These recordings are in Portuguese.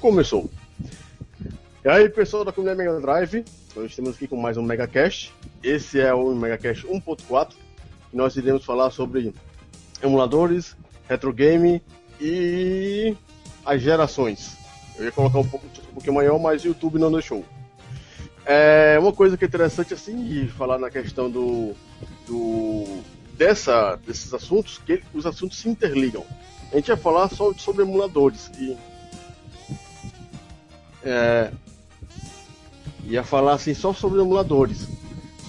Começou. E aí, pessoal da comunidade Mega Drive, nós estamos aqui com mais um Megacast. Esse é o Megacast 1.4. Nós iremos falar sobre emuladores, retro game e as gerações. Eu ia colocar um pouco um pouquinho maior, mas o YouTube não deixou. É uma coisa que é interessante assim de falar na questão do, do dessa desses assuntos que os assuntos se interligam. A gente vai falar só sobre emuladores e é, ia falar assim só sobre emuladores.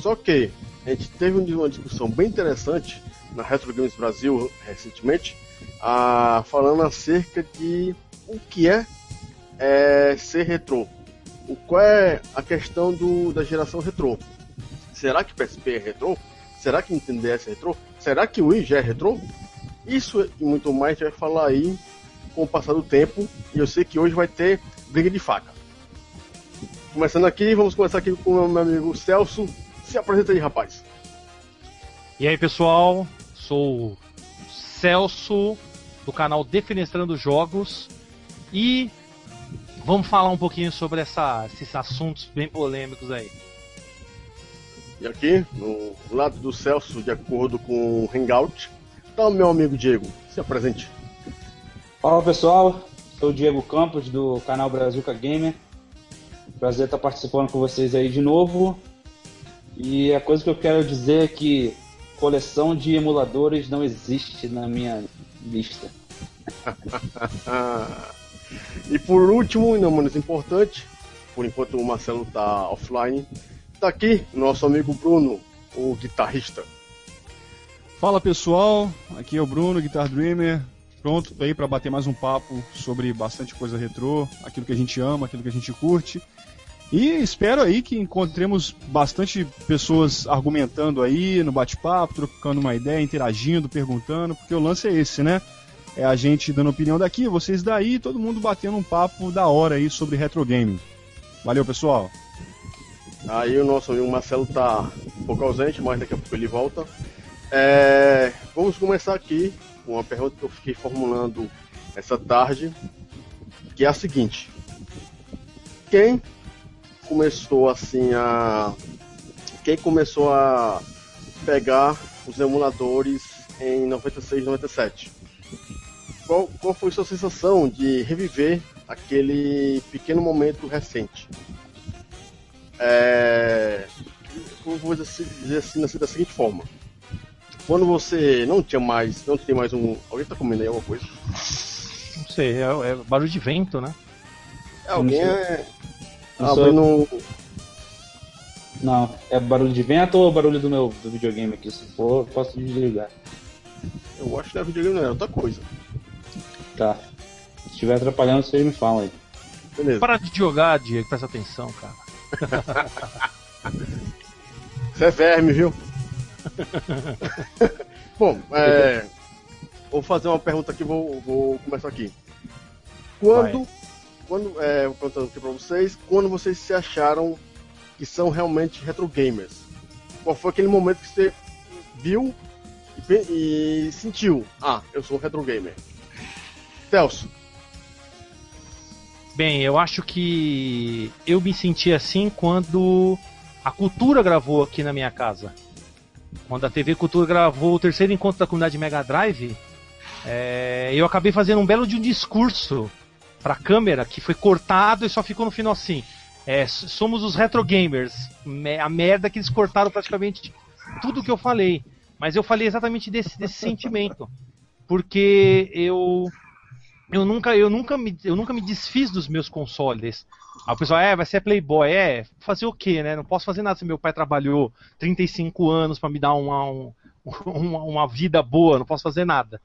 Só que a gente teve uma discussão bem interessante na Retro Games Brasil recentemente, a, falando acerca de o que é, é ser retrô o, qual é a questão do, da geração retrô. Será que PSP é retrô? Será que Nintendo DS é retrô? Será que o Wii já é retrô? Isso e muito mais a gente vai falar aí com o passar do tempo. E eu sei que hoje vai ter briga de faca. Começando aqui, vamos começar aqui com o meu amigo Celso. Se apresenta aí, rapaz. E aí, pessoal? Sou Celso, do canal Defenestrando Jogos. E Vamos falar um pouquinho sobre essa, esses assuntos bem polêmicos aí. E aqui, no lado do Celso, de acordo com o Hangout, está o meu amigo Diego. Se apresente. Fala pessoal, sou o Diego Campos do canal Brazuca Gamer. Prazer estar participando com vocês aí de novo. E a coisa que eu quero dizer é que coleção de emuladores não existe na minha lista. E por último, e não menos importante, por enquanto o Marcelo tá offline, tá aqui nosso amigo Bruno, o guitarrista. Fala pessoal, aqui é o Bruno, Guitar Dreamer, pronto aí para bater mais um papo sobre bastante coisa retrô, aquilo que a gente ama, aquilo que a gente curte. E espero aí que encontremos bastante pessoas argumentando aí no bate-papo, trocando uma ideia, interagindo, perguntando, porque o lance é esse, né? É a gente dando opinião daqui, vocês daí, todo mundo batendo um papo da hora aí sobre retro gaming. Valeu, pessoal. Aí o nosso amigo Marcelo tá um pouco ausente, mas daqui a pouco ele volta. É, vamos começar aqui com uma pergunta que eu fiquei formulando essa tarde, que é a seguinte: quem começou assim a quem começou a pegar os emuladores em 96, 97? qual, qual foi sua sensação de reviver aquele pequeno momento recente? É, vou dizer assim, da seguinte forma. Quando você não tinha mais, não tem mais um. Alguém tá comendo aí alguma coisa? Não sei, é, é barulho de vento, né? É, alguém é. Abrindo. Não, é barulho de vento ou barulho do meu do videogame aqui? Se for, posso desligar. Eu acho que não é videogame, não, é outra coisa. Tá. Se estiver atrapalhando, vocês me falam aí. Beleza. Para de jogar, Diego, presta atenção, cara. Você é verme, viu? Bom, é, vou fazer uma pergunta aqui, vou, vou começar aqui. Quando, Vai. quando é, vou perguntando aqui pra vocês, quando vocês se acharam que são realmente retro gamers? Qual foi aquele momento que você viu e, e sentiu? Ah, eu sou um retro gamer. Celso. Bem, eu acho que eu me senti assim quando a Cultura gravou aqui na minha casa. Quando a TV Cultura gravou o terceiro encontro da comunidade Mega Drive, é, eu acabei fazendo um belo de um discurso para a câmera que foi cortado e só ficou no final assim. É, somos os retro gamers. A merda que eles cortaram praticamente tudo que eu falei. Mas eu falei exatamente desse, desse sentimento. Porque eu eu nunca, eu nunca me, eu nunca me desfiz dos meus consoles. Aí o pessoal, é, vai ser Playboy. É, fazer o quê, né? Não posso fazer nada se meu pai trabalhou 35 anos para me dar uma, um, uma, uma, vida boa, não posso fazer nada.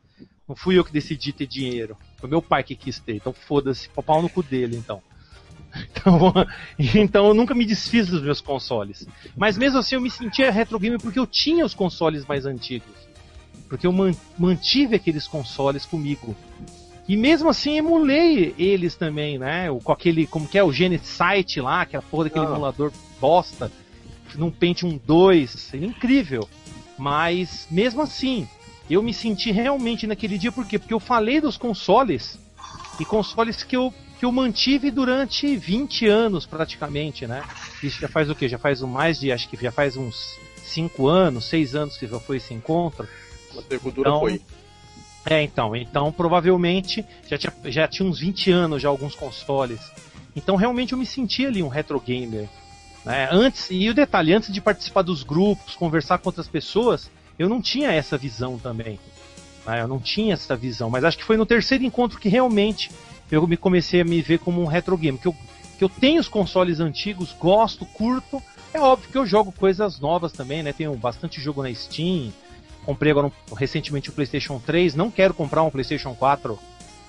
Não fui eu que decidi ter dinheiro. Foi meu pai que quis ter. Então foda-se, pau no cu dele, então. Então, então eu nunca me desfiz dos meus consoles. Mas mesmo assim eu me sentia retro gamer porque eu tinha os consoles mais antigos. Porque eu mantive aqueles consoles comigo. E mesmo assim emulei eles também, né? Com aquele, como que é, o Genesite lá, aquela porra daquele ah. emulador bosta, num Pentium 2, seria incrível. Mas mesmo assim, eu me senti realmente naquele dia, por quê? Porque eu falei dos consoles e consoles que eu, que eu mantive durante 20 anos praticamente, né? Isso já faz o que? Já faz mais de, acho que já faz uns 5 anos, 6 anos que já foi esse encontro. Cultura então, foi. É, então, então provavelmente já tinha, já tinha uns 20 anos já alguns consoles. Então realmente eu me sentia ali um retro gamer. Né? Antes, e o detalhe, antes de participar dos grupos, conversar com outras pessoas, eu não tinha essa visão também. Né? Eu não tinha essa visão, mas acho que foi no terceiro encontro que realmente eu me comecei a me ver como um retro gamer. Que eu, que eu tenho os consoles antigos, gosto, curto. É óbvio que eu jogo coisas novas também, né? Tenho bastante jogo na Steam. Comprei agora um, recentemente o PlayStation 3. Não quero comprar um PlayStation 4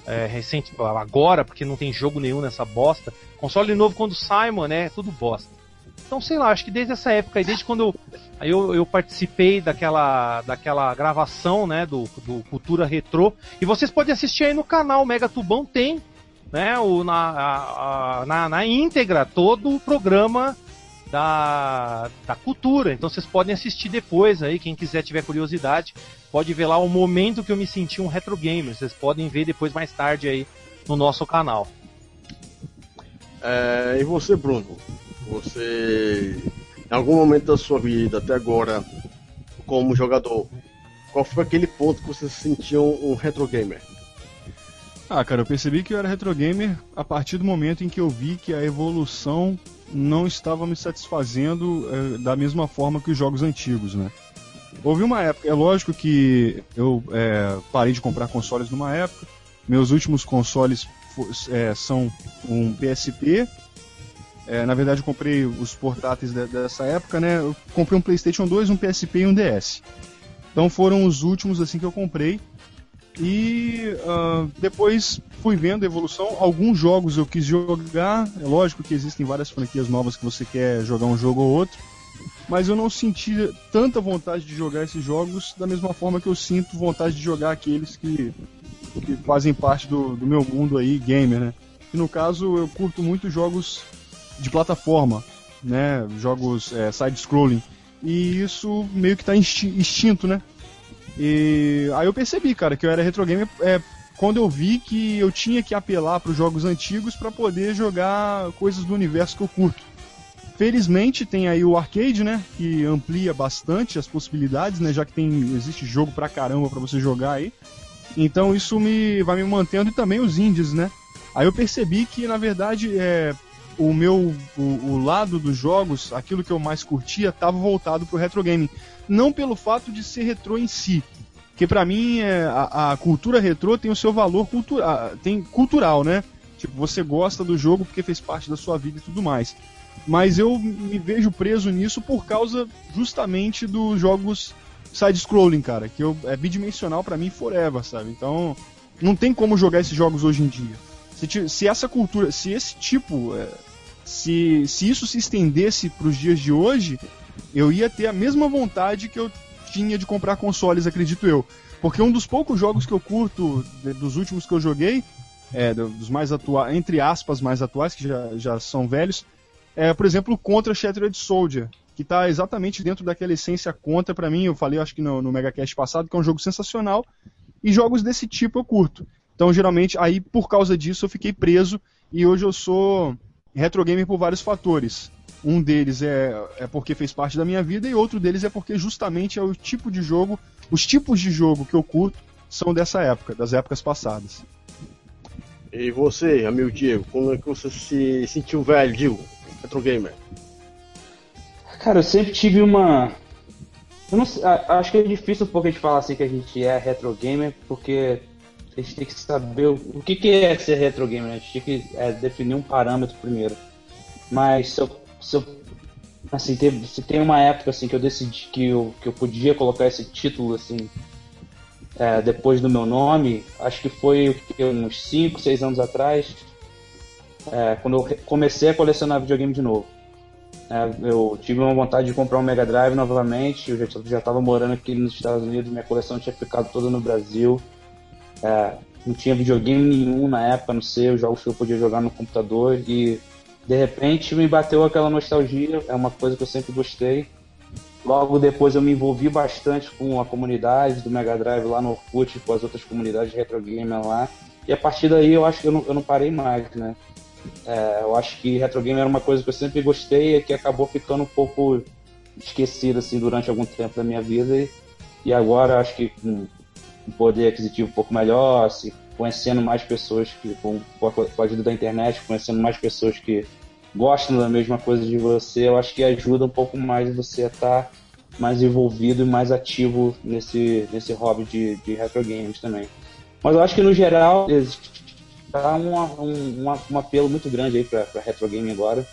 é, recente agora, porque não tem jogo nenhum nessa bosta. Console novo quando sai, mano, é tudo bosta. Então, sei lá, acho que desde essa época, desde quando eu, eu, eu, participei daquela, daquela gravação, né, do, do Cultura Retrô, e vocês podem assistir aí no canal, Mega Tubão tem, né, o, na, a, a, na, na íntegra, todo o programa da, da cultura. Então vocês podem assistir depois aí, quem quiser tiver curiosidade, pode ver lá o momento que eu me senti um retro gamer. Vocês podem ver depois mais tarde aí no nosso canal. É, e você, Bruno? Você, em algum momento da sua vida até agora, como jogador, qual foi aquele ponto que você se sentiu um retro gamer? Ah, cara, eu percebi que eu era retro gamer a partir do momento em que eu vi que a evolução não estava me satisfazendo é, da mesma forma que os jogos antigos, né? Houve uma época, é lógico que eu é, parei de comprar consoles numa época. Meus últimos consoles é, são um PSP. É, na verdade, eu comprei os portáteis de, dessa época, né? Eu comprei um PlayStation 2, um PSP e um DS. Então foram os últimos assim que eu comprei. E uh, depois fui vendo a evolução. Alguns jogos eu quis jogar. É lógico que existem várias franquias novas que você quer jogar um jogo ou outro. Mas eu não senti tanta vontade de jogar esses jogos da mesma forma que eu sinto vontade de jogar aqueles que, que fazem parte do, do meu mundo aí, gamer, né? E no caso eu curto muito jogos de plataforma, né? Jogos é, side-scrolling. E isso meio que está extinto, né? E aí eu percebi, cara, que eu era retro gamer é, quando eu vi que eu tinha que apelar para os jogos antigos para poder jogar coisas do universo que eu curto. Felizmente tem aí o arcade, né, que amplia bastante as possibilidades, né, já que tem existe jogo pra caramba para você jogar aí. Então isso me vai me mantendo e também os indies, né? Aí eu percebi que na verdade é, o meu o, o, lado dos jogos, aquilo que eu mais curtia, estava voltado pro retro gaming. Não pelo fato de ser retrô em si, que para mim é, a, a, cultura retrô tem o seu valor cultural, tem cultural, né? Tipo, você gosta do jogo porque fez parte da sua vida e tudo mais. Mas eu me vejo preso nisso por causa justamente dos jogos side-scrolling, cara, que eu, é bidimensional para mim forever, sabe? Então, não tem como jogar esses jogos hoje em dia. Se, se essa cultura, se esse tipo, é, se, se isso se estendesse para os dias de hoje, eu ia ter a mesma vontade que eu tinha de comprar consoles, acredito eu. Porque um dos poucos jogos que eu curto, dos últimos que eu joguei, é, dos mais atuais, entre aspas, mais atuais, que já, já são velhos, é, por exemplo, Contra Shattered Soldier, que está exatamente dentro daquela essência Contra para mim, eu falei acho que no, no Megacast passado, que é um jogo sensacional, e jogos desse tipo eu curto. Então, geralmente, aí por causa disso eu fiquei preso e hoje eu sou retro gamer por vários fatores. Um deles é, é porque fez parte da minha vida e outro deles é porque justamente é o tipo de jogo, os tipos de jogo que eu curto são dessa época, das épocas passadas. E você, amigo Diego, como é que você se sentiu velho, Diego, retro gamer? Cara, eu sempre tive uma. Eu não sei, acho que é difícil um pouco a gente falar assim que a gente é retro gamer, porque a gente tem que saber o, que, que é ser retro gamer, né? A gente tem que é, definir um parâmetro primeiro. Mas se eu, se eu assim, teve, se tem uma época assim que eu decidi que eu, que eu podia colocar esse título assim é, depois do meu nome, acho que foi uns 5, 6 anos atrás, é, quando eu comecei a colecionar videogame de novo. É, eu tive uma vontade de comprar um Mega Drive novamente, eu já estava morando aqui nos Estados Unidos, minha coleção tinha ficado toda no Brasil. É, não tinha videogame nenhum na época, não sei, os jogos que eu podia jogar no computador e de repente me bateu aquela nostalgia, é uma coisa que eu sempre gostei. Logo depois eu me envolvi bastante com a comunidade do Mega Drive lá no Orkut, com as outras comunidades de retro gamer lá. E a partir daí eu acho que eu não, eu não parei mais, né? É, eu acho que retro game era uma coisa que eu sempre gostei e que acabou ficando um pouco esquecida assim durante algum tempo da minha vida e, e agora acho que com um poder aquisitivo um pouco melhor, assim, conhecendo mais pessoas que com, com a ajuda da internet, conhecendo mais pessoas que gostam da mesma coisa de você, eu acho que ajuda um pouco mais você a estar tá mais envolvido e mais ativo nesse, nesse hobby de, de retro games também. Mas eu acho que no geral está um, um, um, apelo muito grande aí para retro game agora.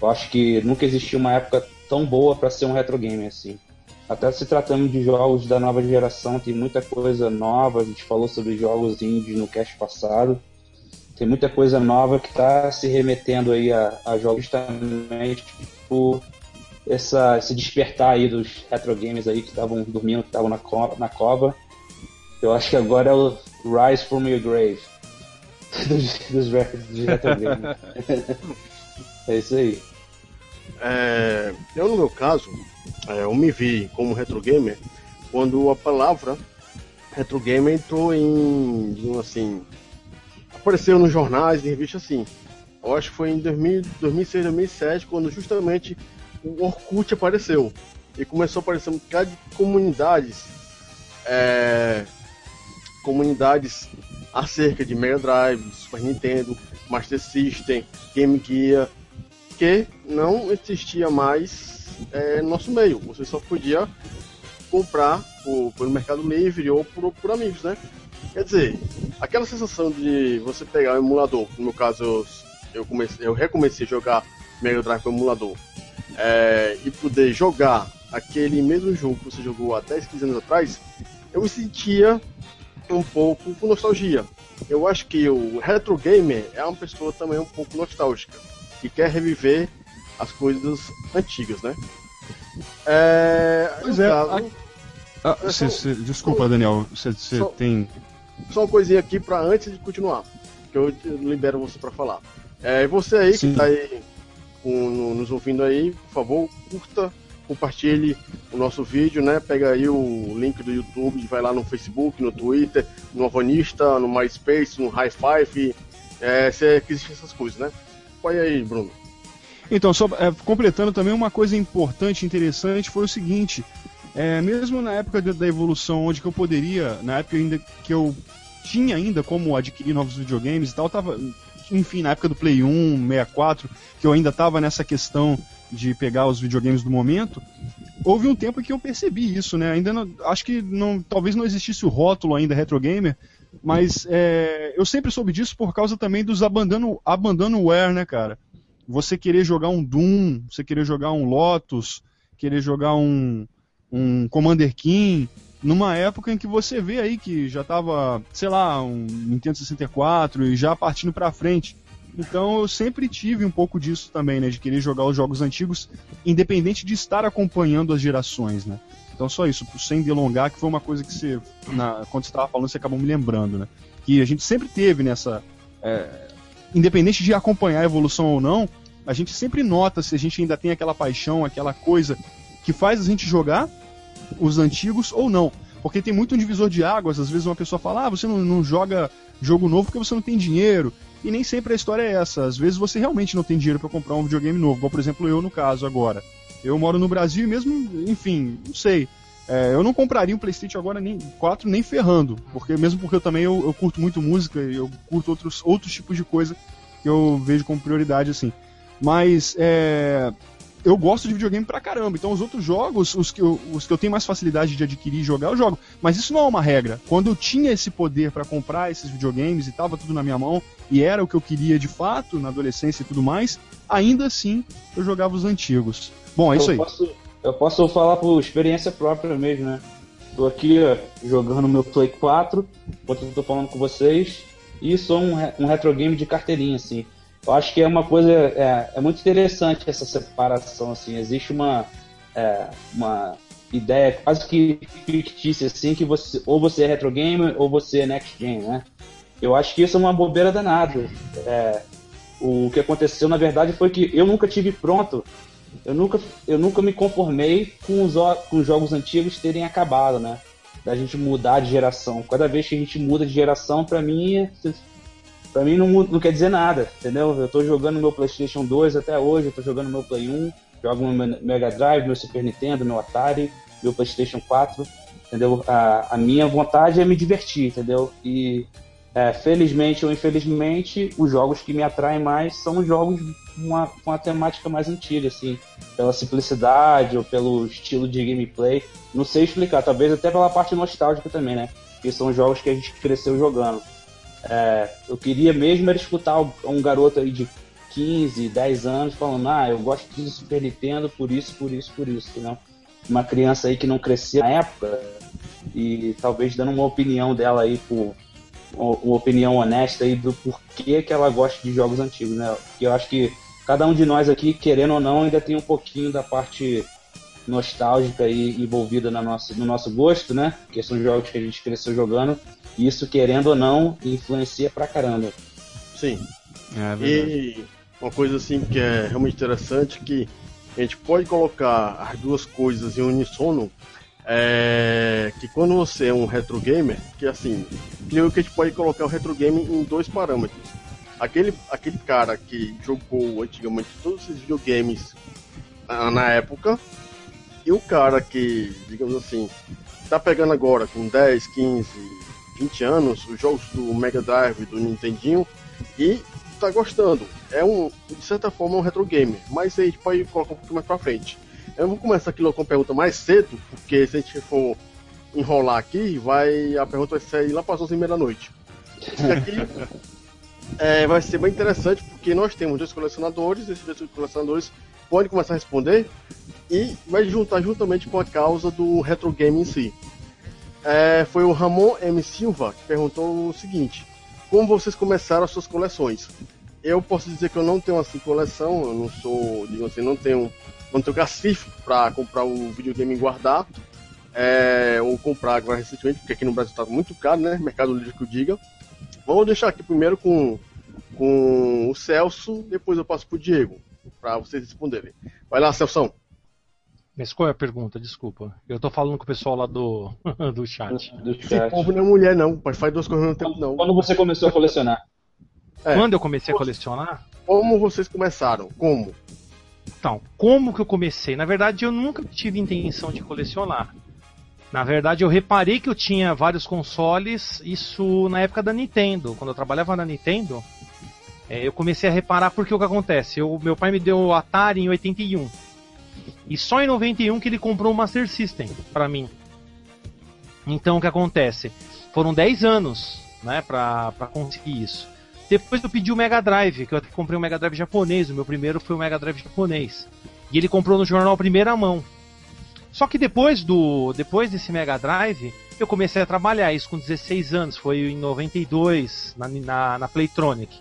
Eu acho que nunca existiu uma época tão boa para ser um retro game assim. Até se tratando de jogos da nova geração, tem muita coisa nova. A gente falou sobre jogos indie no cast passado. Tem muita coisa nova que está se remetendo aí a, a jogos justamente por essa, esse despertar aí dos retro games aí que estavam dormindo, que estavam na, co na cova. Eu acho que agora é o Rise from Your Grave dos, dos, dos retro games. é isso aí. É, eu, no meu caso, é, eu me vi como retro gamer quando a palavra retro gamer entrou em, assim, apareceu nos jornais, em revistas assim. Eu acho que foi em 2000, 2006, 2007, quando justamente o Orkut apareceu. E começou a aparecer um bocado de comunidades, é, comunidades acerca de Mega Drive, Super Nintendo, Master System, Game Gear, que não existia mais é, no nosso meio. Você só podia comprar por, pelo Mercado Livre ou por, por amigos, né? Quer dizer, aquela sensação de você pegar um emulador, no meu caso eu, eu, comecei, eu recomecei a jogar Mega Drive com emulador, é, e poder jogar aquele mesmo jogo que você jogou há 10, 15 anos atrás, eu me sentia um pouco com nostalgia. Eu acho que o retro gamer é uma pessoa também um pouco nostálgica que quer reviver as coisas antigas, né? É, pois é. Caso, a... ah, cê, cê, desculpa, Daniel, você tem. Só uma coisinha aqui para antes de continuar, que eu libero você para falar. É, você aí Sim. que tá aí com, nos ouvindo aí, por favor, curta, compartilhe o nosso vídeo, né? Pega aí o link do YouTube, vai lá no Facebook, no Twitter, no Avanista, no MySpace, no High Five, é, se que existem essas coisas, né? Põe aí, Bruno. Então, só é, completando também uma coisa importante, interessante, foi o seguinte. É, mesmo na época da evolução, onde que eu poderia, na época ainda que eu tinha ainda como adquirir novos videogames e tal, tava, enfim, na época do Play 1, 64, que eu ainda tava nessa questão de pegar os videogames do momento, houve um tempo que eu percebi isso, né? Ainda não, acho que não, talvez não existisse o rótulo ainda retro gamer, mas é, eu sempre soube disso por causa também dos abandano, abandonware, né, cara? Você querer jogar um Doom, você querer jogar um Lotus, querer jogar um, um Commander King, numa época em que você vê aí que já tava, sei lá, um Nintendo 64 e já partindo pra frente. Então eu sempre tive um pouco disso também, né? De querer jogar os jogos antigos, independente de estar acompanhando as gerações, né? Então só isso, sem delongar, que foi uma coisa que você, na, quando você estava falando, você acabou me lembrando, né? Que a gente sempre teve nessa. É, independente de acompanhar a evolução ou não, a gente sempre nota se a gente ainda tem aquela paixão, aquela coisa que faz a gente jogar os antigos ou não. Porque tem muito um divisor de águas, às vezes uma pessoa fala, ah, você não, não joga jogo novo porque você não tem dinheiro. E nem sempre a história é essa. Às vezes você realmente não tem dinheiro para comprar um videogame novo, como por exemplo eu no caso agora. Eu moro no Brasil e mesmo, enfim, não sei. É, eu não compraria um PlayStation agora nem 4 nem ferrando, porque mesmo porque eu também eu, eu curto muito música e eu curto outros, outros tipos de coisa que eu vejo como prioridade assim. Mas é, eu gosto de videogame pra caramba. Então os outros jogos, os que, eu, os que eu tenho mais facilidade de adquirir e jogar, eu jogo. Mas isso não é uma regra. Quando eu tinha esse poder para comprar esses videogames e tava tudo na minha mão, e era o que eu queria de fato na adolescência e tudo mais, ainda assim eu jogava os antigos. Bom, é isso aí. Eu posso, eu posso falar por experiência própria mesmo, né? Tô aqui ó, jogando meu Play 4, enquanto eu tô falando com vocês, e sou um, um retro game de carteirinha, assim. Eu acho que é uma coisa, é, é muito interessante essa separação, assim, existe uma, é, uma ideia quase que fictícia, assim, que você, ou você é retro gamer ou você é next gen, né? Eu acho que isso é uma bobeira danada. É, o que aconteceu, na verdade, foi que eu nunca tive pronto eu nunca, eu nunca me conformei com os, com os jogos antigos terem acabado, né? da gente mudar de geração. Cada vez que a gente muda de geração, para mim, para mim não, não quer dizer nada, entendeu? Eu tô jogando meu PlayStation 2 até hoje, eu tô jogando meu Play 1, jogo meu Mega Drive, meu Super Nintendo, meu Atari, meu PlayStation 4, entendeu? A, a minha vontade é me divertir, entendeu? E é, felizmente ou infelizmente, os jogos que me atraem mais são jogos com uma, uma temática mais antiga, assim, pela simplicidade ou pelo estilo de gameplay. Não sei explicar, talvez até pela parte nostálgica também, né? Que são jogos que a gente cresceu jogando. É, eu queria mesmo era escutar um garoto aí de 15, 10 anos falando, ah, eu gosto de Super Nintendo por isso, por isso, por isso, não? Uma criança aí que não crescia na época e talvez dando uma opinião dela aí por uma opinião honesta aí do porquê que ela gosta de jogos antigos, né? Porque eu acho que cada um de nós aqui, querendo ou não, ainda tem um pouquinho da parte nostálgica aí envolvida na nossa, no nosso gosto, né? Que são jogos que a gente cresceu jogando. E isso, querendo ou não, influencia pra caramba. Sim. É e uma coisa assim que é realmente interessante que a gente pode colocar as duas coisas em uníssono é que quando você é um retro gamer, que assim, creio que a gente pode colocar o retro game em dois parâmetros. Aquele, aquele cara que jogou antigamente todos esses videogames na, na época, e o cara que, digamos assim, tá pegando agora com 10, 15, 20 anos os jogos do Mega Drive, do Nintendinho, e tá gostando. É um, de certa forma, um retro game, mas a gente pode colocar um pouco mais pra frente. Eu vou começar aqui com a pergunta mais cedo, porque se a gente for enrolar aqui, vai a pergunta vai sair lá para as 11 da noite. Aqui é, vai ser bem interessante, porque nós temos dois colecionadores, esses dois colecionadores podem começar a responder e vai juntar juntamente com a causa do retro game em si. É, foi o Ramon M. Silva que perguntou o seguinte: Como vocês começaram as suas coleções? Eu posso dizer que eu não tenho assim coleção, eu não sou, digamos assim, não tenho quando tem o cacife para comprar o videogame e guardar, é, ou comprar agora recentemente, porque aqui no Brasil está muito caro, né? Mercado Livre que eu diga. Vamos deixar aqui primeiro com, com o Celso, depois eu passo pro Diego, para vocês responderem. Vai lá, Celso. Mas qual é a pergunta? Desculpa. Eu tô falando com o pessoal lá do, do chat. Do, chat. Esse povo não é mulher, não. Faz duas coisas no tempo, não. Quando você começou a colecionar? É. Quando eu comecei a colecionar? Como vocês começaram? Como? Então, como que eu comecei? Na verdade, eu nunca tive intenção de colecionar. Na verdade, eu reparei que eu tinha vários consoles, isso na época da Nintendo. Quando eu trabalhava na Nintendo, é, eu comecei a reparar porque o que acontece? Eu, meu pai me deu o Atari em 81. E só em 91 que ele comprou o Master System para mim. Então o que acontece? Foram 10 anos né, para conseguir isso. Depois eu pedi o Mega Drive, que eu comprei um Mega Drive japonês. O meu primeiro foi o Mega Drive japonês. E ele comprou no jornal Primeira Mão. Só que depois do depois desse Mega Drive, eu comecei a trabalhar isso com 16 anos. Foi em 92, na, na, na Playtronic.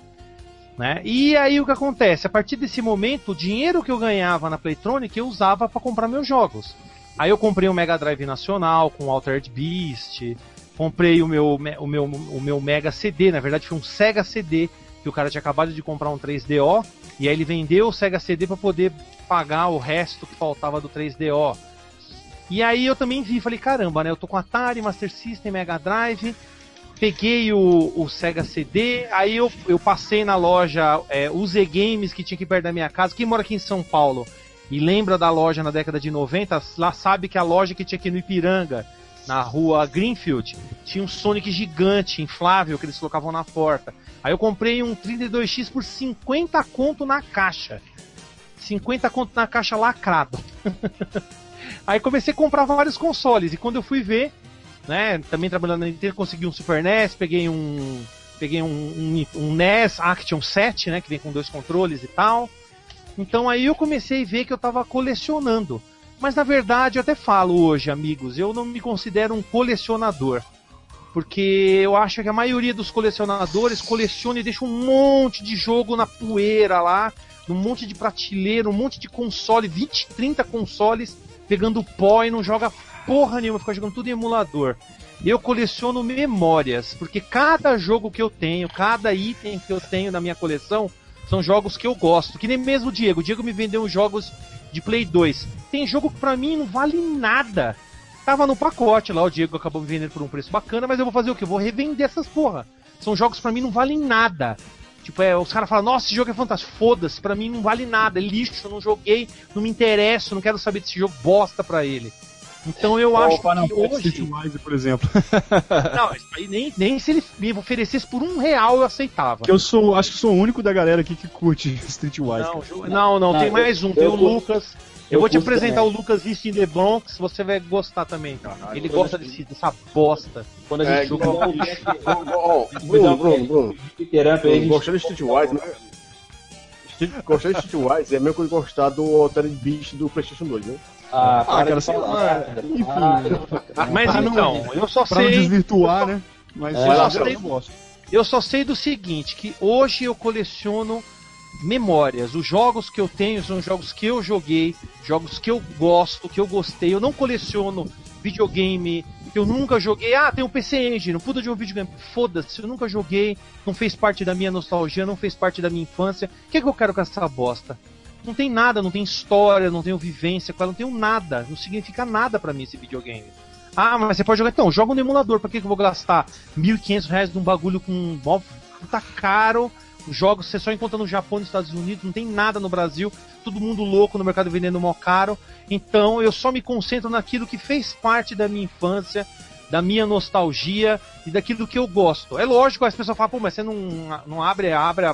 Né? E aí o que acontece? A partir desse momento, o dinheiro que eu ganhava na Playtronic eu usava para comprar meus jogos. Aí eu comprei um Mega Drive Nacional com Altered Beast, comprei o meu, o meu, o meu Mega CD, na verdade foi um Sega CD, que o cara tinha acabado de comprar um 3DO, e aí ele vendeu o Sega CD para poder pagar o resto que faltava do 3DO. E aí eu também vi, falei, caramba, né? Eu tô com Atari, Master System, Mega Drive, peguei o, o Sega CD, aí eu, eu passei na loja é, Games, que tinha aqui perto da minha casa, quem mora aqui em São Paulo e lembra da loja na década de 90, lá sabe que a loja que tinha aqui no Ipiranga, na rua Greenfield, tinha um Sonic gigante, inflável, que eles colocavam na porta. Aí eu comprei um 32X por 50 conto na caixa. 50 conto na caixa lacrado. Aí comecei a comprar vários consoles. E quando eu fui ver, né, também trabalhando na Nintendo, consegui um Super NES, peguei um. Peguei um, um, um NES Action 7, né? Que vem com dois controles e tal. Então aí eu comecei a ver que eu tava colecionando. Mas na verdade, eu até falo hoje, amigos, eu não me considero um colecionador. Porque eu acho que a maioria dos colecionadores coleciona e deixa um monte de jogo na poeira lá, um monte de prateleira, um monte de console, 20, 30 consoles pegando pó e não joga porra nenhuma, fica jogando tudo em emulador. Eu coleciono memórias, porque cada jogo que eu tenho, cada item que eu tenho na minha coleção, são jogos que eu gosto. Que nem mesmo o Diego. O Diego me vendeu uns jogos de Play 2. Tem jogo que pra mim não vale nada. Tava no pacote lá, o Diego acabou me vendendo por um preço bacana, mas eu vou fazer o quê? Eu vou revender essas porra. São jogos para mim não valem nada. Tipo, é, os caras falam, nossa, esse jogo é fantástico. Foda-se, pra mim não vale nada, é lixo, eu não joguei, não me interesso, não quero saber desse jogo bosta pra ele. Então eu acho Opa, não, que hoje. Streetwise, por exemplo. Não, isso aí nem, nem se ele me oferecesse por um real eu aceitava. Que eu sou, acho que sou o único da galera aqui que curte Streetwise. Não, ju- não, não, Não, tem eu- mais um, tem eu o curto- Lucas. Eu, eu vou te apresentar também. o Lucas Vista in the Bronx, você vai gostar também. Ele quando gosta desse, dessa bosta. Quando a É, gente Ó, ó, Bruno, Bruno, Bruno. Gente- Gostando de Streetwise, né? Gostar de Streetwise é mesmo que gostar do Altered Beast do PlayStation 2, né? Ah, para cara, sei lá, enfim. Ah, Mas Ah, então, eu só Pra não sei. desvirtuar, né? Mas É, eu lá, sei-. Eu só sei do seguinte, que hoje eu coleciono memórias. Os jogos que eu tenho são jogos que eu joguei, jogos que eu gosto, que eu gostei. Eu não coleciono videogame que eu nunca joguei. Ah, tem um PC Engine, um puta de um videogame. Foda-se, eu nunca joguei, não fez parte da minha nostalgia, não fez parte da minha infância. O que, é que eu quero com essa bosta? Não tem nada, não tem história, não tenho vivência com ela, não tenho nada. Não significa nada pra mim esse videogame. Ah, mas você pode jogar. Então, joga no emulador. Pra que que eu vou gastar 1.500 reais num bagulho com mó puta caro? Os jogos você só encontra no Japão nos Estados Unidos, não tem nada no Brasil. Todo mundo louco no mercado vendendo mó caro. Então eu só me concentro naquilo que fez parte da minha infância, da minha nostalgia e daquilo que eu gosto. É lógico, as pessoas falam, pô, mas você não, não abre, abre,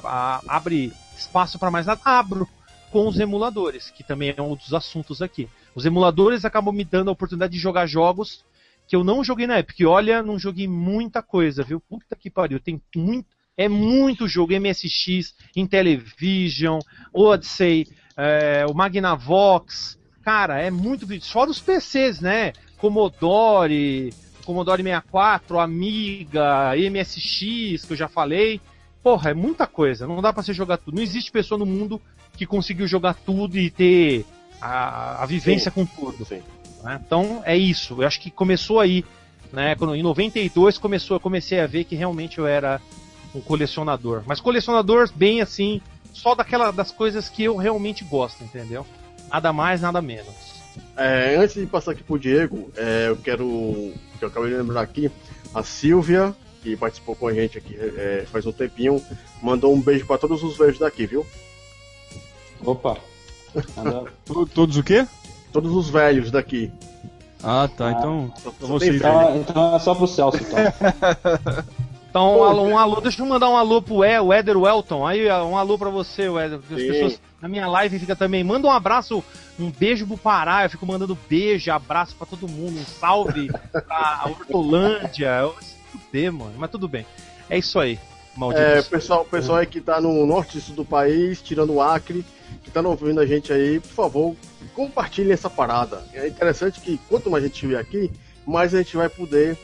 abre espaço para mais nada? Abro com os emuladores, que também é um dos assuntos aqui. Os emuladores acabam me dando a oportunidade de jogar jogos que eu não joguei na época. E olha, não joguei muita coisa, viu? Puta que pariu, tem muito. É muito jogo, MSX, Intellivision, Odyssey, é, o Magnavox. Cara, é muito vídeo. Fora os PCs, né? Commodore, Commodore 64, Amiga, MSX, que eu já falei. Porra, é muita coisa. Não dá pra você jogar tudo. Não existe pessoa no mundo que conseguiu jogar tudo e ter a, a vivência com tudo. Sim. né? Então é isso. Eu acho que começou aí, né? Quando, em 92 começou, eu comecei a ver que realmente eu era um colecionador. Mas colecionador bem assim, só daquela das coisas que eu realmente gosto, entendeu? Nada mais, nada menos. É, antes de passar aqui pro Diego, é, eu quero. que eu acabei de lembrar aqui, a Silvia, que participou com a gente aqui é, faz um tempinho, mandou um beijo pra todos os velhos daqui, viu? Opa. Todos o quê? Todos os velhos daqui. Ah, tá. Ah. Então, Só, pra só vocês tem velho. Então, então é só pro Celso, então. Então, um alô, um alô, deixa eu mandar um alô pro e, o Eder Welton. Aí, um alô pra você, Eder. As Sim. pessoas na minha live fica também. Manda um abraço, um beijo pro Pará. Eu fico mandando beijo, abraço pra todo mundo. Um salve pra Hortolândia. Eu se fuder, mano. Mas tudo bem. É isso aí, É, pessoal, pessoal aí que tá no norte e sul do país, tirando o Acre, que tá ouvindo a gente aí, por favor, compartilhem essa parada. É interessante que quanto mais gente estiver aqui, mais a gente vai poder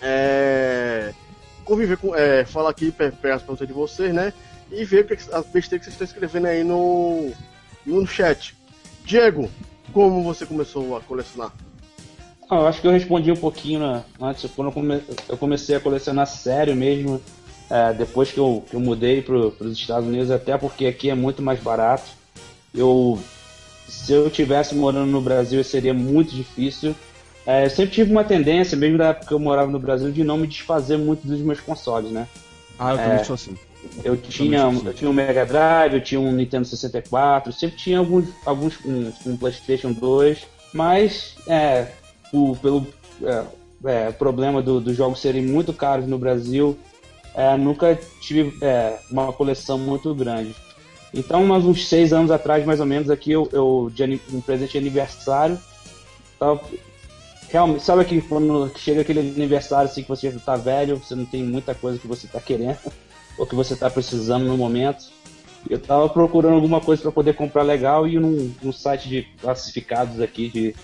é, conviver com. É, falar aqui, pe- pegar as perguntas de vocês, né? E ver o que, as besteiras que vocês estão escrevendo aí no, no chat. Diego, como você começou a colecionar? Ah, eu acho que eu respondi um pouquinho na- antes, quando eu, come- eu comecei a colecionar sério mesmo, é, depois que eu, que eu mudei para os Estados Unidos, até porque aqui é muito mais barato. Eu, se eu tivesse morando no Brasil, seria muito difícil. É, eu sempre tive uma tendência, mesmo da época que eu morava no Brasil, de não me desfazer muito dos meus consoles, né? Ah, eu também sou assim. Eu tinha, sou eu tinha um Mega Drive, eu tinha um Nintendo 64, sempre tinha alguns, alguns um, um PlayStation 2, mas é, o, pelo é, é, problema do- dos jogos serem muito caros no Brasil, é, nunca tive é, uma coleção muito grande. Então, mais uns seis anos atrás, mais ou menos, aqui eu, eu de um presente de aniversário, tava- realmente, sabe aquele quando chega aquele aniversário assim que você já tá velho, você não tem muita coisa que você tá querendo ou que você está precisando no momento. Eu estava procurando alguma coisa para poder comprar legal e num, num site de classificados aqui de,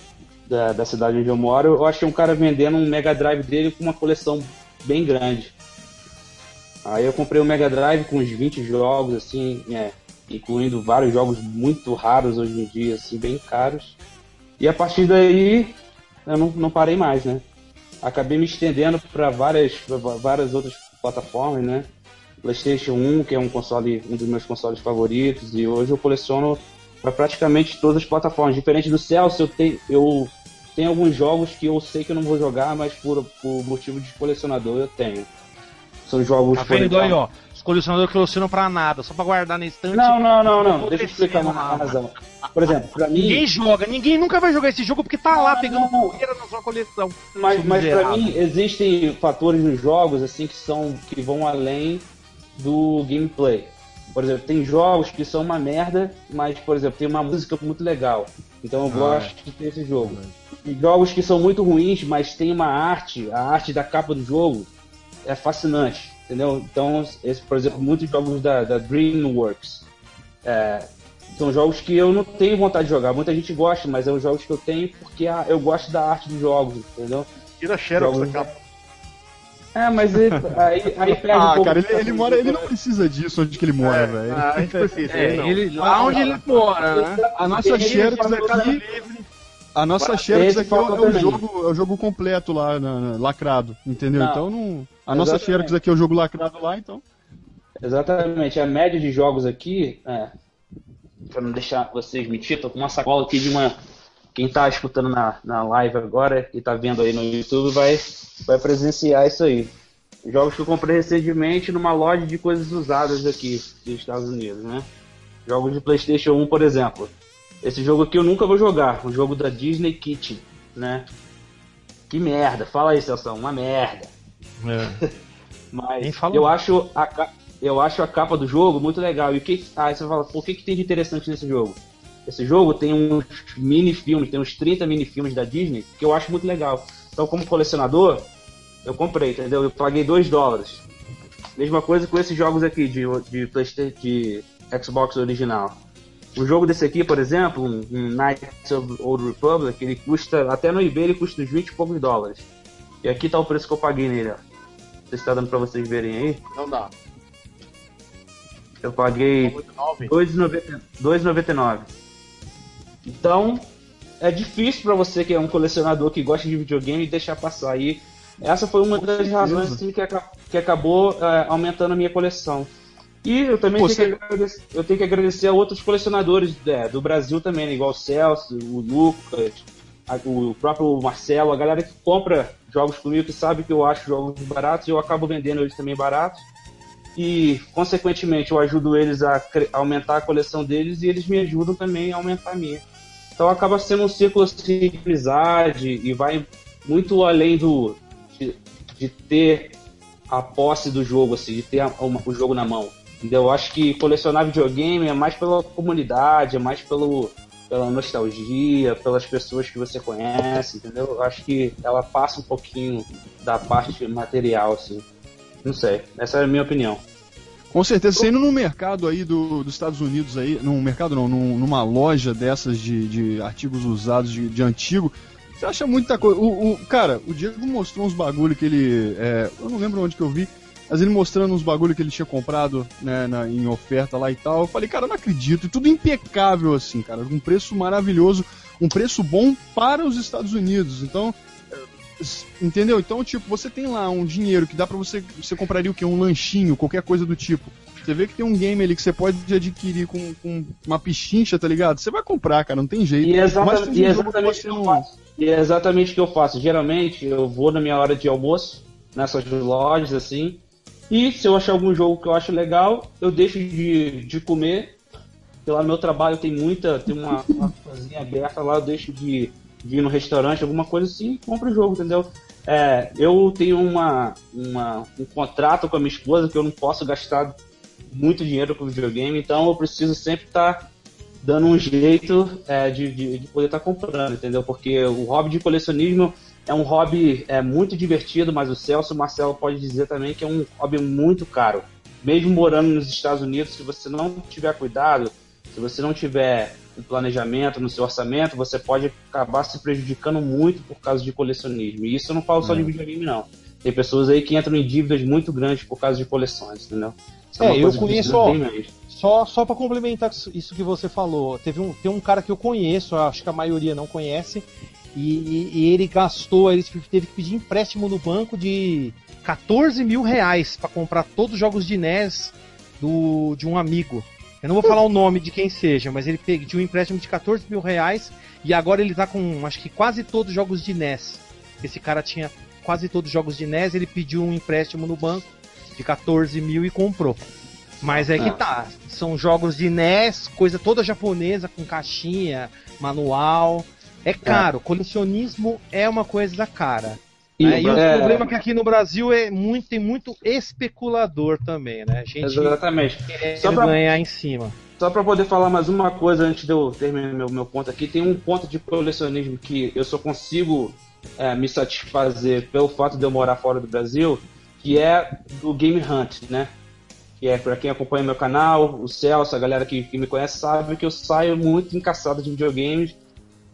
da, da cidade onde eu moro, eu achei um cara vendendo um Mega Drive dele com uma coleção bem grande. Aí eu comprei um Mega Drive com uns 20 jogos, assim, é, incluindo vários jogos muito raros hoje em dia, assim, bem caros. E a partir daí eu não, não parei mais, né? Acabei me estendendo para várias, várias outras plataformas, né? PlayStation 1, que é um console, um dos meus consoles favoritos, e hoje eu coleciono para praticamente todas as plataformas. Diferente do Celso, eu tenho, eu tem alguns jogos que eu sei que eu não vou jogar, mas por, por motivo de colecionador eu tenho. São jogos. Tá vendo aí, ó? Os colecionadores que colecionam pra nada, só pra guardar na estante. Não, não, não, não. Deixa eu explicar uma razão. Por exemplo, pra mim. Ninguém joga, ninguém nunca vai jogar esse jogo porque tá lá pegando poeira na sua coleção. Mas, mas pra mim existem fatores nos jogos assim que são que vão além do gameplay. Por exemplo, tem jogos que são uma merda, mas, por exemplo, tem uma música muito legal. Então eu ah, gosto de ter esse jogo. E jogos que são muito ruins, mas tem uma arte, a arte da capa do jogo é fascinante, entendeu? Então, esse, por exemplo, muitos jogos da, da DreamWorks é, são jogos que eu não tenho vontade de jogar. Muita gente gosta, mas são jogos que eu tenho porque a, eu gosto da arte dos jogos, entendeu? Tira a Xerox da capa. É, mas ele, aí, aí perde ah, um cara, ele, ele, mora, ele não precisa disso onde que ele mora, é, velho. Ah, a gente precisa. É, ele, lá onde ele mora, né? A nossa Xerox aqui. A nossa Xerox aqui é, é, o jogo, é o jogo completo lá, na, na, lacrado, entendeu? Não, então não. A nossa. Xerox aqui é o jogo lacrado lá, então. Exatamente. A média de jogos aqui, é, pra não deixar vocês mentir, tô com uma sacola aqui de uma quem está escutando na, na live agora e está vendo aí no YouTube vai, vai presenciar isso aí. Jogos que eu comprei recentemente numa loja de coisas usadas aqui dos Estados Unidos, né? Jogos de PlayStation 1, por exemplo. Esse jogo aqui eu nunca vou jogar, o jogo da Disney Kitchen, né? Que merda, fala aí, Celso, uma merda. É. Mas eu acho, a, eu acho a capa do jogo muito legal. E o que. Ah, você fala, por que, que tem de interessante nesse jogo? Esse jogo tem uns mini filmes, tem uns 30 mini filmes da Disney que eu acho muito legal. Então, como colecionador, eu comprei, entendeu? Eu paguei 2 dólares. Mesma coisa com esses jogos aqui de, de, PlayStation, de Xbox original. O jogo desse aqui, por exemplo, um, um Knights of Old Republic, ele custa, até no eBay ele custa uns 20 e poucos dólares. E aqui tá o preço que eu paguei nele, ó. Você está dando pra vocês verem aí? Não dá. Eu paguei 2,99. Então, é difícil para você que é um colecionador que gosta de videogame deixar passar aí. Essa foi uma das razões assim, que, que acabou é, aumentando a minha coleção. E eu também tenho, que agradecer, eu tenho que agradecer a outros colecionadores é, do Brasil também, né? igual o Celso, o Lucas, o próprio Marcelo, a galera que compra jogos comigo, que sabe que eu acho jogos baratos e eu acabo vendendo eles também baratos. E, consequentemente, eu ajudo eles a aumentar a coleção deles e eles me ajudam também a aumentar a minha. Então acaba sendo um ciclo assim, de amizade e vai muito além do de, de ter a posse do jogo, assim, de ter a, uma, o jogo na mão. Entendeu? Eu acho que colecionar videogame é mais pela comunidade, é mais pelo, pela nostalgia, pelas pessoas que você conhece, entendeu? Eu acho que ela passa um pouquinho da parte material, assim. Não sei, essa é a minha opinião. Com certeza, indo no mercado aí do, dos Estados Unidos aí, num mercado não, num, numa loja dessas de, de artigos usados de, de antigo, você acha muita coisa. O, o, cara, o Diego mostrou uns bagulho que ele. É, eu não lembro onde que eu vi, mas ele mostrando uns bagulho que ele tinha comprado né, na, em oferta lá e tal. Eu falei, cara, não acredito. E tudo impecável assim, cara. Um preço maravilhoso, um preço bom para os Estados Unidos. Então, Entendeu? Então, tipo, você tem lá um dinheiro que dá pra você. Você compraria o quê? Um lanchinho, qualquer coisa do tipo. Você vê que tem um game ali que você pode adquirir com, com uma pichincha, tá ligado? Você vai comprar, cara, não tem jeito. E, exata e exatamente o que eu faço. E é exatamente o que eu faço. Geralmente eu vou na minha hora de almoço, nessas lojas assim. E se eu achar algum jogo que eu acho legal, eu deixo de, de comer. Porque lá no meu trabalho tem muita. Tem uma, uma cozinha aberta lá, eu deixo de vir no restaurante, alguma coisa assim, e compra o jogo, entendeu? É, eu tenho uma, uma, um contrato com a minha esposa que eu não posso gastar muito dinheiro com videogame, então eu preciso sempre estar tá dando um jeito é, de, de, de, poder estar tá comprando, entendeu? Porque o hobby de colecionismo é um hobby é, muito divertido, mas o Celso o Marcelo pode dizer também que é um hobby muito caro. Mesmo morando nos Estados Unidos, se você não tiver cuidado, se você não tiver um planejamento no seu orçamento, você pode acabar se prejudicando muito por causa de colecionismo. E isso eu não falo só de é. videogame, não. Tem pessoas aí que entram em dívidas muito grandes por causa de coleções, entendeu? Isso é, é eu conheço, ó, só, só para complementar isso que você falou, teve um, tem um cara que eu conheço, acho que a maioria não conhece, e, e ele gastou, ele teve que pedir empréstimo no banco de 14 mil reais para comprar todos os jogos de NES do, de um amigo. Eu não vou falar o nome de quem seja, mas ele pediu um empréstimo de 14 mil reais e agora ele tá com acho que quase todos os jogos de NES. Esse cara tinha quase todos os jogos de NES, ele pediu um empréstimo no banco de 14 mil e comprou. Mas é que Ah. tá, são jogos de NES, coisa toda japonesa, com caixinha, manual. É caro, colecionismo é uma coisa cara. E, né? E o é, problema é que aqui no Brasil é muito, tem muito especulador também, né? Gente Exatamente. Só pra- ganhar em cima. Só pra poder falar mais uma coisa antes de eu terminar meu, meu ponto aqui, tem um ponto de colecionismo que eu só consigo é, me satisfazer pelo fato de eu morar fora do Brasil, que é do Game Hunt, né? Que é pra quem acompanha meu canal, o Celso, a galera que, que me conhece sabe que eu saio muito encaçado de videogames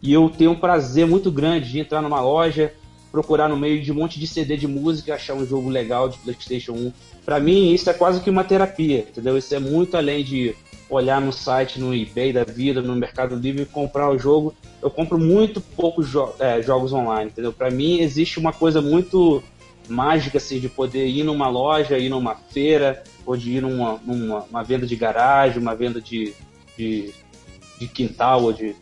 e eu tenho um prazer muito grande de entrar numa loja, procurar no meio de um monte de CD de música, achar um jogo legal de PlayStation 1. Pra mim, isso é quase que uma terapia, entendeu? Isso é muito além de olhar no site, no eBay da vida, no Mercado Livre e comprar o jogo. Eu compro muito poucos jo é, jogos online, entendeu? Pra mim, existe uma coisa muito mágica, assim, de poder ir numa loja, ir numa feira, ou de ir numa, numa uma venda de garagem, uma venda de, de, de quintal, ou de,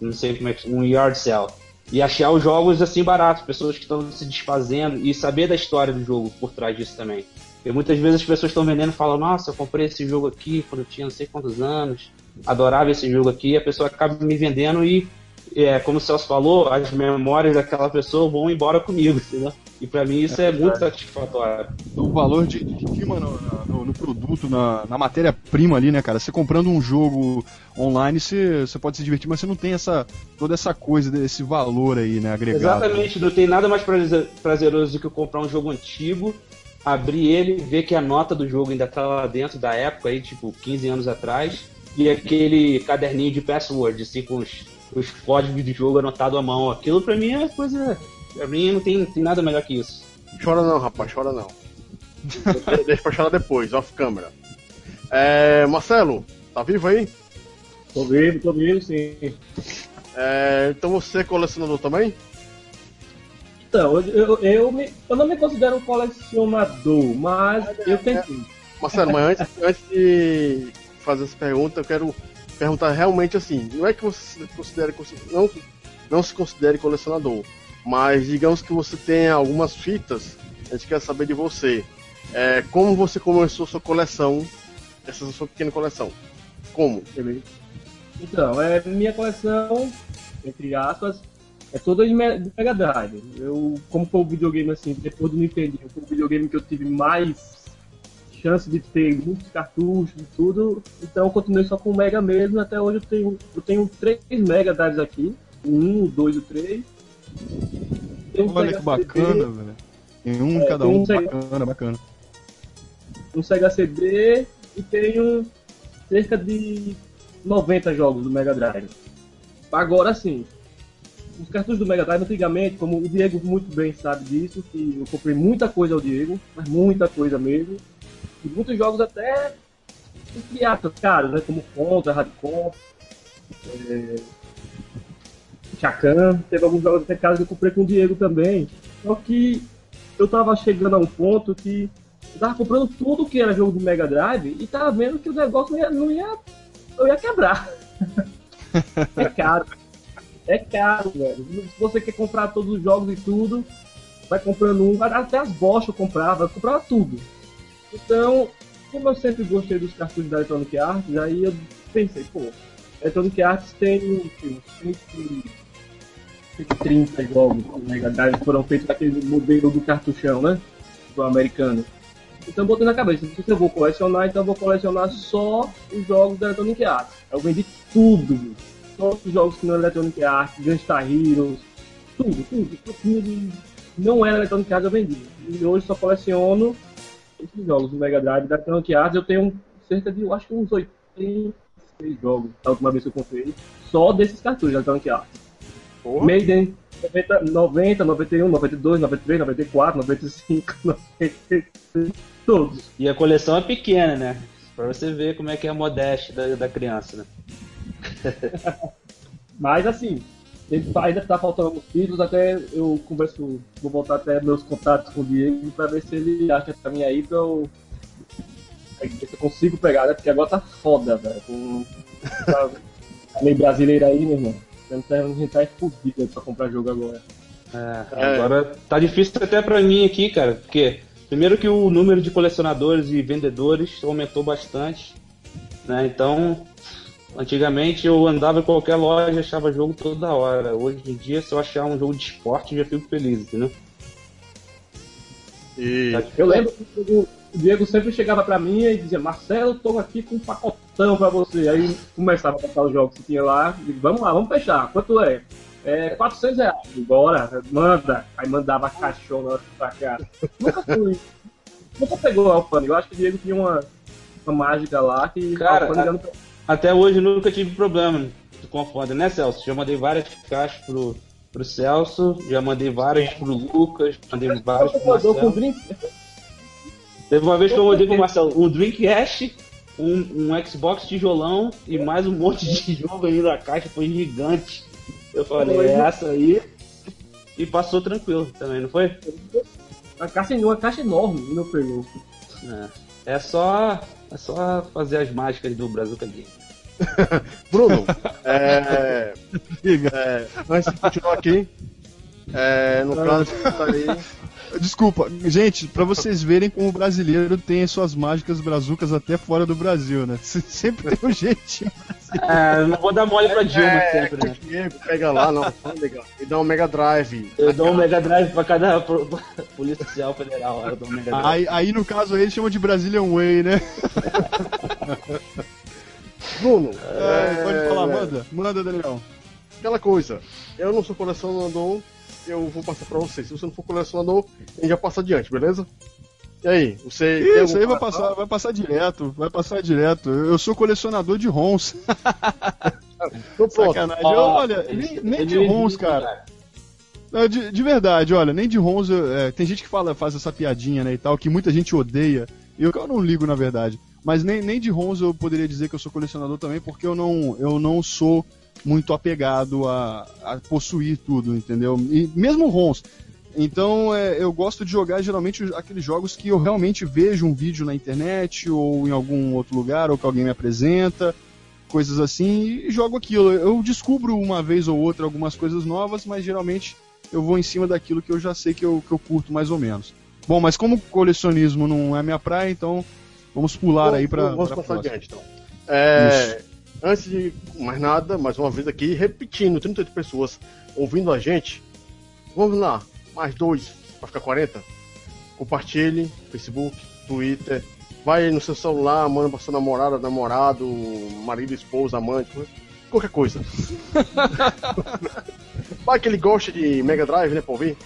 não sei como é que um yard sale. E achar os jogos assim baratos, pessoas que estão se desfazendo e saber da história do jogo por trás disso também. Porque muitas vezes as pessoas estão vendendo e falam, nossa, eu comprei esse jogo aqui quando eu tinha não sei quantos anos, adorava esse jogo aqui, e a pessoa acaba me vendendo e, é, como o Celso falou, as memórias daquela pessoa vão embora comigo, entendeu? E pra mim isso é, muito satisfatório. O valor de, de cima no, no- no produto, na, na matéria-prima ali, né, cara? Você comprando um jogo online, você, você pode se divertir, mas você não tem essa, toda essa coisa, desse valor aí, né, agregado. Exatamente, não tem nada mais prazer- prazeroso do que comprar um jogo antigo, abrir ele, ver que a nota do jogo ainda tá lá dentro da época aí, tipo, 15 anos atrás, e aquele caderninho de password, assim, com os, os códigos de jogo anotado à mão. Aquilo pra mim é coisa. Pra mim não tem, tem nada melhor que isso. Chora não, rapaz, chora não. Deixa pra chorar depois, off câmera. É, Marcelo, tá vivo aí? Tô vivo, tô vivo, sim. É, então você é colecionador também? Então, eu, eu, eu, me- eu não me considero um colecionador, mas eu tentei. Marcelo, mas antes, antes de fazer essa pergunta, eu quero perguntar realmente assim, não é que você considere não, não se considere colecionador, mas digamos que você tenha algumas fitas, a gente quer saber de você. É, como você começou sua coleção, essa sua pequena coleção? Como? Então, é minha coleção, entre aspas, é toda de Me- de Mega Drive. Eu, como foi o videogame assim, depois do Nintendo, foi o videogame que eu tive mais chance de ter muitos cartuchos e tudo, então eu continuei só com Mega mesmo, até hoje eu tenho, eu tenho três Mega Drives aqui, um, dois e três. Tem um Olha que bacana, velho. Tem um É, cada tem um, um Sega- bacana, bacana. um Sega CD e tenho cerca de 90 jogos do Mega Drive. Agora sim, os cartuchos do Mega Drive antigamente, como o Diego muito bem sabe disso, que eu comprei muita coisa ao Diego, mas muita coisa mesmo. E muitos jogos até entre aspas, caros, né? Como Contra, Radicom, é... Chacan, teve alguns jogos até caros que eu comprei com o Diego também. Só que eu tava chegando a um ponto que eu tava comprando tudo que era jogo do Mega Drive e tava vendo que o negócio não ia, não ia, não ia quebrar. é caro. É caro, velho. Se você quer comprar todos os jogos e tudo, vai comprando um, até as bochas eu comprava, eu comprava tudo. Então, como eu sempre gostei dos cartuchos da Electronic Arts, aí eu pensei, pô, Electronic Arts tem uns 130 jogos do Mega Drive foram feitos daquele modelo do cartuchão, né? Do americano. Então botei na cabeça, se eu vou colecionar, então eu vou colecionar só os jogos da Electronic Arts. Eu vendi tudo, todos os jogos que não é Electronic Arts, Gunstar Heroes, tudo, tudo, tudo que não era Electronic Arts eu vendi. E hoje só coleciono esses jogos do Mega Drive da Electronic Arts. Eu tenho cerca de, eu acho que uns 86 jogos, da última vez que eu comprei, só desses cartuchos da Electronic Arts. Porra. Maiden 90, 90, 91, 92, 93, 94, 95, 96, todos. E a coleção é pequena, né? Pra você ver como é que é a modéstia da, da criança, né? Mas assim, ele tá- ainda tá faltando alguns títulos, até eu converso, vou voltar até meus contatos com o Diego pra ver se ele acha pra mim aí pra eu. ver se eu consigo pegar, né? Porque agora tá foda, velho. Com... Tá meio brasileiro aí, meu irmão. A gente tá fudido pra comprar jogo agora. É, agora tá difícil até pra mim aqui, cara, porque primeiro que o número de colecionadores e vendedores aumentou bastante, né? Então, antigamente eu andava em qualquer loja e achava jogo toda hora. Hoje em dia, se eu achar um jogo de esporte, eu já fico feliz, entendeu? E Eu lembro que o Diego sempre chegava para mim e dizia, Marcelo, tô aqui com um pacotão para você. Aí começava a passar os jogos que tinha lá, e vamos lá, vamos fechar, quanto é? É, 400 reais, bora, manda. Aí mandava caixão pra cá. Nunca fui. Nunca pegou o alfândega. Eu acho que o Diego tinha uma, uma mágica lá que... Cara, a, não... até hoje nunca tive problema com alfândega, né, Celso? Já mandei várias caixas pro, pro Celso, já mandei várias pro Lucas, mandei várias pro Marcelo. Com Teve uma vez que eu mandei pro Marcelo um Dreamcast, um, um Xbox tijolão e mais um monte de jogo aí na caixa, foi gigante. Eu falei, é essa aí. E passou tranquilo também, não foi? Uma caixa, uma caixa enorme, e não pegou. É, é só. É só fazer as mágicas do Brasil Game. Bruno, é, é, antes de continuar aqui, é, no caso, tá Desculpa, gente, pra vocês verem como o brasileiro tem as suas mágicas brazucas até fora do Brasil, né? Sempre tem um jeitinho. É, eu não vou dar mole pra Dilma é, sempre, né? o Diego pega lá, não, legal, e dá um Mega Drive. Eu dou um Mega Drive pra cada pro- policial federal. Eu dou um Mega Drive. Aí, aí, no caso aí, ele chama de Brazilian Way, né? Bruno, É, pode falar, é, manda. Manda, Daniel. aquela coisa, eu não sou colecionador, eu vou passar pra você. Se você não for colecionador, a gente já passa adiante, beleza? E aí, você. Isso aí vai passar, vai passar direto, vai passar direto. Eu sou colecionador de ROMs. Então pronto. Sacanagem. Eu, olha, nem, nem de ROMs, cara. Não, de, de verdade, olha, nem de ROMs. eu- é, tem gente que fala, faz essa piadinha, né, e tal, que muita gente odeia. E eu, eu não ligo, na verdade. Mas nem, nem de ROMs eu poderia dizer que eu sou colecionador também, porque eu não, eu não sou muito apegado a, a possuir tudo, entendeu? E mesmo ROMs. Então é, eu gosto de jogar geralmente aqueles jogos que eu realmente vejo um vídeo na internet ou em algum outro lugar, ou que alguém me apresenta, coisas assim, e jogo aquilo. Eu descubro uma vez ou outra algumas coisas novas, mas geralmente eu vou em cima daquilo que eu já sei que eu, que eu curto mais ou menos. Bom, mas como colecionismo não é minha praia, então vamos pular aí pra. Vamos pra passar próxima. adiante então. É, antes de mais nada, mais uma vez aqui, repetindo, 38 pessoas ouvindo a gente. Vamos lá, mais dois para ficar 40. Compartilhe, Facebook, Twitter. Vai no seu celular, manda pra sua namorada, namorado, marido, esposa, amante, qualquer coisa. Vai que ele gosta de Mega Drive, né, pra ouvir?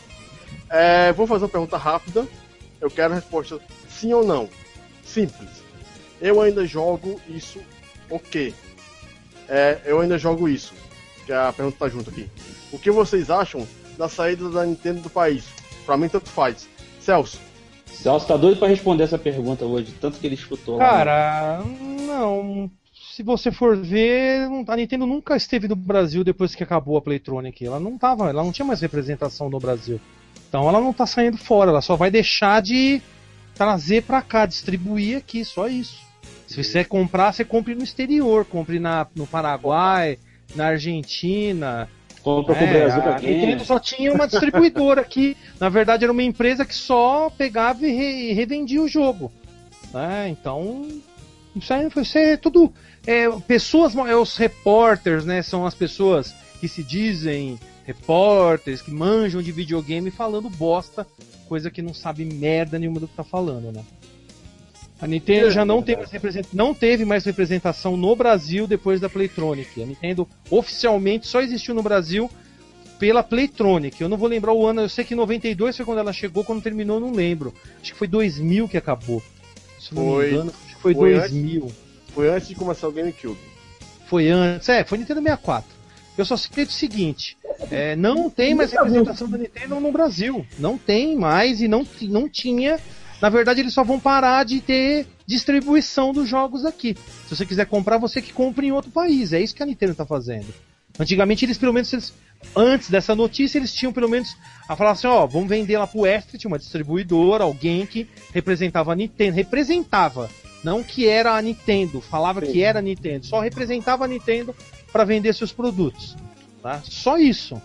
É, vou fazer uma pergunta rápida. Eu quero a resposta sim ou não. Simples. Eu ainda jogo isso o quê? É, eu ainda jogo isso. Que a pergunta tá junto aqui. O que vocês acham da saída da Nintendo do país? Pra mim tanto faz. Celso, Celso tá doido pra responder essa pergunta hoje, tanto que ele escutou lá. Cara, não. Se você for ver, não- a Nintendo nunca esteve no Brasil depois que acabou a Playtronic. Ela não tava, ela não tinha mais representação no Brasil. Então ela não tá saindo fora, ela só vai deixar de trazer pra cá, distribuir aqui, só isso. Se você comprar, você compre no exterior, compre na, no Paraguai, na Argentina, Compra pro é, Brasil a? Nintendo só tinha uma distribuidora aqui. Na verdade, era uma empresa que só pegava e re- revendia o jogo. né? Então, isso aí foi ser tudo. É, pessoas, é, os repórteres, né? São as pessoas que se dizem repórteres, que manjam de videogame falando bosta, coisa que não sabe merda nenhuma do que tá falando, né? A Nintendo já não, tem mais represent... não teve mais representação no Brasil depois da Playtronic. A Nintendo oficialmente só existiu no Brasil pela Playtronic. Eu não vou lembrar o ano, eu sei que 92 foi quando ela chegou, quando terminou eu não lembro. Acho que foi 2000 que acabou. Se eu não Foi- me engano, acho que foi, foi 2000. foi antes de começar o GameCube. Foi antes, é, foi Nintendo 64. Eu só citei o seguinte: é, não tem mais representação da Nintendo no Brasil. Não tem mais e não, não tinha. Na verdade, eles só vão parar de ter distribuição dos jogos aqui. Se você quiser comprar, você que compra em outro país. É isso que a Nintendo está fazendo. Antigamente, eles pelo menos, eles- antes dessa notícia, eles tinham pelo menos a falar assim: ó, vamos vender lá pro Estrit, uma distribuidora, alguém que representava a Nintendo. Representava. Não que era a Nintendo, falava Sim. que era a Nintendo, só representava a Nintendo para vender seus produtos. Tá? Só isso.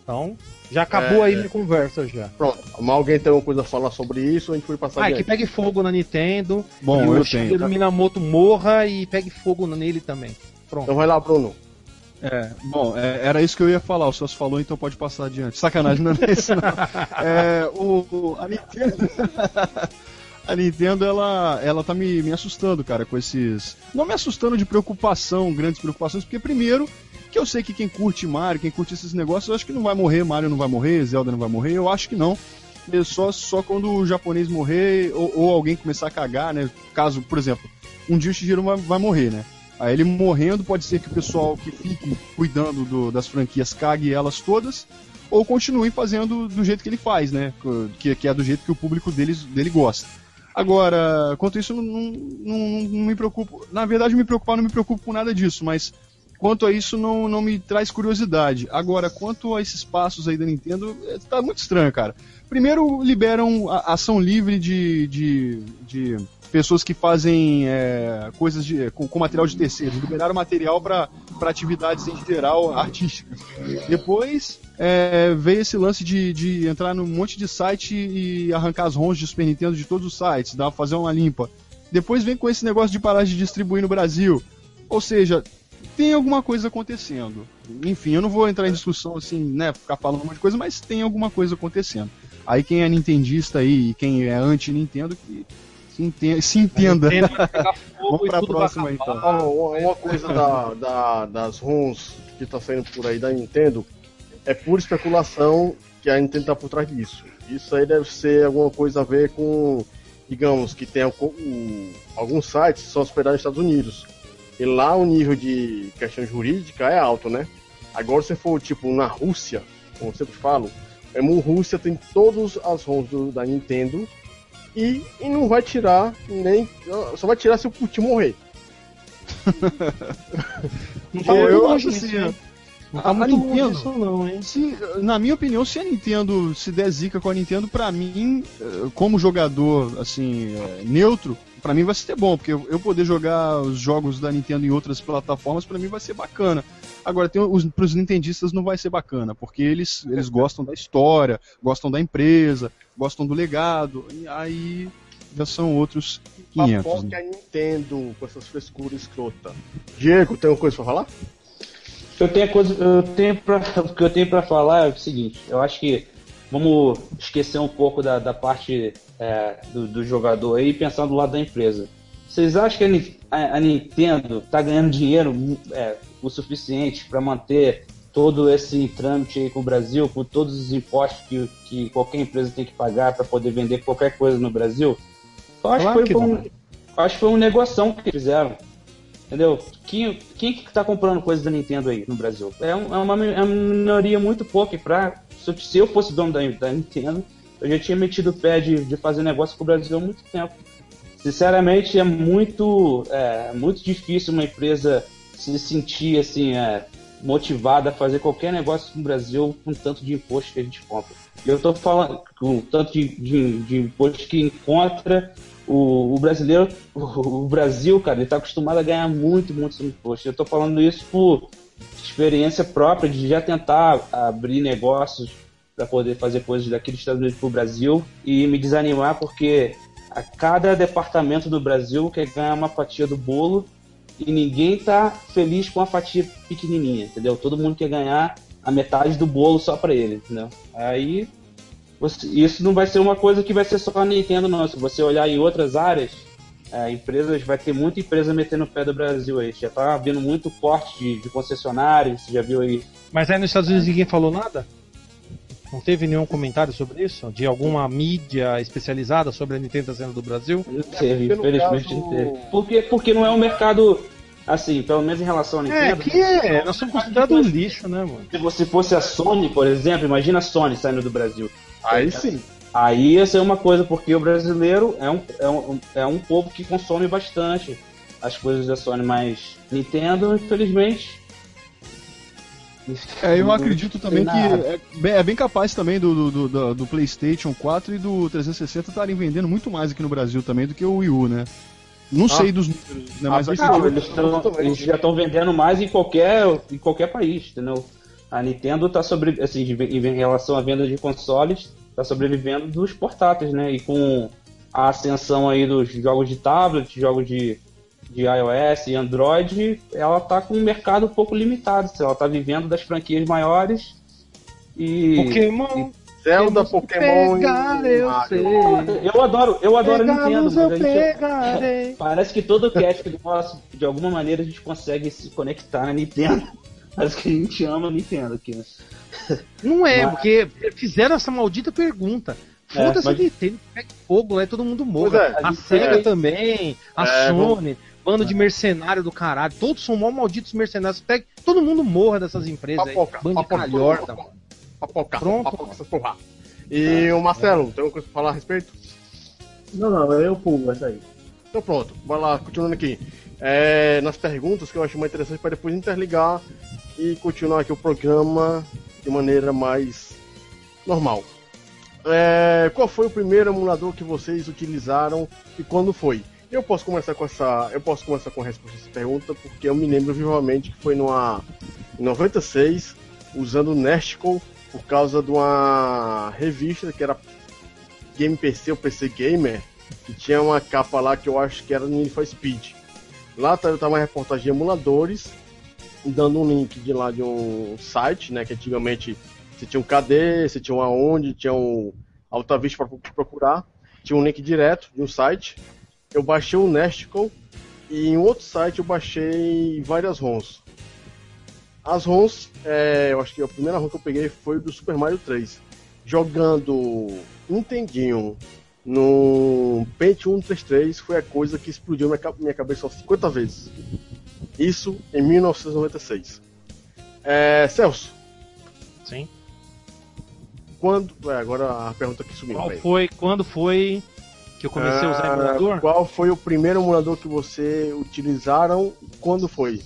Então, já acabou É. aí minha conversa já. Pronto. Mas alguém tem alguma coisa a falar sobre isso? A gente foi passar Ah, que adiante. pegue fogo na Nintendo. Bom, e eu o tenho. tá? Minamoto morra e pegue fogo nele também. Pronto. Então vai lá, Bruno. É, bom, é, era isso que eu ia falar. O Celso falou, então pode passar adiante. Sacanagem, não é isso não. É, o, o- a Nintendo. A Nintendo, ela, ela tá me, me assustando, cara, com esses. Não me assustando de preocupação, grandes preocupações, porque primeiro, que eu sei que quem curte Mario, quem curte esses negócios, eu acho que não vai morrer, Mario não vai morrer, Zelda não vai morrer, eu acho que não. É Só, só quando o japonês morrer ou, ou alguém começar a cagar, né? Caso, por exemplo, um dia o Shigeru vai, vai morrer, né? Aí ele morrendo, pode ser que o pessoal que fique cuidando do- das franquias cague elas todas, ou continue fazendo do jeito que ele faz, né? Que, que é do jeito que o público deles, dele gosta. Agora, quanto isso, não, não, não- me preocupo. Na verdade, me preocupar, não me preocupo com nada disso, mas quanto a isso, não, não me traz curiosidade. Agora, quanto a esses passos aí da Nintendo, é, tá muito estranho, cara. Primeiro, liberam a ação livre de, de, de pessoas que fazem é, coisas de, com, com material de terceiros. Liberaram material para atividades em geral artísticas. Depois é, veio esse lance de, de entrar num monte de site e arrancar as ROMs de Super Nintendo de todos os sites, dar, fazer uma limpa. Depois vem com esse negócio de parar de distribuir no Brasil. Ou seja, tem alguma coisa acontecendo. Enfim, eu não vou entrar em discussão assim, né, ficar falando um monte de coisa, mas tem alguma coisa acontecendo. Aí quem é nintendista aí e quem é anti-Nintendo que entenda. Se entenda. Vamos pra próxima, então. Ó, Uma coisa da, da- das ROMs que tá saindo por aí da Nintendo é pura especulação que a Nintendo tá por trás disso. Isso aí deve ser alguma coisa a ver com, digamos, que tem alguns sites que são hospedados nos Estados Unidos. E lá o nível de questão jurídica é alto, né? Agora se for tipo na Rússia, como eu sempre falo, mesmo Rússia tem todas as ROMs do- da Nintendo e, e não vai tirar nem. Só vai tirar se o Putin morrer. Não tá Eu, eu longe acho assim, hein? Não a- tá a muito longe Nintendo- disso não, hein? Se, na minha opinião, se a Nintendo se der zica com a Nintendo, pra mim, eh, como jogador assim, eh, neutro, pra mim vai ser bom, porque eu eu poder jogar os jogos da Nintendo em outras plataformas, pra mim vai ser bacana. Agora, tem os, pros nintendistas não vai ser bacana, porque eles, eles gostam da história, gostam da empresa, gostam do legado, e aí já são outros 500. Papoca né? a Nintendo com essas frescuras escrota. Diego, tem alguma coisa pra falar? Eu tenho coisa, eu tenho pra, o que eu tenho pra falar é o seguinte, eu acho que vamos esquecer um pouco da, da parte é, do, do jogador aí e pensar do lado da empresa. Vocês acham que a- a Nintendo tá ganhando dinheiro é, o suficiente para manter todo esse trâmite aí com o Brasil, com todos os impostos que, que qualquer empresa tem que pagar para poder vender qualquer coisa no Brasil? Eu acho, Claro que foi, um, acho que foi um negoção que fizeram. Entendeu? Quem, quem que tá comprando coisas da Nintendo aí no Brasil? É, um- é uma, é uma minoria muito pouca. Pra, se, eu, se eu fosse dono da, da Nintendo, eu já tinha metido o pé de, de fazer negócio com o Brasil há muito tempo. Sinceramente, é muito, é, muito difícil uma empresa se sentir assim, é, motivada a fazer qualquer negócio no Brasil com tanto de imposto que a gente compra. Eu tô falando com tanto de, de, de imposto que encontra o, o brasileiro, o, o Brasil, cara, ele tá acostumado a ganhar muito, muito imposto. Eu tô falando isso por experiência própria de já tentar abrir negócios para poder fazer coisas daqui dos Estados Unidos pro Brasil e me desanimar porque a cada departamento do Brasil quer ganhar uma fatia do bolo e ninguém tá feliz com a fatia pequenininha, entendeu? Todo mundo quer ganhar a metade do bolo só para ele, entendeu? Aí você- isso não vai ser uma coisa que vai ser só a Nintendo, não. Se você olhar em outras áreas, é, empresas, vai ter muita empresa metendo o pé do Brasil aí. Já tá havendo muito corte de, de concessionários, você já viu aí. Mas aí nos Estados Unidos ninguém falou nada? Não teve nenhum comentário sobre isso? De alguma mídia especializada sobre a Nintendo trazendo do Brasil? Não teve, infelizmente caso- não teve. Por quê? Porque não é um mercado, assim, pelo menos em relação à É, Nintendo. que é, nós somos considerados um lixo, né, mano? Se você fosse a Sony, por exemplo, imagina a Sony saindo do Brasil. Aí sim. Aí ia ser uma coisa, porque o brasileiro é um, é um, é um povo que consome bastante as coisas da Sony, mas Nintendo, infelizmente. É, eu acredito também que é bem, é bem capaz também do, do, do- do- do PlayStation 4 e do 360 estarem vendendo muito mais aqui no Brasil também do que o Wii U, né? Não Ah. sei dos números, né? Mas Ah, Não, eles, tão- Totalmente. eles já estão vendendo mais em qualquer, em qualquer país, entendeu? A Nintendo está sobre, assim, de- em relação à venda de consoles, está sobrevivendo dos portáteis, né? E com a ascensão aí dos jogos de tablet, jogos de, de iOS e Android, ela está com um mercado um pouco limitado. assim, Ela está vivendo das franquias maiores e Pokémon. Zelda, que Pokémon pegar, e eu Mario. eu adoro, eu adoro a Nintendo, mas eu a gente. Parece que todo cast nosso, de alguma maneira, a gente consegue se conectar na Nintendo. Parece que a gente ama a Nintendo aqui, né? Não é, Mas- porque fizeram essa maldita pergunta. Foda-se mas- a Nintendo, pega fogo lá e todo mundo morre. É, a a SEGA é. também, a É, Sony, bando de mercenário do caralho. Todos são mal malditos mercenários. Pega, todo mundo morra dessas empresas aí. Papoca, Bando de papoca, calhorda, mano. Papoca, Pronto. papoca, essas porra. E o Marcelo, tem alguma coisa pra falar a respeito? Não, não, eu pulo essa aí. Então pronto, vai lá, continuando aqui. É, nas perguntas que eu acho mais interessante para depois interligar e continuar aqui o programa de maneira mais normal. É, qual foi o primeiro emulador que vocês utilizaram e quando foi? Eu posso começar com essa, eu posso começar com a resposta a essa pergunta porque eu me lembro vivamente que foi numa em 96 usando o Nesticle por causa de uma revista que era Game PC ou PC Gamer que tinha uma capa lá que eu acho que era Need for Speed. Lá tá, tá uma reportagem de emuladores, dando um link de lá de um site, né, que antigamente você tinha um KD, você tinha um aonde, tinha um Alta Vista para procurar, tinha um link direto de um site. Eu baixei o Nesticle e em outro site eu baixei várias ROMs. As ROMs, é, eu acho que a primeira ROM que eu peguei foi do Super Mario 3. Jogando Nintendinho no Pentium 133 foi a coisa que explodiu minha, minha cabeça 50 vezes. Isso em 1996. É, Celso, Sim. quando. é, agora a pergunta que sumiu. Qual foi, quando foi que eu comecei a usar Ah, emulador? Qual foi o primeiro emulador que você utilizaram? Quando foi?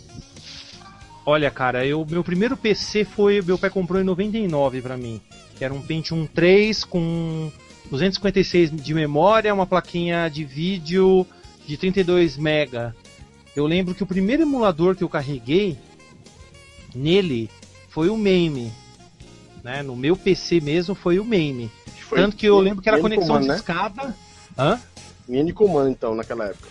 Olha, cara, eu, meu primeiro PC foi. Meu pai comprou em 99 pra mim. Que era um Pentium 3 com 256 de memória, uma plaquinha de vídeo de 32 mega. Eu lembro que o primeiro emulador que eu carreguei nele foi o MAME. Né? No meu PC mesmo foi o MAME. Foi Tanto que eu lembro que era conexão de né? escada. Hã? Mini Command, então, naquela época.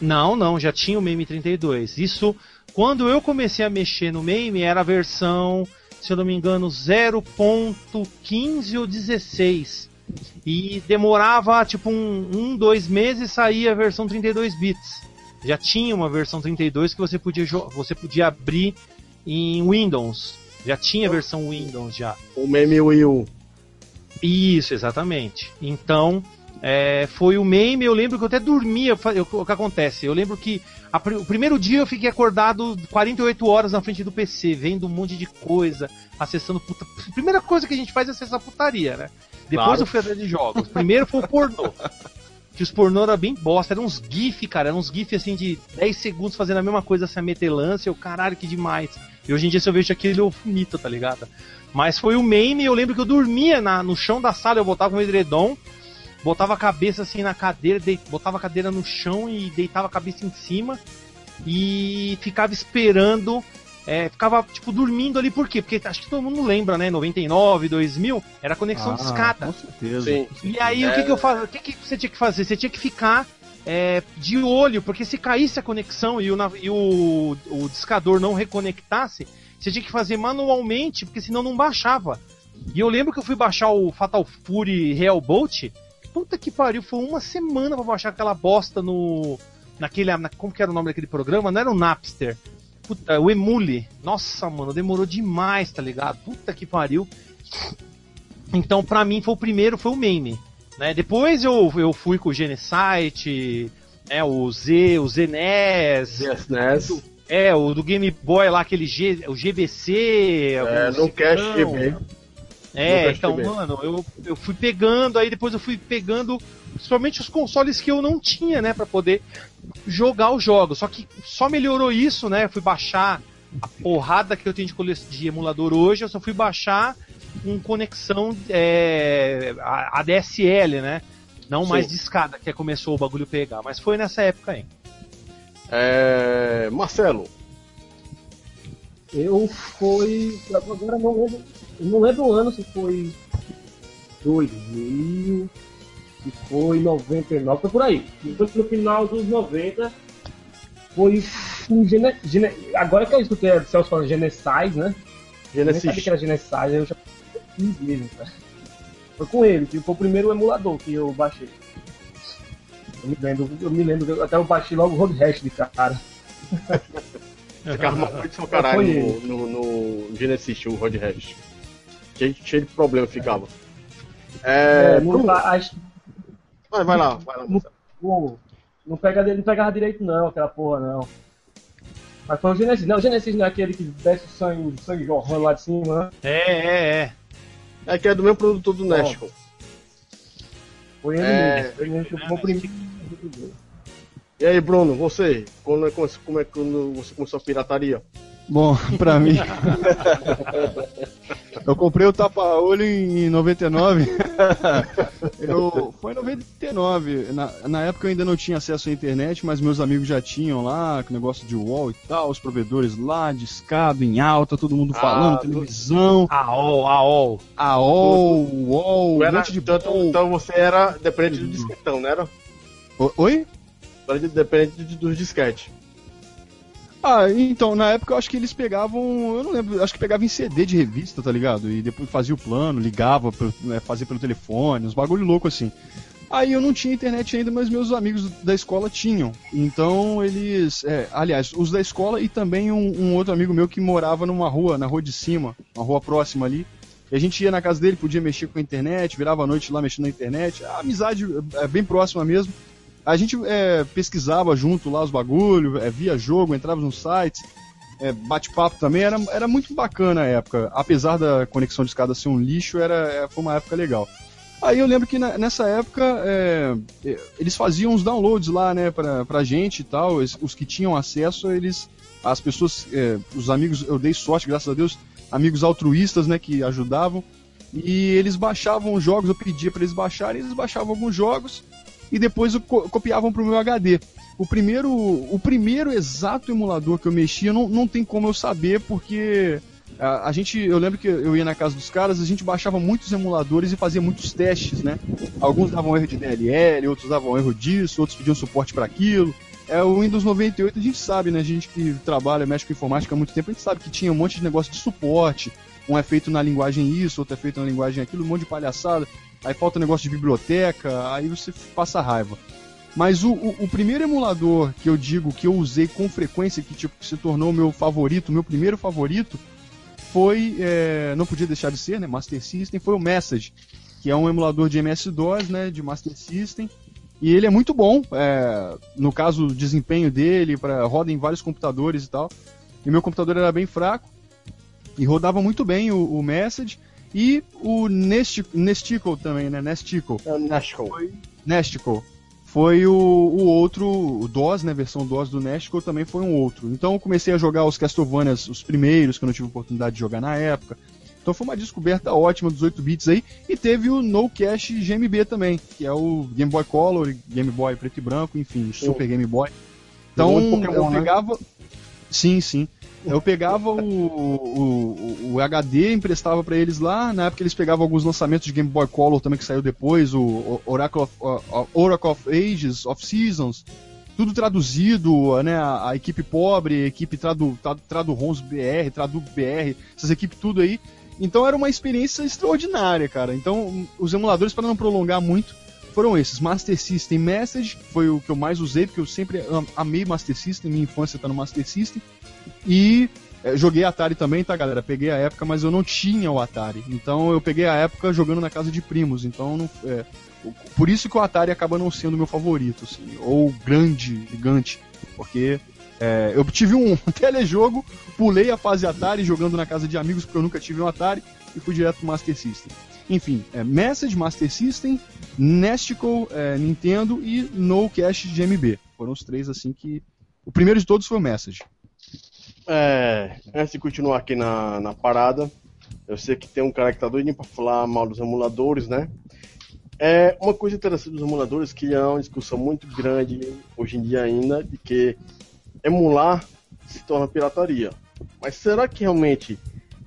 Não, não, já tinha o MAME 32. Isso, quando eu comecei a mexer no MAME, era a versão, se eu não me engano, 0.15 ou 16. E demorava tipo um, um, dois meses saía a versão 32 bits. Já tinha uma versão 32 que você podia, você podia abrir em Windows. Já tinha a versão Windows já. O meme Wii U. Isso, exatamente. Então, é, foi o meme. Eu lembro que eu até dormia. eu- o que acontece? Eu lembro que a o primeiro dia eu fiquei acordado 48 horas na frente do PC, vendo um monte de coisa, acessando puta. Primeira coisa que a gente faz é acessar putaria, né? Depois Claro. eu fui atrás de jogos. Primeiro foi o pornô. Que os pornô era bem bosta, eram uns GIF, cara, eram uns GIF assim de 10 segundos fazendo a mesma coisa sem a metelância, eu caralho, que demais. E hoje em dia se eu vejo aquilo eu vomito, tá ligado? Mas foi o meme, eu lembro que eu dormia na- no chão da sala, eu botava um edredom, botava a cabeça assim na cadeira, dei- botava a cadeira no chão e deitava a cabeça em cima e ficava esperando, é, ficava tipo dormindo ali, por quê? Porque acho que todo mundo lembra, né? 99, 2000, era conexão de escada. Com certeza. Sim. E aí o que, que eu faço? O que, que você tinha que fazer? Você tinha que ficar é, de olho, porque se caísse a conexão e o, e o, o discador não reconectasse, você tinha que fazer manualmente, porque senão não baixava. E eu lembro que eu fui baixar o Fatal Fury Real Bolt. Puta que pariu, foi uma semana pra baixar aquela bosta no. Naquele. Na, como que era o nome daquele programa? Não era o Napster. Puta, o Emule. Nossa, mano, demorou demais, tá ligado? Puta que pariu. Então, pra mim, foi o primeiro, foi o Mame. Né? Depois eu, eu fui com o Genesite, né, o Z, o ZNES, SNES. é, o do Game Boy lá, aquele G, o GBC, É, no Cash. GB. É, então, mano, eu, eu fui pegando, aí depois eu fui pegando principalmente os consoles que eu não tinha, né, pra poder jogar os jogos. Só que só melhorou isso, né? Eu fui baixar a porrada que eu tenho de, de emulador hoje, eu só fui baixar com conexão é, a- ADSL, né? Não mais de escada, que começou o bagulho pegar, mas foi nessa época aí. É... Marcelo. Eu fui. Agora não lembro. Eu não lembro o ano se foi 2000, se foi 99, foi por aí. Depois no final dos 90 foi um gene, gene, agora que eu escutei a Celso falando Genesis, né? Genesis. Eu nem sabia que era Genesis, eu já fiz mesmo, cara. Foi com ele, que foi o primeiro emulador que eu baixei. Eu me lembro, eu me lembro, até eu baixei logo o Road Rash de cara. Ficava uma de seu caralho no, no, no Genesis, o Road Rash. Cheio, cheio de problema ficava. É, é não, acho... vai, vai lá, vai lá. Não, não, pega, não pegava direito não, aquela porra não. Mas foi o Genesis. Não, o Genesis não é aquele que desce o sangue, sangue jorrando lá de cima, né? É, é, é. É que é do mesmo produtor do Nesco. Foi ele é... mesmo. Foi o primeiro. E aí, Bruno, você? Como é, como é que você começou a pirataria? Bom, pra mim. eu comprei o tapa-olho em 99. eu, foi em 99. Na, na época eu ainda não tinha acesso à internet, mas meus amigos já tinham lá, com negócio de wall e tal, os provedores lá, discado, em alta, todo mundo falando, ah, televisão. AOL, AOL. AOL, UOL, um monte de tanto, Então você era dependente do disquetão, não era? Oi? Dependente dos disquetes. Ah, então, na época eu acho que eles pegavam, eu não lembro, acho que pegava em CD de revista, tá ligado? E depois fazia o plano, ligava, né, fazia pelo telefone, uns bagulho louco assim. Aí eu não tinha internet ainda, mas meus amigos da escola tinham. Então eles. É, aliás, os da escola e também um, um, outro amigo meu que morava numa rua, na rua de cima, uma rua próxima ali. E a gente ia na casa dele, podia mexer com a internet, virava a noite lá mexendo na internet. A amizade é bem próxima mesmo. A gente é, pesquisava junto lá os bagulhos, é, via jogo, entrava nos sites, é, bate-papo também, era, era muito bacana a época. Apesar da conexão de escada ser um lixo, era, é, foi uma época legal. Aí eu lembro que na, nessa época é, é, eles faziam uns downloads lá, né, pra, pra gente e tal. Os, os que tinham acesso, eles. As pessoas, é, os amigos, eu dei sorte, graças a Deus, amigos altruístas, né, que ajudavam. E eles baixavam os jogos, eu pedia para eles baixarem, eles baixavam alguns jogos e depois co copiavam para o meu HD. O primeiro, o primeiro exato emulador que eu mexia não, não tem como eu saber, porque a, a, gente, eu lembro que eu ia na casa dos caras, a gente baixava muitos emuladores e fazia muitos testes, né? Alguns davam erro de DLL, outros davam erro disso, outros pediam suporte para aquilo. É, o Windows 98 a gente sabe, né? A gente que trabalha, mexe com informática há muito tempo, a gente sabe que tinha um monte de negócio de suporte. Um é feito na linguagem isso, outro é feito na linguagem aquilo, um monte de palhaçada aí falta negócio de biblioteca, aí você passa raiva. Mas o, o, o, primeiro emulador que eu digo que eu usei com frequência, que tipo, que se tornou meu favorito, meu primeiro favorito, foi, é, não podia deixar de ser, né, Master System, foi o Message, que é um emulador de MS-DOS, né, de Master System, e ele é muito bom, é, no caso, o desempenho dele, para roda em vários computadores e tal, e meu computador era bem fraco, e rodava muito bem o, o Message, e o Nest, Nesticle também, né? Nesticle. É o Nesticle. Foi, Nesticle. Foi o, o outro, o DOS, né? Versão DOS do Nesticle também foi um outro. Então eu comecei a jogar os Castlevanias, os primeiros, que eu não tive oportunidade de jogar na época. Então foi uma descoberta ótima dos 8 bits aí. E teve o No Cache GMB também, que é o Game Boy Color, Game Boy preto e branco, enfim, Super Game Boy. Então Pokémon, eu né? pegava. Né? Sim, sim. Eu pegava o, o, o HD, emprestava para eles lá. Na época eles pegavam alguns lançamentos de Game Boy Color também que saiu depois, o Oracle of, Oracle of Ages, of Seasons, tudo traduzido, né? A, a equipe pobre, a equipe Tradu, tradu, tradu ROMs BR, Tradu BR, essas equipes tudo aí. Então era uma experiência extraordinária, cara. Então os emuladores, para não prolongar muito, foram esses. Master System Message foi o que eu mais usei, porque eu sempre amei Master System, minha infância tá no Master System. E é, joguei Atari também, tá, galera? Peguei a época, mas eu não tinha o Atari. Então eu peguei a época jogando na casa de primos. Então não, é, por isso que o Atari acaba não sendo meu favorito, assim, ou grande, gigante, porque é, eu tive um telejogo, pulei a fase Atari jogando na casa de amigos porque eu nunca tive um Atari e fui direto pro Master System. Enfim, é, Message, Master System, Nesticle, é, Nintendo e No Cache GMB. Foram os três assim que. O primeiro de todos foi o Message. É, antes de continuar aqui na, na parada, eu sei que tem um cara que tá doidinho pra falar mal dos emuladores, né? É uma coisa interessante dos emuladores que há uma discussão muito grande hoje em dia ainda de que emular se torna pirataria. Mas será que realmente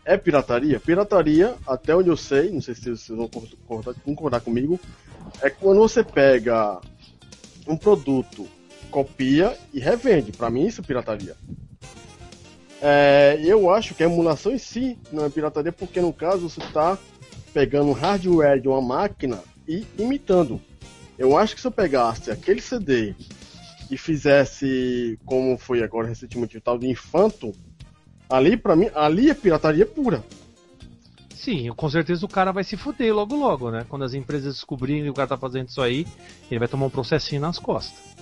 é pirataria? Pirataria, até onde eu sei, não sei se vocês vão concordar, concordar comigo, é quando você pega um produto, copia e revende. Para mim isso é pirataria. É, eu acho que a emulação em si não é pirataria porque no caso você está pegando o hardware de uma máquina e imitando. Eu acho que se eu pegasse aquele CD e fizesse como foi agora recentemente o tal de Infanto, ali para mim, ali é pirataria pura. Sim, com certeza o cara vai se fuder logo logo, né? Quando as empresas descobrirem que o cara tá fazendo isso aí, ele vai tomar um processinho nas costas.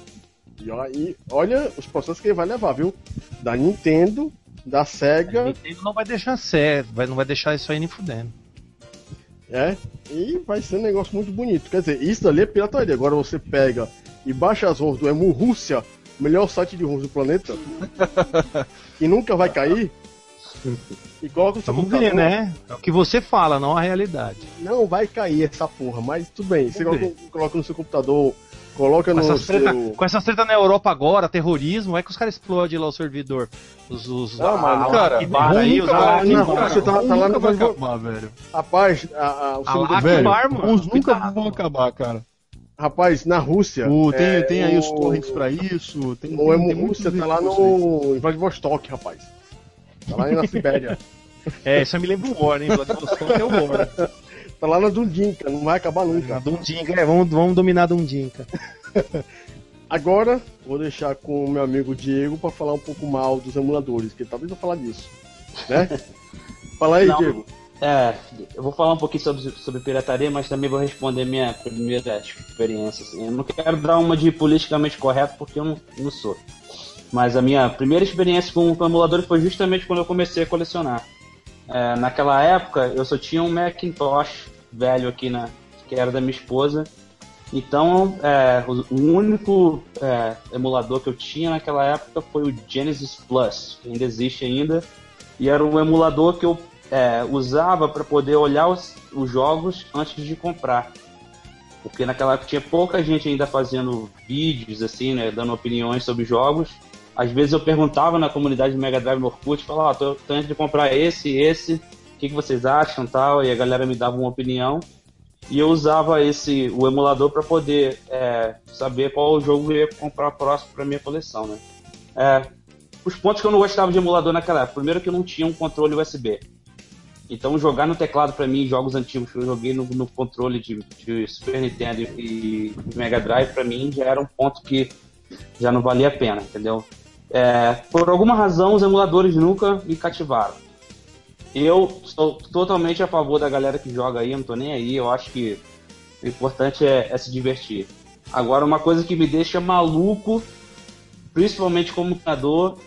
E, e olha os processos que ele vai levar, viu? Da Nintendo, da Sega. A Nintendo não vai deixar certo, vai, não vai deixar isso aí nem fudendo. É, e vai ser um negócio muito bonito. Quer dizer, isso ali é pirataria. Agora você pega e baixa as ROMs do Emu Rússia, melhor site de ROMs do planeta, e nunca vai cair. E coloca o seu Vamos computador. ver, né? É o que você fala, não a realidade. Não vai cair essa porra, mas tudo bem. Você coloca, coloca no seu computador Coloca com no essas treta, seu... Com essas treta na Europa agora, terrorismo, é que os caras explodem lá o servidor. Os, os não, mano, cara, aí, os Você tá, tá lá no vai acabar, velho. Rapaz, a, a, o velho, mano, os nunca vão acabar, cara. Rapaz, na Rússia. O, tem, é, tem aí o... os torrents pra isso. Tem, o Emo Rússia tá lá no Vladivostok, rapaz. Tá lá na Sibéria. é, isso me lembra o War, hein? Vladivostok é o War. Tá lá na Dundinka, não vai acabar nunca. Dundinka, é, vamos, vamos dominar a Dundinka. Agora, vou deixar com o meu amigo Diego para falar um pouco mal dos emuladores, que talvez eu falar disso. Né? Fala aí, não, Diego. É, eu vou falar um pouquinho sobre, sobre pirataria, mas também vou responder minha primeira experiência. Assim. Eu não quero dar uma de politicamente correto porque eu não, não sou. Mas a minha primeira experiência com, com emulador foi justamente quando eu comecei a colecionar. É, naquela época eu só tinha um Macintosh velho aqui na que era da minha esposa. Então é, o, único é, emulador que eu tinha naquela época foi o Genesis Plus, que ainda existe ainda, e era um emulador que eu é, usava para poder olhar os, os jogos antes de comprar. Porque naquela época tinha pouca gente ainda fazendo vídeos, assim, né, dando opiniões sobre jogos. Às vezes eu perguntava na comunidade do Mega Drive no falava, oh, tô, tô antes de comprar esse, esse, que, que vocês acham tal, e a galera me dava uma opinião. E eu usava esse o emulador para poder é, saber qual jogo eu ia comprar próximo para minha coleção, né? É, os pontos que eu não gostava de emulador naquela época, primeiro que eu não tinha um controle USB. Então jogar no teclado para mim, jogos antigos que eu joguei no, no controle de, de, Super Nintendo e Mega Drive, para mim já era um ponto que já não valia a pena, entendeu? É, por alguma razão, os emuladores nunca me cativaram. Eu sou totalmente a favor da galera que joga aí, não tô nem aí. Eu acho que o importante é, é se divertir. Agora, uma coisa que me deixa maluco, principalmente como computador,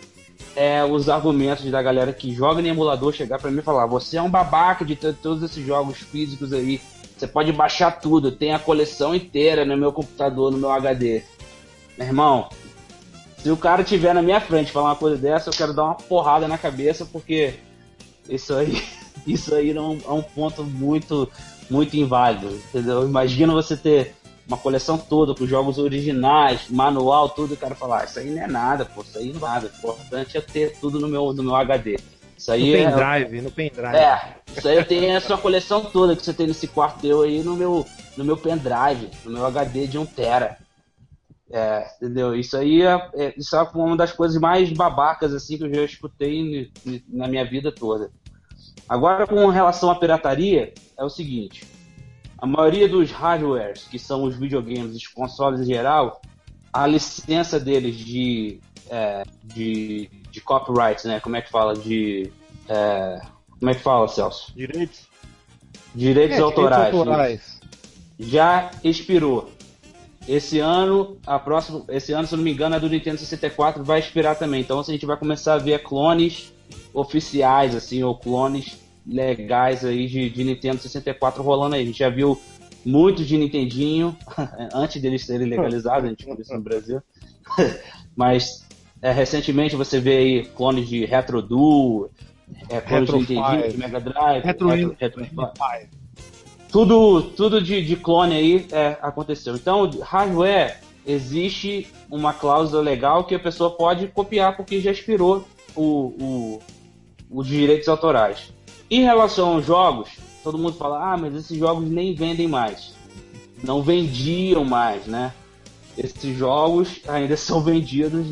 é os argumentos da galera que joga em emulador chegar para mim e falar: você é um babaca de todos esses jogos físicos aí. Você pode baixar tudo, tem a coleção inteira no meu computador, no meu HD. Meu irmão, se o cara tiver na minha frente falar uma coisa dessa, eu quero dar uma porrada na cabeça, porque isso aí, isso aí não é um ponto muito, muito inválido, entendeu? Imagina você ter uma coleção toda com jogos originais, manual, tudo, e o cara falar, ah, isso aí não é nada, pô, isso aí não é nada. O importante é ter tudo no meu, no meu HD. Isso aí no é, pendrive, no pendrive. É, isso aí eu tenho essa coleção toda que você tem nesse quarto teu aí no meu, no meu pendrive, no meu HD de 1 tera. É, entendeu? Isso aí é, é, isso é uma das coisas mais babacas assim que eu já escutei na minha vida toda. Agora, com relação à pirataria, é o seguinte: a maioria dos hardwares, que são os videogames, os consoles em geral, a licença deles de, é, de, de copyright, né? Como é que fala? De. É, como é que fala, Celso? Direitos. Direitos, é, autorais, direitos autorais. Já expirou. Esse ano, a próxima, esse ano, se eu não me engano, a do Nintendo 64 vai expirar também. Então a gente vai começar a ver clones oficiais, assim, ou clones legais aí de, de Nintendo 64 rolando aí. A gente já viu muitos de Nintendinho antes deles serem legalizados, a gente viu isso no Brasil. Mas é, recentemente você vê aí clones de Retro Duo, é, clones Retro de Nintendinho, de Mega Drive, Retro, Retro, Retro, Retro tudo, tudo de, de clone aí é, aconteceu. Então, hardware, existe uma cláusula legal que a pessoa pode copiar porque já expirou o, o, os direitos autorais. Em relação aos jogos, todo mundo fala, ah, mas esses jogos nem vendem mais. Não vendiam mais, né? Esses jogos ainda são vendidos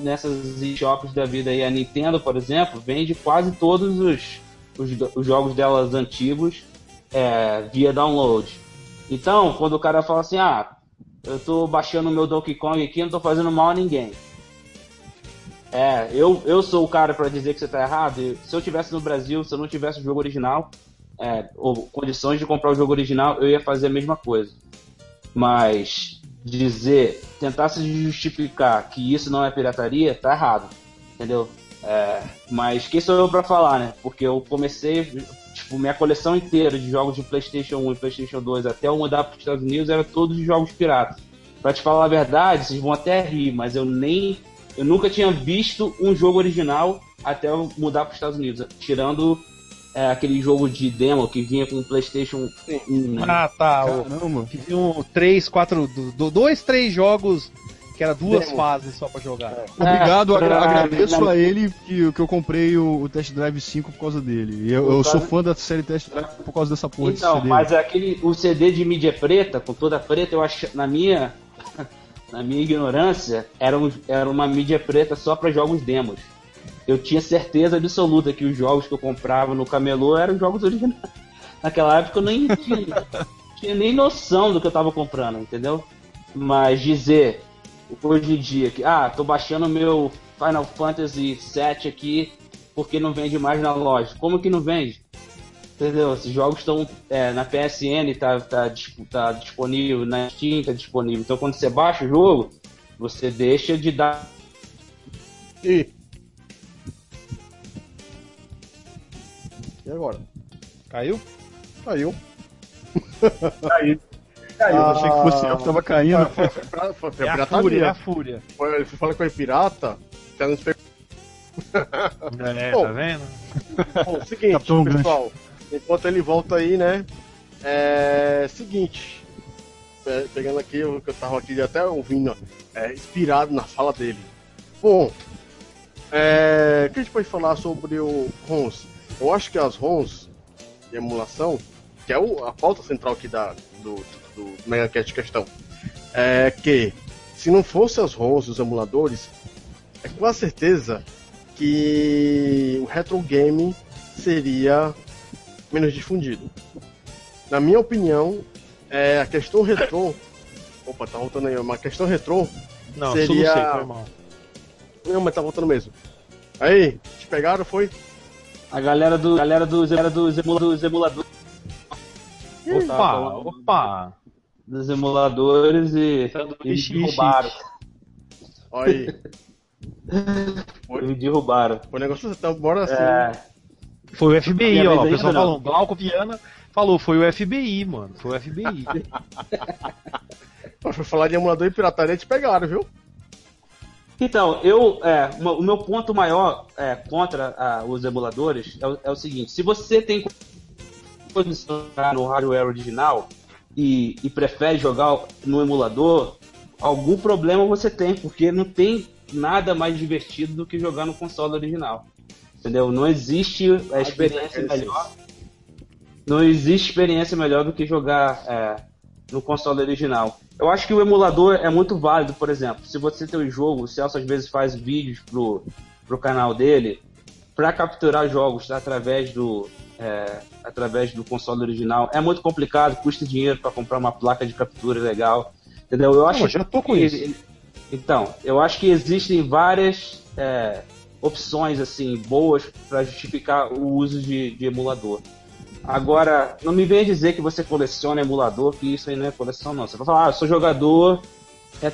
nessas shops da vida aí. A Nintendo, por exemplo, vende quase todos os, os, os jogos delas antigos é, via download. Então, quando o cara fala assim, ah, eu tô baixando meu Donkey Kong aqui, não tô fazendo mal a ninguém. É, eu, eu sou o cara para dizer que você tá errado. Se eu tivesse no Brasil, se eu não tivesse o jogo original, é, ou condições de comprar o jogo original, eu ia fazer a mesma coisa. Mas dizer, tentar se justificar que isso não é pirataria, tá errado. Entendeu? É, mas quem sou eu para falar, né? Porque eu comecei, tipo, minha coleção inteira de jogos de PlayStation 1 e PlayStation 2 até eu mudar para os Estados Unidos era todos de jogos piratas. Para te falar a verdade, vocês vão até rir, mas eu nem. Eu nunca tinha visto um jogo original até eu mudar para os Estados Unidos, tirando é, aquele jogo de demo que vinha com o PlayStation 1. Né? Ah, tá. Caramba. Que vinham três, quatro, dois, três jogos que era duas Demo. fases só pra jogar. É. Obrigado, é, agradeço a ele que, que eu comprei o, o, Test Drive 5 por causa dele. Eu, eu sou fã da série Test Drive por causa dessa porra então, CD. mas aquele, o CD de mídia preta, com toda preta, eu acho, na minha, na minha ignorância, era, um, era uma mídia preta só para jogos demos. Eu tinha certeza absoluta que os jogos que eu comprava no camelô eram jogos originais. Naquela época eu nem tinha, tinha nem noção do que eu tava comprando, entendeu? Mas dizer hoje em dia que, ah, tô baixando meu Final Fantasy VII aqui porque não vende mais na loja. Como que não vende? Entendeu? Esses jogos estão é, na PSN, tá, tá, tá disponível, na Steam tá disponível. Então quando você baixa o jogo, você deixa de dar. E, e agora? Caiu? Caiu. Caiu. Caiu. Ah, achei que fosse eu que tava caindo. Foi, foi, foi, foi, é a fúria, é a fúria. Foi, ele falou que foi pirata, tá nos É, Bom, tá vendo? Bom, seguinte, Capitão pessoal. Enquanto ele volta aí, né? É. Seguinte. Pegando aqui, o que eu tava aqui até ouvindo, é, inspirado na fala dele. Bom, é, o que a gente pode falar sobre o ROMs? Eu acho que as ROMs de emulação, que é o, a pauta central aqui da, do, do MegaCast questão, é que se não fosse as ROMs, os emuladores, é com a certeza que o retro game seria menos difundido. Na minha opinião, é, a questão retrô. Opa, tá voltando aí, uma questão retrô não, seria. Não, foi mal. Não, mas tá voltando mesmo. Aí, te pegaram, foi? A galera do. galera dos, galera dos, dos emuladores. Opa, opa! Dos emuladores e. E derrubaram. Olha aí. Foi? Me derrubaram. O negócio tá bora assim. É... Foi o FBI, ó. O pessoal falou, Glauco Viana falou, foi o FBI, mano. Foi o FBI. Pra falar de emulador e pirataria, te pegaram, viu? Então, eu, é, o meu ponto maior é, contra a, os emuladores é o, é o, seguinte: se você tem condição no hardware original e, e, prefere jogar no emulador, algum problema você tem, porque não tem nada mais divertido do que jogar no console original. Entendeu? Não existe a experiência melhor. Não existe experiência melhor do que jogar é, no console original. Eu acho que o emulador é muito válido, por exemplo, se você tem um jogo, o Celso às vezes faz vídeos pro, pro canal dele para capturar jogos através do é, através do console original. É muito complicado, custa dinheiro para comprar uma placa de captura legal, entendeu? Eu acho Não, já tô com isso. Então, eu acho que existem várias é, opções assim boas para justificar o uso de, de emulador. Agora, não me venha dizer que você coleciona emulador, que isso aí não é coleção, não. Você vai falar, ah, eu sou jogador,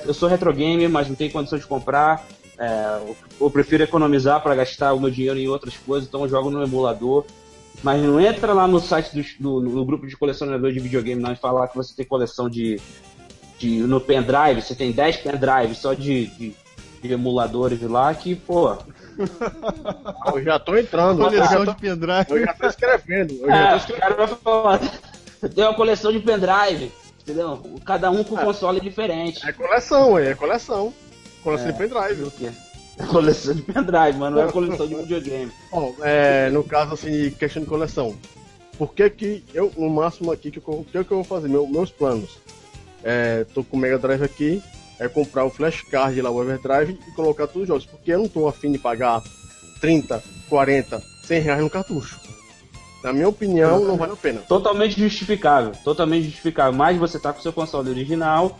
eu sou retro gamer, mas não tenho condição de comprar, é, eu prefiro economizar para gastar o meu dinheiro em outras coisas, então eu jogo no emulador. Mas não entra lá no site do, do no grupo de colecionador de videogame não e falar que você tem coleção de, de no pendrive, você tem 10 pendrives só de, de, de emuladores lá que, pô, eu já tô entrando. Coleção tô, de pendrive. Eu já tô escrevendo. Eu é, já tô escrevendo. Cara vai falar, Tem uma coleção de pendrive, entendeu? Cada um com É. console diferente. É coleção, é, é coleção. Coleção É. de pendrive. É coleção de pendrive, mas não é coleção de videogame. Bom, é, no caso assim, questão de coleção. Por que que eu, no máximo aqui, que eu, o que, que eu vou fazer? Meu- meus planos. É, tô com o Mega Drive aqui, é comprar o flashcard lá, o Everdrive e colocar todos os jogos. Porque eu não tô afim de pagar 30, 40, 100 reais no cartucho. Na minha opinião, não vale a pena. Totalmente justificável, totalmente justificável. Mas você tá com seu console original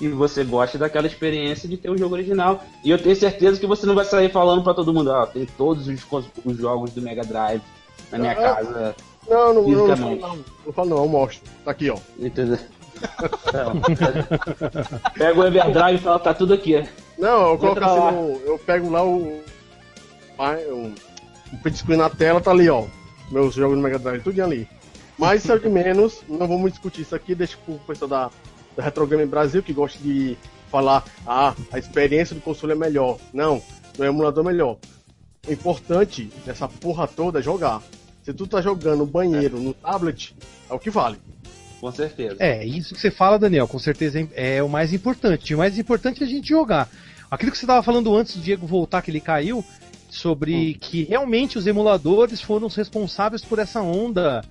e você gosta daquela experiência de ter o jogo original. E eu tenho certeza que você não vai sair falando pra todo mundo, ó, tem todos os, os jogos do Mega Drive na minha Ah. casa. Não, não, não, não, falo não. Não falo não, eu mostro. Tá aqui, ó. Entendeu? Pega o Everdrive e fala, tá tudo aqui. Não, eu coloco assim no, Eu pego lá o. Print screen na tela, tá ali, ó. Meus jogos no Mega Drive, tudo ali. Mas o de menos, não vamos discutir isso aqui, deixa pro pessoal da, da Retro Game Brasil que gosta de falar, ah, a experiência do console é melhor. Não, no emulador é melhor. O importante dessa porra toda é jogar. Se tu tá jogando no banheiro, no tablet, é o que vale. Com certeza. É, isso que você fala, Daniel, com certeza é é o mais importante. O mais importante é a gente jogar. Aquilo que você estava falando antes do Diego voltar, que ele caiu, sobre que realmente os emuladores foram os responsáveis por essa onda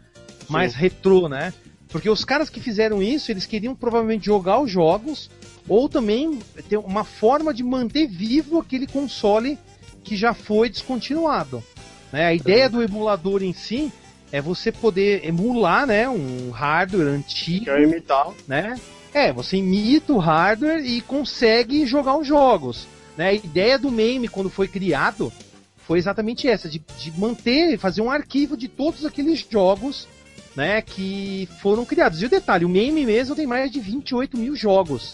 mais retrô, né? Porque os caras que fizeram isso, eles queriam provavelmente jogar os jogos ou também ter uma forma de manter vivo aquele console que já foi descontinuado. Né? A ideia do emulador em si é você poder emular né, um hardware antigo Quer imitar. né? É, você imita o hardware e consegue jogar os jogos. Né? A ideia do MAME quando foi criado foi exatamente essa, de, de manter, fazer um arquivo de todos aqueles jogos né, que foram criados. E o detalhe, o MAME mesmo tem mais de 28 mil jogos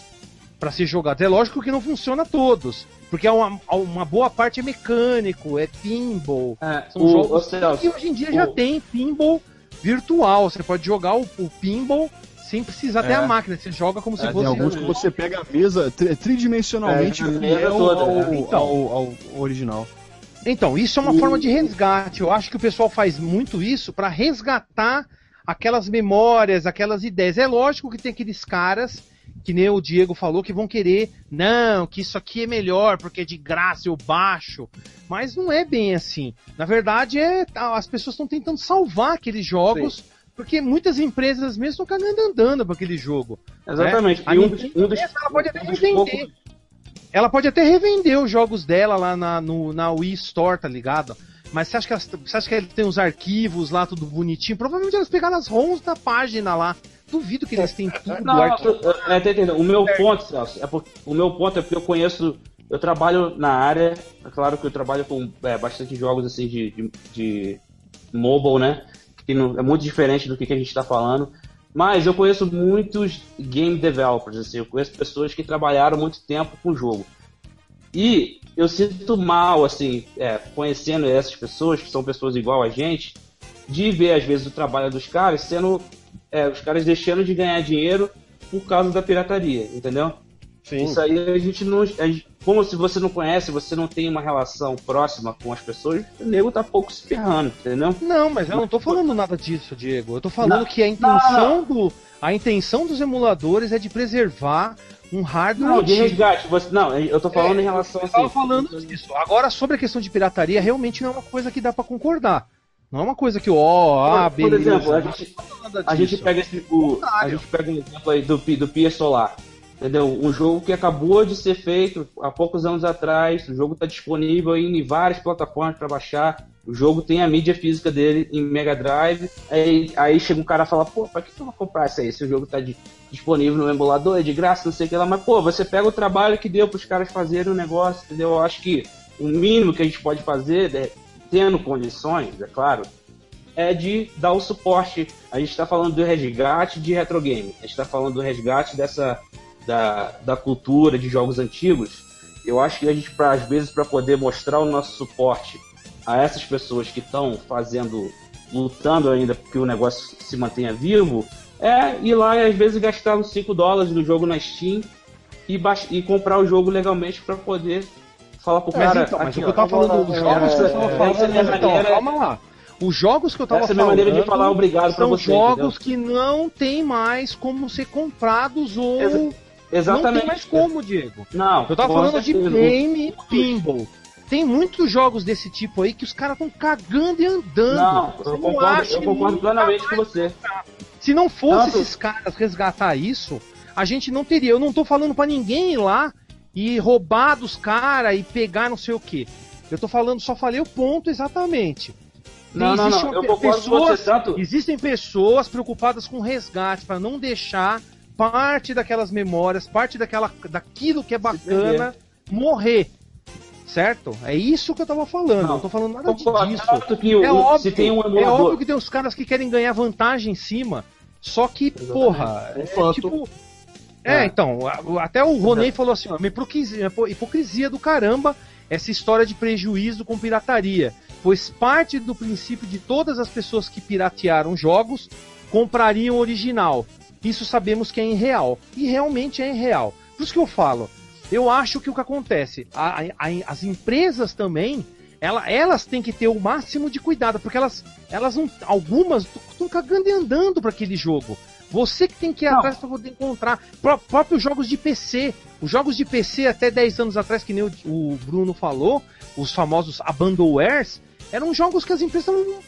para ser jogado. É lógico que não funciona todos, porque é uma, uma boa parte é mecânico, é pinball, É, são o, jogos Celso, que hoje em dia já o- tem pinball virtual. Você pode jogar o, o pinball sem precisar ter É. a máquina. Você joga como se É, Tem fosse. alguns que você pega a mesa tri- tridimensionalmente É, toda, ao, né? Então. ao- ao original. Então, isso é uma O- forma de resgate. Eu acho que o pessoal faz muito isso para resgatar aquelas memórias, aquelas ideias. É lógico que tem aqueles caras que nem o Diego falou que vão querer, não, que isso aqui é melhor porque é de graça eu baixo. Mas não é bem assim. Na verdade, é as pessoas estão tentando salvar aqueles jogos. Porque muitas empresas mesmo estão cagando andando para aquele jogo. Exatamente. A E um um dos, ela pode até um revender. poucos- Ela pode até revender os jogos dela lá na, no, na Wii Store, tá ligado? Mas você acha, que elas, você acha que ele tem os arquivos lá, tudo bonitinho? Provavelmente elas pegaram as ROMs da página lá. Duvido que eles tenham tudo Não, arquivo. é, tá entendendo. O meu ponto, Celso, é porque, o meu ponto é porque eu conheço, eu trabalho na área, é claro que eu trabalho com é, bastante jogos assim de, de, de mobile, né? Que não- é muito diferente do que, que a gente está falando. Mas eu conheço muitos game developers, assim, eu conheço pessoas que trabalharam muito tempo com o jogo. E eu sinto mal, assim, é, conhecendo essas pessoas, que são pessoas igual a gente, de ver, às vezes, o trabalho dos caras sendo. é, os caras deixando de ganhar dinheiro por causa da pirataria, entendeu? Sim. Isso aí a gente não. a gente- como se você não conhece, você não tem uma relação próxima com as pessoas, o nego tá pouco se ferrando, entendeu? Não, mas eu não tô falando nada disso, Diego. Eu tô falando Não, que a intenção do. A intenção dos emuladores é de preservar um hardware. Não, de resgate. Você, não, eu tô falando em relação Eu assim. tava falando disso. Agora, sobre a questão de pirataria, realmente não é uma coisa que dá pra concordar. Não é uma coisa que, ó, ah, por, exemplo, a gente, a gente disso. pega esse, o, a gente pega um exemplo aí do, do Pia Solar. Entendeu? Um jogo que acabou de ser feito há poucos anos atrás. O jogo está disponível em várias plataformas para baixar. O jogo tem a mídia física dele em Mega Drive. Aí, aí chega um cara e fala: pô, pra que tu vai comprar isso aí? Se o jogo tá de- disponível no emulador, é de graça, não sei o que lá. Mas, pô, você pega o trabalho que deu para os caras fazerem o negócio, entendeu? Eu acho que o mínimo que a gente pode fazer, né, tendo condições, é claro, é de dar o suporte. A gente está falando do resgate de retro game. A gente está falando do resgate dessa da, da cultura de jogos antigos. Eu acho que a gente, pra, às vezes, para poder mostrar o nosso suporte a essas pessoas que estão fazendo, lutando ainda porque o negócio se mantenha vivo, é ir lá e às vezes gastar uns 5 dólares no jogo na Steam e, e comprar o jogo legalmente para poder falar pro Mas cara. então, mas aqui, o que eu tava falando dos é, jogos que é, eu tava é, falando, é mas então, calma lá. Os jogos que eu tava Essa é a falando. minha maneira de falar obrigado pra são você, jogos que não tem mais como ser comprados ou. Exa- Não Exatamente. tem mais como, Diego. Não, Eu tava falando de game e pinball. Tem muitos jogos desse tipo aí que os caras estão cagando e andando. Não, Você eu não concordo, eu concordo plenamente com você. Se não fosse Tanto- esses caras resgatar isso, a gente não teria. Eu não tô falando pra ninguém ir lá e roubar dos caras e pegar não sei o que. Eu tô falando, só falei o ponto exatamente. Não, não, não, eu concordo com você tanto. Existem pessoas preocupadas com resgate para não deixar parte daquelas memórias, parte daquela, daquilo que é bacana morrer. Certo? É isso que eu tava falando. Não, Não, tô falando nada disso. tanto que o- É óbvio, tem um é emulador. óbvio que tem uns caras que querem ganhar vantagem em cima. Só que, porra, Um é fato. tipo. É, É. então, até o Ronei falou assim, ó, uma hipocrisia, hipocrisia do caramba essa história de prejuízo com pirataria. Pois parte do princípio de todas as pessoas que piratearam jogos comprariam o original. Isso sabemos que é irreal. E realmente é irreal. Por isso que eu falo, eu acho que o que acontece, a- a- as empresas também, ela- elas têm que ter o máximo de cuidado, porque elas, elas não, algumas estão cagando e andando para aquele jogo. Você que tem que ir Não. atrás para poder encontrar. Pró- próprios jogos de PC. Os jogos de PC até 10 anos atrás, que nem o, o Bruno falou, os famosos abandonwares, eram jogos que as empresas estavam.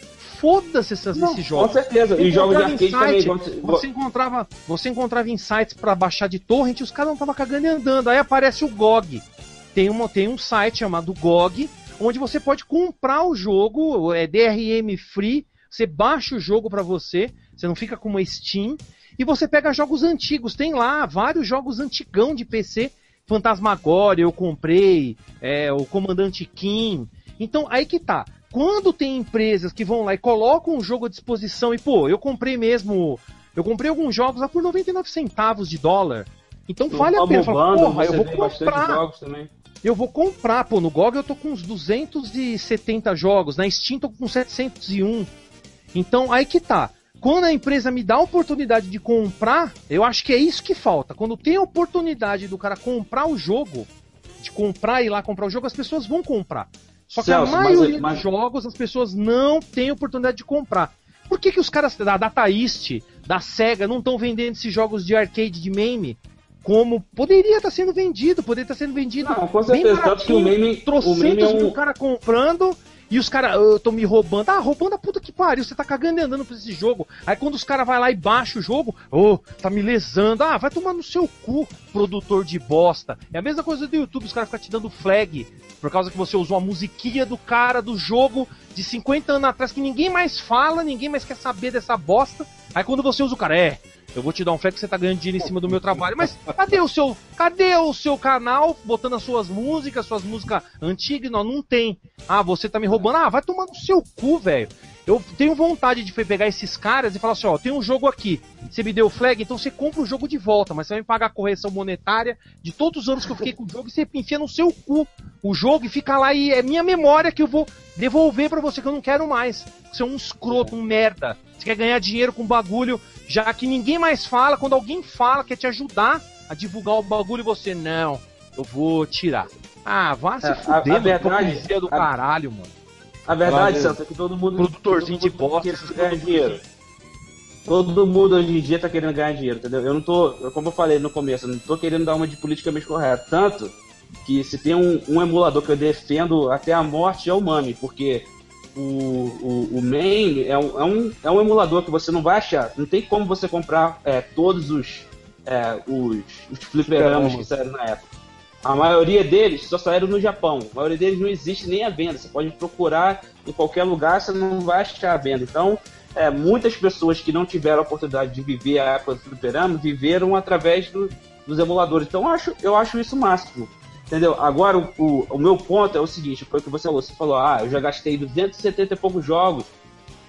Foda-se Não, esses com jogos. certeza. E Você jogos de arcade também. site, igual você- Você encontrava, você encontrava em sites para baixar de torrent e os caras não estavam cagando e andando. Aí aparece o GOG. Tem, uma, tem um site chamado GOG, onde você pode comprar o jogo, é DRM free, você baixa o jogo para você, você não fica com uma Steam, e você pega jogos antigos. Tem lá vários jogos antigão de PC. Fantasmagoria eu comprei, é, o Comandante Kim. Então, aí que tá. Quando tem empresas que vão lá e colocam o jogo à disposição e, pô, eu comprei mesmo. Eu comprei alguns jogos lá por 99 centavos de dólar. Então no vale a pena. Fala, porra, eu vou comprar. Eu vou comprar, pô, no GOG eu tô com uns 270 jogos, na Steam tô com 701. Então, aí que tá. Quando a empresa me dá a oportunidade de comprar, eu acho que é isso que falta. Quando tem a oportunidade do cara comprar o jogo, de comprar e ir lá comprar o jogo, as pessoas vão comprar. Só que Celso, a mas- maioria mas- dos jogos as pessoas não têm oportunidade de comprar. Por que, que os caras da Data East, da SEGA, não estão vendendo esses jogos de arcade de meme? Como poderia estar sendo vendido, poderia estar sendo vendido Não, com bem certeza. Tanto que o meme, o meme é mil um. cara comprando e os caras, tô me roubando. Ah, roubando a puta que pariu, você tá cagando e andando pra esse jogo. Aí quando os caras vai lá e baixa o jogo, ô, tá me lesando. Ah, vai tomar no seu cu, produtor de bosta. É a mesma coisa do YouTube, os caras ficam te dando flag por causa que você usou a musiquinha do cara do jogo de 50 anos atrás que ninguém mais fala, ninguém mais quer saber dessa bosta. Aí quando você usa o cara, é, eu vou te dar um flag que você tá ganhando dinheiro em cima do meu trabalho. Mas cadê o seu, cadê o seu canal botando as suas músicas, suas músicas antigas? Não, não tem. Ah, você tá me roubando. Ah, vai tomar no seu cu, velho. Eu tenho vontade de pegar esses caras e falar assim, ó, tem um jogo aqui. Você me deu flag, então você compra o jogo de volta, mas você vai me pagar a correção monetária de todos os anos que eu fiquei com o jogo e você enfia no seu cu o jogo e fica lá e é minha memória que eu vou devolver pra você que eu não quero mais. Você é um escroto, um merda. Você quer ganhar dinheiro com bagulho, já que ninguém mais fala, quando alguém fala, quer te ajudar a divulgar o bagulho e você, não, eu vou tirar. Ah, vá se É, a- fuder, a mano. verdade- do a- caralho, mano. A verdade. Celso, é que todo mundo. Produtorzinho todo de mundo bosta, quer esses ganhar dinheiro. Todo mundo hoje em dia tá querendo ganhar dinheiro, entendeu? Eu não tô, como eu falei no começo, eu não tô querendo dar uma de politicamente correta. Tanto que se tem um, um emulador que eu defendo até a morte é o Mami, porque o, o, o main é um, é, um, é um emulador que você não vai achar. Não tem como você comprar é, todos os, é, os, os fliperamas que saíram na época. A maioria deles só saíram no Japão. A maioria deles não existe nem a venda. Você pode procurar em qualquer lugar, você não vai achar a venda. Então, é, muitas pessoas que não tiveram a oportunidade de viver a época do fliperama viveram através do- dos emuladores. Então, eu acho, eu acho isso o máximo. Entendeu? Agora, o, o, meu ponto é o seguinte: foi o que você falou. Você falou, ah, eu já gastei 270 e poucos jogos.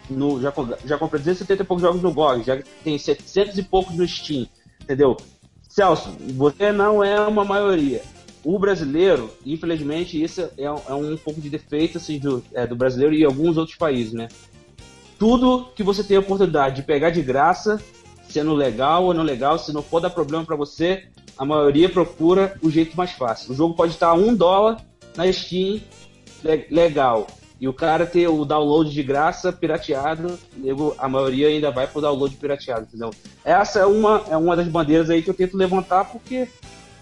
No, já, já comprei 270 e poucos jogos no GOG, já tem 700 e poucos no Steam. Entendeu? Celso, você não é uma maioria. O brasileiro, infelizmente, isso é, é um pouco de defeito assim, do, é, do brasileiro e alguns outros países, né? Tudo que você tem a oportunidade de pegar de graça, sendo legal ou não legal, se não for dar problema para você, a maioria procura o jeito mais fácil. O jogo pode estar a um dólar na Steam, le- legal. E o cara ter o download de graça pirateado, a maioria ainda vai pro download pirateado, entendeu? Essa é uma, é uma das bandeiras aí que eu tento levantar porque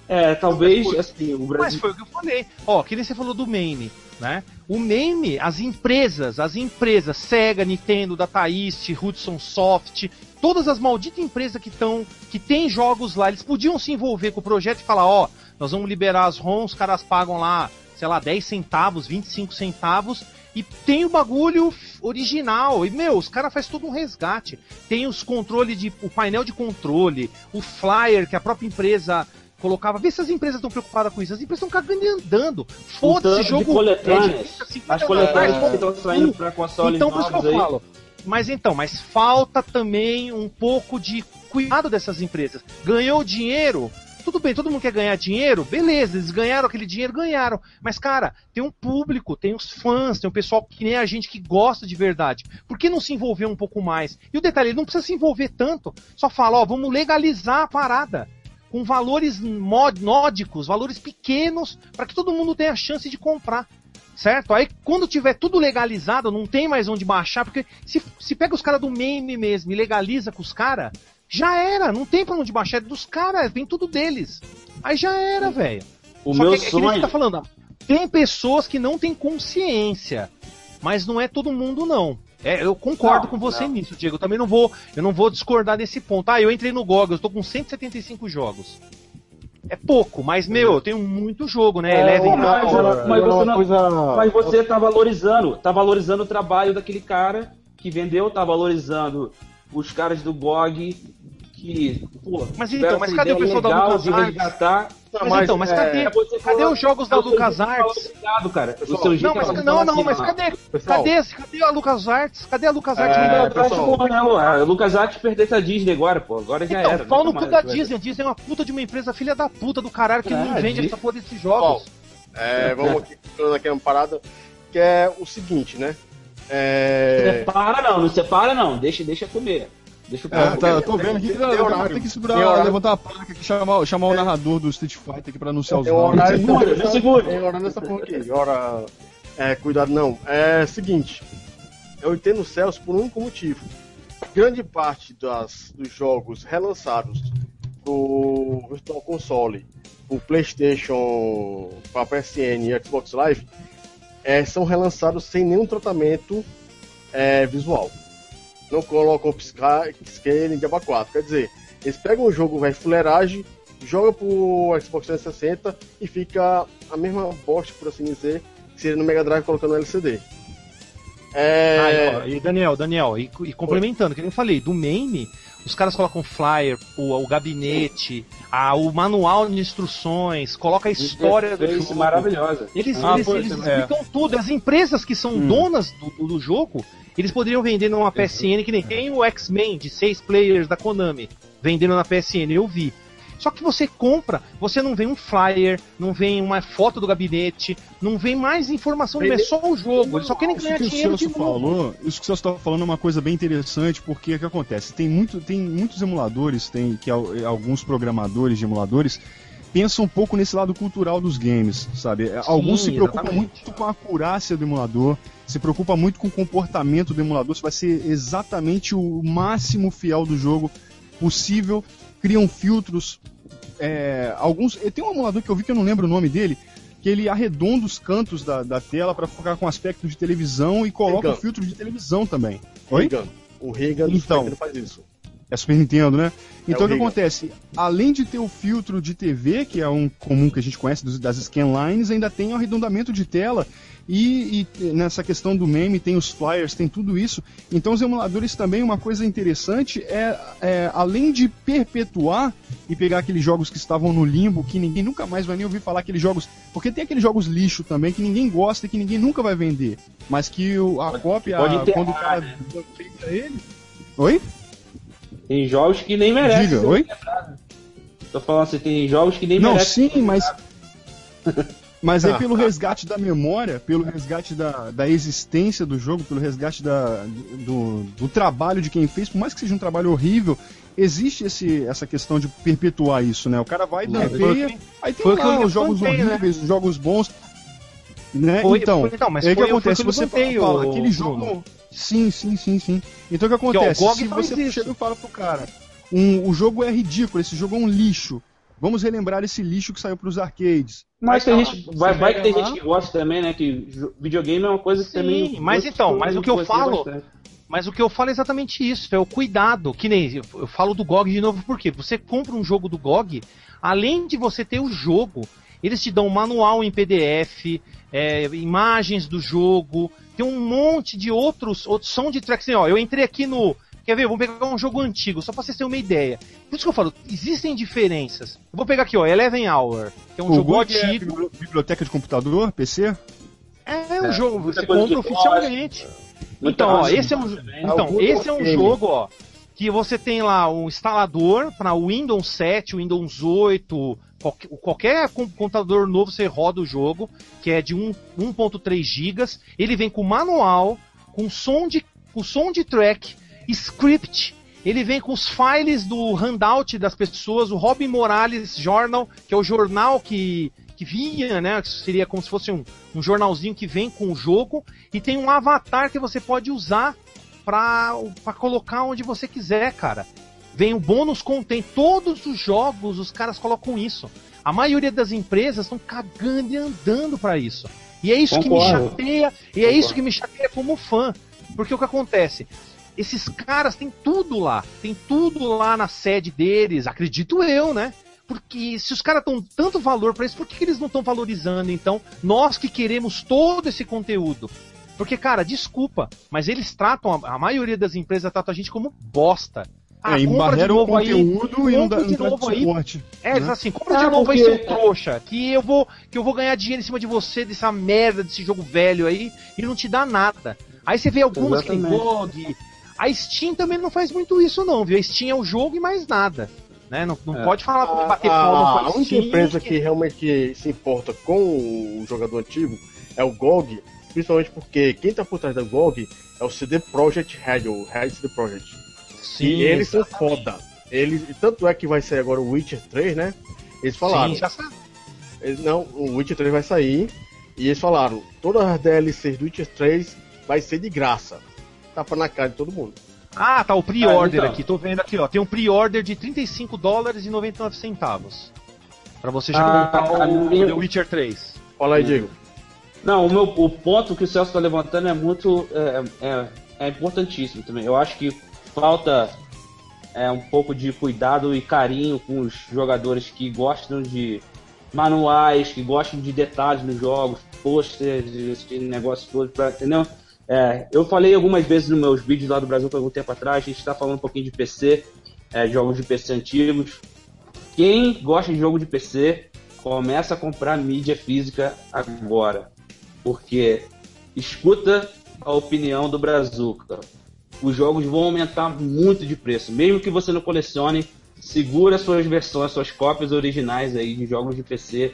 é, talvez assim, o Mas Brasil. foi o que eu falei. Ó, que nem você falou do meme, né? O meme, as empresas, as empresas, Sega, Nintendo, Data East, Hudson Soft, todas as malditas empresas que estão, que tem jogos lá, eles podiam se envolver com o projeto e falar, ó, nós vamos liberar as ROMs, os caras pagam lá, sei lá, 10 centavos, 25 centavos, e tem o bagulho original. E, meu, os caras fazem todo um resgate. Tem os controles de. o painel de controle, o flyer que a própria empresa colocava. Vê se as empresas estão preocupadas com isso. As empresas estão cagando e andando. Foda-se, de jogo. coletâneas. é de 30, 50 As coletâneas que estão saindo pra consoles então, por isso que eu falo. Mas então, mas falta também um pouco de cuidado dessas empresas. Ganhou dinheiro? Tudo bem, todo mundo quer ganhar dinheiro? Beleza, eles ganharam aquele dinheiro, ganharam. Mas, cara, tem um público, tem os fãs, tem um pessoal que nem a gente que gosta de verdade. Por que não se envolver um pouco mais? E o detalhe, ele não precisa se envolver tanto. Só fala, ó, vamos legalizar a parada. Com valores nódicos, valores pequenos, para que todo mundo tenha a chance de comprar. Certo? Aí quando tiver tudo legalizado, não tem mais onde baixar, porque se, se pega os caras do meme mesmo e legaliza com os caras, já era, não tem pra onde baixar, é dos caras, vem tudo deles. Aí já era, velho. O Só meu que, é que sonho. tá falando, tem pessoas que não têm consciência, mas não é todo mundo não. É, eu concordo Não, com você não. nisso, Diego. Eu também não vou, eu não vou discordar desse ponto. Ah, eu entrei no GOG, eu tô com 175 jogos. É pouco, mas meu, eu tenho muito jogo, né? É, Eleven mas- mas você não- coisa- Mas você tá valorizando, tá valorizando o trabalho daquele cara que vendeu, tá valorizando os caras do GOG que, pô, Mas então, mas essa cadê o pessoal da legal Lucas de Arts? resgatar. Mas, Mas, então, mas é, cadê, Você cadê os jogos da o seu Lucas jeito de falar Arts? Obrigado, cara. Pessoal, o seu jeito Não, mas, não, não, mas cadê? Pessoal. Cadê, cadê a Lucas Arts? Cadê a Lucas Arts? É, Não, pessoal. não. A Lucas Arts pertence a Disney agora, pô. Agora já Então, era. pau no cu da. Disney. A Disney é uma puta de uma empresa filha da puta do caralho que Ah, não vende essa porra desses jogos. É, vamos aqui falando aqui uma parada que é o seguinte, né? É, Separa não, não separa não. Deixa, deixa comer. Deixa o É, cara tá, eu comer. tô vendo aqui que Tem tem, tem que segurar, Tem horário. levantar a placa aqui, chamar, chamar o narrador do Street Fighter aqui pra anunciar os tem nomes. horário Segura, nessa- segura. Tem hora nessa porra aqui. Hora. É, cuidado não. É seguinte. Eu entendo o Celso por um único motivo. Grande parte das, dos jogos relançados pro Virtual Console, pro Playstation, pra PSN e Xbox Live, é, são relançados sem nenhum tratamento é, visual. Não colocam upsca- upscaling de aba 4. Quer dizer, eles pegam o jogo, vai fuleiragem, joga pro Xbox 360 e fica a mesma bosta, por assim dizer, que seria no Mega Drive colocando no LCD. É, Ah, e, ó, e Daniel, Daniel, e, e complementando, que nem eu falei, do meme, os caras colocam flyer, o, o gabinete, a, o manual de instruções, coloca a história do jogo. maravilhosa. Eles, Ah, eles, foi- eles é. explicam tudo. As empresas que são Hum. donas do, do- do jogo, eles poderiam vender numa PSN que nem tem o X-Men de seis players da Konami vendendo na PSN, eu vi. Só que você compra, você não vem um flyer, não vem uma foto do gabinete, não vem mais informação, é só o jogo. Eles só querem Isso ganhar que o dinheiro de Celso falou, isso que o Celso tá falando é uma coisa bem interessante, porque o que acontece? Tem, muito, tem muitos emuladores, tem que al- alguns programadores de emuladores pensam um pouco nesse lado cultural dos games, sabe? Alguns se preocupam exatamente. muito com a acurácia do emulador, se preocupa muito com o comportamento do emulador, se vai ser exatamente o máximo fiel do jogo possível, criam filtros. é, alguns. Tem um emulador que eu vi que eu não lembro o nome dele, que ele arredonda os cantos da, da tela para focar com aspecto de televisão e coloca Regan. o filtro de televisão também. Oi? Reagan. O Reagan do Então. Faz isso. É Super Nintendo, né? Então É o que Regan. acontece? Além de ter o filtro de TV, que é um comum que a gente conhece das scanlines, ainda tem o arredondamento de tela. E, e nessa questão do meme tem os flyers, tem tudo isso. Então os emuladores também, uma coisa interessante é, é, além de perpetuar e pegar aqueles jogos que estavam no limbo, que ninguém nunca mais vai nem ouvir falar aqueles jogos. Porque tem aqueles jogos lixo também que ninguém gosta e que ninguém nunca vai vender. Mas que o- a cópia, pode enterrar, quando o cara né? ele. Oi? Tem jogos que nem merecem. Diga, oi? lembrados. Tô falando assim, tem jogos que nem Não, merecem. sim, mas. Mas é pelo resgate da memória, pelo resgate da, da existência do jogo, pelo resgate da, do, do trabalho de quem fez, por mais que seja um trabalho horrível, existe esse, essa questão de perpetuar isso, né? O cara vai, É, dampeia, que- aí tem que lá os jogos né? horríveis, os jogos bons. Né? Foi- então, foi- então, mas aí o que acontece? que você levantei, fala, o- aquele jogo. Sim, sim, sim, sim. Então o que acontece? GOG Se você isso. chega e fala pro cara, um, o jogo é ridículo, esse jogo é um lixo. Vamos relembrar esse lixo que saiu pros arcades. Mas tem Aí, gente, vai, vai que tem gente que gosta também, né? Que videogame é uma coisa que Sim, também. mas então, mas o que eu falo- bastante. Mas o que eu falo é exatamente isso, é o cuidado. Que nem eu, falo do GOG de novo, por quê? Você compra um jogo do GOG, além de você ter o jogo, eles te dão um manual em PDF, é, imagens do jogo, tem um monte de outros, outros soundtracks. Assim, ó, eu entrei aqui no. Quer ver? Vamos pegar um jogo antigo, só pra vocês terem uma ideia. Por isso que eu falo, existem diferenças. Eu vou pegar aqui, ó, Eleven Hour, que é um o jogo GOG é antigo. bibli- biblioteca de computador, PC? É um É, jogo, muita você coisa compra de oficialmente. Então, ó, esse é um, então, esse é um game. jogo, ó, que você tem lá um instalador para Windows 7, Windows 8, qualquer, qualquer com- computador novo você roda o jogo, que é de um- 1.3 GB. Ele vem com manual, com som de, com som de track, script. Ele vem com os files do handout das pessoas, o Robin Morales Journal, que é o jornal que, que vinha, né? Seria como se fosse um, um jornalzinho que vem com o jogo. E tem um avatar que você pode usar pra colocar onde você quiser, cara. Vem o bônus contém. Todos os jogos, os caras colocam isso. A maioria das empresas estão cagando e andando pra isso. E é isso que me Concordo. chateia, e é Concordo. isso que me chateia como fã. Porque o que acontece? Esses caras têm tudo lá. Tem tudo lá na sede deles, acredito eu, né? Porque se os caras dão tanto valor pra isso, por que, que eles não estão valorizando, então, nós que queremos todo esse conteúdo? Porque, cara, desculpa, mas eles tratam, a, a maioria das empresas trata a gente como bosta. Ah, é, compra de novo aí, conteúdo e não dá, compra de novo aí. suporte. é, né? assim, compra Ah, de novo aí, porque- seu trouxa, que eu vou que eu vou ganhar dinheiro em cima de você dessa merda desse jogo velho aí e não te dá nada. Aí você vê algumas que tem Exatamente. GOG. A Steam também não faz muito isso não, viu? A Steam é o jogo e mais nada. Né? Não, não É. pode falar pra A, bater a- palma a pra única empresa que realmente se importa com o jogador antigo é o GOG, principalmente porque quem tá por trás da GOG é o CD Projekt Red, o Red CD Projekt. Sim, e eles são foda. Eles, tanto é que vai sair agora o Witcher 3, né? Eles falaram, Sim, já sabe. eles- não, o Witcher 3 vai sair e eles falaram, todas as DLCs do Witcher 3 vai ser de graça. Tapa na cara de todo mundo. Ah, tá o pre-order Ah, então. aqui, tô vendo aqui, ó. Tem um pre-order de 35 dólares e 99 centavos. Pra você já Ah, comprar a o minha- The Witcher 3. Fala aí, Diego. Não, o, meu, o ponto que o Celso está levantando é muito. É, é, é importantíssimo também. Eu acho que falta é, um pouco de cuidado e carinho com os jogadores que gostam de manuais, que gostam de detalhes nos jogos, posters, esse negócio todo, pra, entendeu? É, eu falei algumas vezes nos meus vídeos lá do Brasil por algum tempo atrás, a gente está falando um pouquinho de PC, é, jogos de PC antigos. Quem gosta de jogo de PC, começa a comprar mídia física agora. Porque escuta a opinião do Brazuca. Os jogos vão aumentar muito de preço. Mesmo que você não colecione, segura suas versões, suas cópias originais aí de jogos de PC.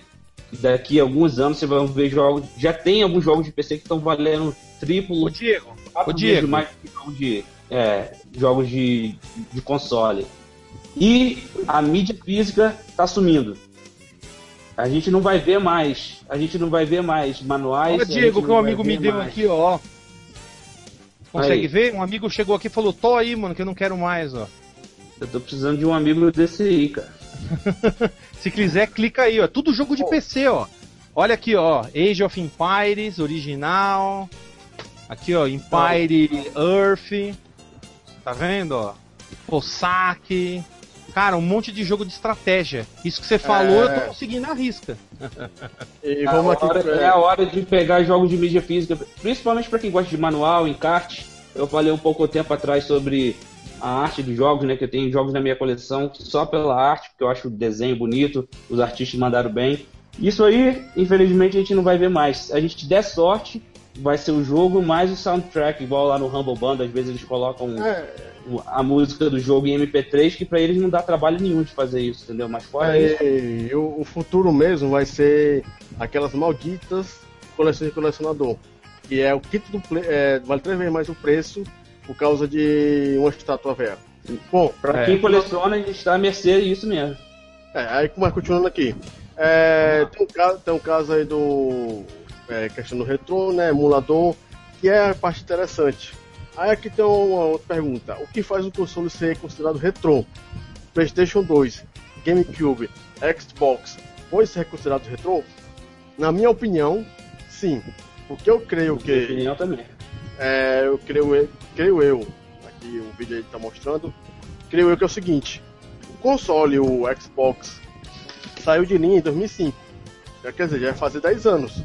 Daqui a alguns anos você vai ver jogos. Já tem alguns jogos de PC que estão valendo triplo, Ô Diego, Ô, Diego. mais que jogos de, é, jogos de, de console. E a mídia física está sumindo. A gente não vai ver mais. A gente não vai ver mais manuais. Ó, a Diego, que um amigo me deu mais. aqui, ó. Consegue Aí. ver? Um amigo chegou aqui e falou: Tô aí, mano, que eu não quero mais, ó. Eu tô precisando de um amigo desse aí, cara. Se quiser, clica aí, ó. Tudo jogo de PC, ó. Olha aqui, ó. Age of Empires, original. Aqui, ó. Empire Earth. Tá vendo, ó? Cossack. Cara, um monte de jogo de estratégia. Isso que você falou, É. eu tô conseguindo a risca. E A vamos aqui. hora- é a hora de pegar jogos de mídia física, principalmente para quem gosta de manual, encarte. Eu falei um pouco tempo atrás sobre a arte dos jogos, né? Que eu tenho jogos na minha coleção só pela arte, porque eu acho o desenho bonito, os artistas mandaram bem. Isso aí, infelizmente, a gente não vai ver mais. Se a gente der sorte, vai ser o jogo mais o soundtrack, igual lá no Humble Band, às vezes eles colocam É, a música do jogo em MP3, que para eles não dá trabalho nenhum de fazer isso, entendeu? Mas fora isso. É, e o, o futuro mesmo vai ser aquelas malditas coleções de colecionador. Que é o kit do play, é, vale três vezes mais o preço por causa de uma estátua velha. Bom, Pra É. quem coleciona, a gente está à mercê disso mesmo. é, aí como é continuando aqui. É, tem, um caso, tem um caso aí do é, questão do retrô, né, emulador, que é a parte interessante. Aí aqui tem uma outra pergunta: o que faz um console ser considerado retrô? PlayStation 2, GameCube, Xbox, pode ser considerado retrô? Na minha opinião, sim. Porque eu creio Na que. minha opinião também. É, eu creio, creio eu, aqui o vídeo aí tá mostrando, creio eu que é o seguinte, o console, o Xbox, saiu de linha em 2005, já, quer dizer, já vai fazer 10 anos.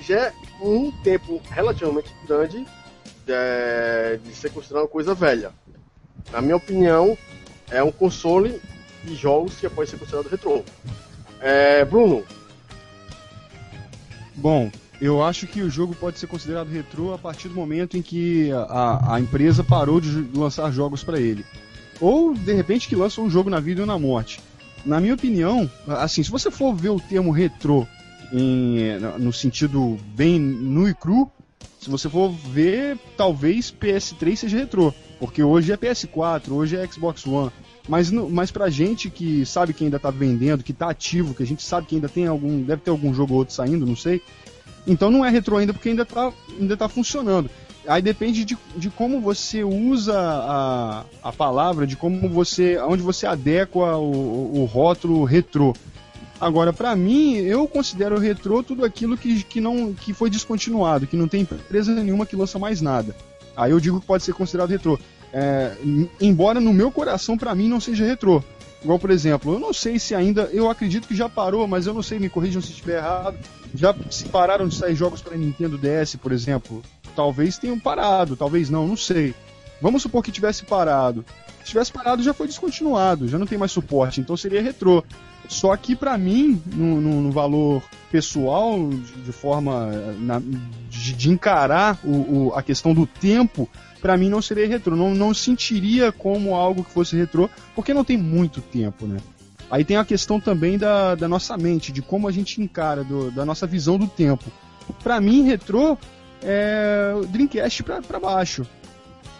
Já é um tempo relativamente grande de, de ser considerado uma coisa velha. Na minha opinião, é um console de jogos que pode ser considerado retrô. É, Bruno, Bom, eu acho que o jogo pode ser considerado retrô a partir do momento em que a, a empresa parou de lançar jogos para ele. Ou, de repente, que lança um jogo na vida ou na morte. Na minha opinião, assim, se você for ver o termo retrô em- no sentido bem nu e cru, se você for ver, talvez PS3 seja retrô. Porque hoje é PS4, hoje é Xbox One. Mas, mas pra gente que sabe que ainda tá vendendo, que tá ativo, que a gente sabe que ainda tem algum. Deve ter algum jogo ou outro saindo, não sei. Então não é retrô ainda porque ainda tá, ainda tá funcionando. Aí depende de, de como você usa a, a palavra, de como você. onde você adequa o, o- rótulo retrô. Agora, pra mim, eu considero retrô tudo aquilo que, que, não, que foi descontinuado, que não tem empresa nenhuma que lança mais nada. Aí eu digo que pode ser considerado retrô. É, em- embora no meu coração, pra mim, não seja retrô. Igual, por exemplo, eu não sei se ainda. Eu acredito que já parou, mas eu não sei, me corrijam se estiver errado. Já se pararam de sair jogos para Nintendo DS, por exemplo. Talvez tenham parado, talvez não, não sei. Vamos supor que tivesse parado. Se tivesse parado, já foi descontinuado, já não tem mais suporte, então seria retrô. Só que pra mim, no, no- no valor pessoal, de, de forma eh, na- de, de encarar o- o- a questão do tempo, pra mim não seria retrô. Não, não sentiria como algo que fosse retrô, porque não tem muito tempo, né? Aí tem a questão também da, da nossa mente, de como a gente encara, do- da nossa visão do tempo. Pra mim, retrô é Dreamcast pra, baixo,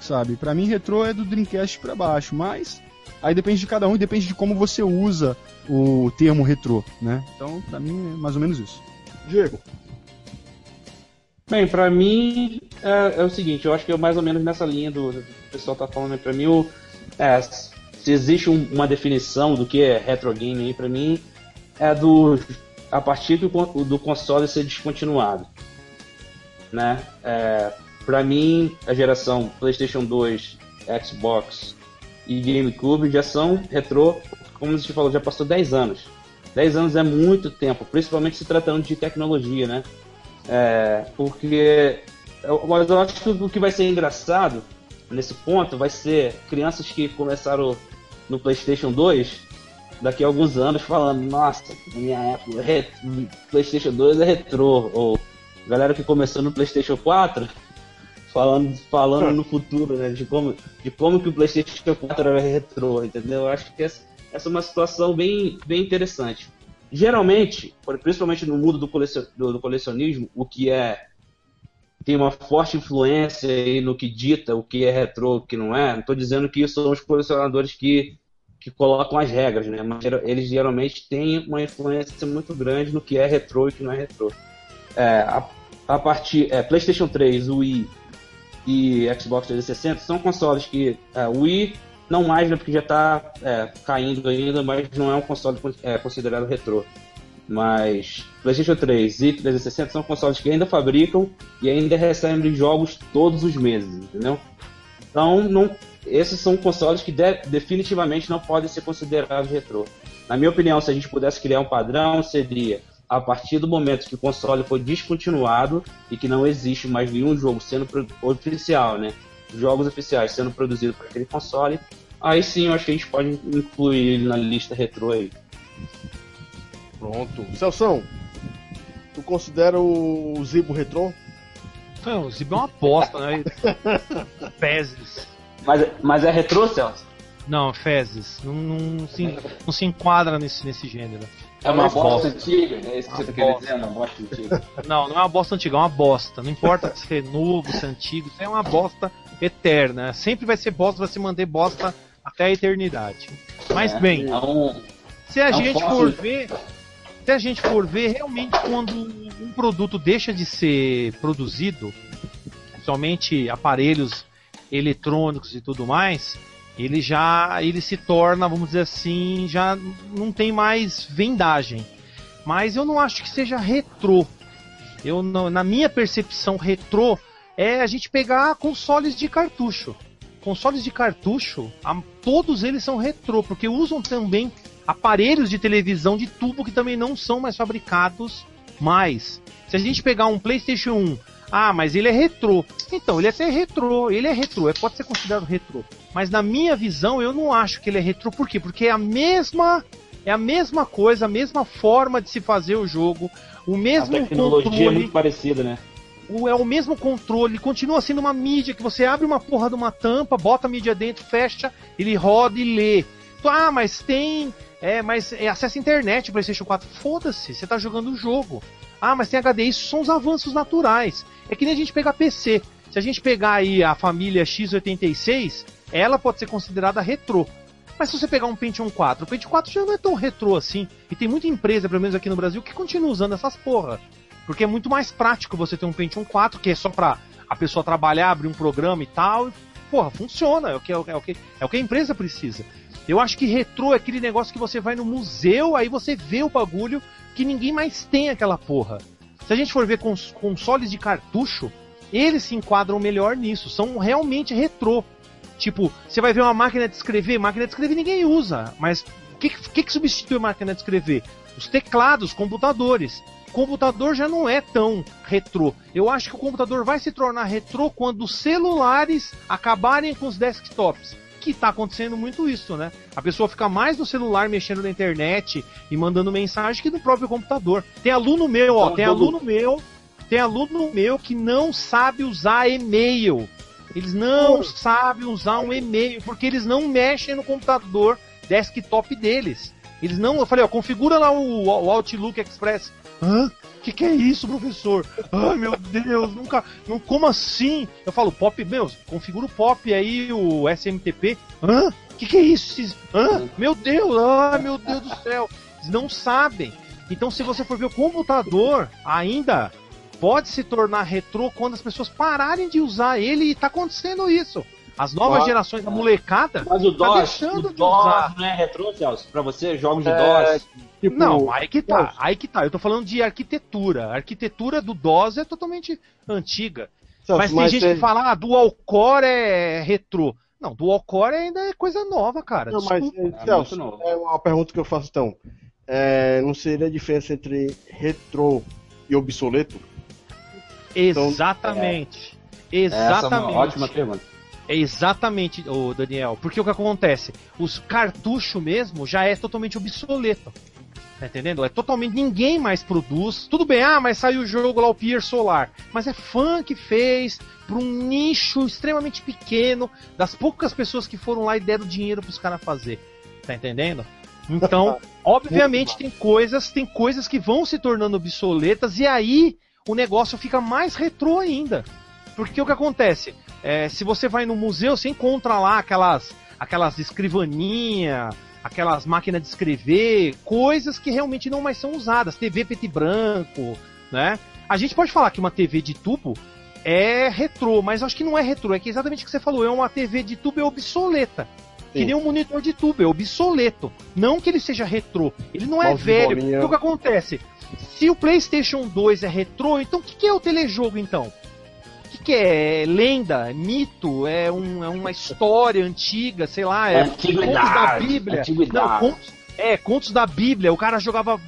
sabe? Pra mim, retrô é do Dreamcast pra baixo, mas aí depende de cada um e depende de como você usa o termo retrô, né? Então, pra mim, é mais ou menos isso. Diego. Bem, pra mim é, é o seguinte, eu acho que é mais ou menos nessa linha do, do pessoal tá falando aí. Pra mim, o, é, se existe um- uma definição do que é retro game aí, pra mim, é do a partir do, do console ser descontinuado. Né? É, pra mim, a geração PlayStation 2, Xbox e GameCube já são retrô, como gente falou, já passou 10 anos. 10 anos é muito tempo, principalmente se tratando de tecnologia, né? É, porque. eu- Mas eu acho que o que vai ser engraçado nesse ponto vai ser crianças que começaram no PlayStation 2 daqui a alguns anos falando: Nossa, minha época, re- PlayStation 2 é retrô. Ou galera que começou no PlayStation 4 falando, falando no futuro, né? De como, de como que o PlayStation 4 era retrô, entendeu? Eu acho que essa, essa é uma situação bem, bem interessante geralmente, principalmente no mundo do, colecion- do- colecionismo, o que é tem uma forte influência aí no que dita o que é retrô, o que não é. Não estou dizendo que isso são os colecionadores que, que colocam as regras, né? Mas eles geralmente têm uma influência muito grande no que é retrô e o que não é retrô. É, a, a partir é, PlayStation 3, Wii e Xbox 360 são consoles que é, Wii não mais, né, porque já está caindo ainda, mas não é um console con- é, considerado retrô. Mas PlayStation 3 e 360 são consoles que ainda fabricam e ainda recebem jogos todos os meses, entendeu? Então, não, esses são consoles que de- definitivamente não podem ser considerados retrô. Na minha opinião, se a gente pudesse criar um padrão, seria a partir do momento que o console foi descontinuado e que não existe mais nenhum jogo sendo oficial, né? Jogos oficiais sendo produzidos para aquele console, aí sim eu acho que a gente pode incluir ele na lista retrô aí. Pronto. Celção, tu considera o Zibo retrô? Não, o Zib é uma bosta, né? Fezes. Mas, mas é retrô, Celso? Não, fezes. Não, não se, não se enquadra nesse, nesse gênero. É uma Uma bosta bosta. antiga, é isso que você tá querendo dizer? Uma bosta antiga. Não, não é uma bosta antiga, é uma bosta. Não importa se é novo, se é antigo, isso é uma bosta eterna. Sempre vai ser bosta, vai se manter bosta até a eternidade. Mas É, bem, É um, se a é um gente fóssil. for ver. se a gente for ver, realmente quando um produto deixa de ser produzido, somente aparelhos eletrônicos e tudo mais, ele já ele se torna, vamos dizer assim, já não tem mais vendagem. Mas eu não acho que seja retrô. Eu não, na minha percepção, retrô é a gente pegar consoles de cartucho. Consoles de cartucho, a, todos eles são retrô, porque usam também aparelhos de televisão de tubo que também não são mais fabricados mais. Se a gente pegar um PlayStation 1, ah, mas ele é retrô. Então, ele é até retrô, ele é retrô, é, pode ser considerado retrô. Mas na minha visão, eu não acho que ele é retrô. Por quê? Porque é a mesma é a mesma coisa, a mesma forma de se fazer o jogo, o mesmo a tecnologia controle. é muito parecida, né? É o mesmo controle, continua sendo uma mídia que você abre uma porra de uma tampa, bota a mídia dentro, fecha, ele roda e lê. Ah, mas tem. É, mas é acesso à internet, PlayStation 4. Foda-se, você tá jogando o jogo. Ah, mas tem HD, isso são os avanços naturais. É que nem a gente pegar PC. Se a gente pegar aí a família X86, ela pode ser considerada retrô. Mas se você pegar um Pentium 4, o Pentium 4 já não é tão retrô assim. E tem muita empresa, pelo menos aqui no Brasil, que continua usando essas porra. Porque é muito mais prático você ter um Pentium 4, que é só pra a pessoa trabalhar, abrir um programa e tal. E, porra, funciona. É o, que, é, o, é, o que, é o que a empresa precisa. Eu acho que retrô é aquele negócio que você vai no museu, aí você vê o bagulho que ninguém mais tem aquela porra. Se a gente for ver cons consoles de cartucho, eles se enquadram melhor nisso. São realmente retrô. Tipo, você vai ver uma máquina de escrever, máquina de escrever ninguém usa, mas o que, que, que substitui a máquina de escrever? Os teclados, computadores. O computador já não é tão retrô. Eu acho que o computador vai se tornar retrô quando os celulares acabarem com os desktops. Que tá acontecendo muito isso, né? A pessoa fica mais no celular mexendo na internet e mandando mensagem que no próprio computador. Tem aluno meu, ó, Então, tem todo- aluno meu, tem aluno meu que não sabe usar e-mail. Eles não sabem usar um e-mail porque eles não mexem no computador desktop deles. Eles não. Eu falei, ó, configura lá o, o Outlook Express. Hã? Que que é isso, professor? Ai, meu Deus, nunca. Não, como assim? Eu falo, pop, meu, configura o pop aí, o SMTP. Hã? Que que é isso? Hã? Meu Deus, ai, meu Deus do céu. Eles não sabem. Então, se você for ver o computador, ainda pode se tornar retrô quando as pessoas pararem de usar ele e tá acontecendo isso. As novas gerações da molecada. Mas o DOS, deixando o de DOS usar. não é retrô, Celso? Pra você, jogos de É, DOS. Tipo, Não, aí que tá, aí que tá. Eu tô falando de arquitetura. A arquitetura do DOS é totalmente antiga. Celso, mas tem gente é- que fala, ah, dual core é retrô. Não, dual core ainda é coisa nova, cara. Não, mas, eh, É Celso, é uma pergunta que eu faço então. É, não seria a diferença entre retrô e obsoleto? Exatamente. Essa é uma Exatamente. ótima pergunta. É exatamente, o Daniel. Porque o que acontece? Os cartucho mesmo já é totalmente obsoleto. Tá entendendo? É totalmente. Ninguém mais produz. Tudo bem, ah, mas saiu o jogo lá, o Pier Solar. Mas é fã que fez para um nicho extremamente pequeno, das poucas pessoas que foram lá e deram dinheiro pros caras fazer. Tá entendendo? Então, obviamente tem coisas, tem coisas que vão se tornando obsoletas e aí o negócio fica mais retrô ainda. Porque o que acontece? É, se você vai no museu, você encontra lá aquelas, aquelas escrivaninha, aquelas máquinas de escrever, coisas que realmente não mais são usadas. TV preto e branco, né? A gente pode falar que uma TV de tubo é retrô, mas acho que não é retrô, é que exatamente o que você falou, é uma TV de tubo é obsoleta. Que nem um monitor de tubo, é obsoleto. Não que ele seja retrô, ele não é Mouse de velho. bolinha. Então o que acontece? Se o PlayStation 2 é retrô, então o que, que é o telejogo então? Que, é? É lenda? É mito? É, um- é uma história antiga? Sei lá, é Antiguidade, contos da Bíblia? Não, contos, é, contos da Bíblia. O cara jogava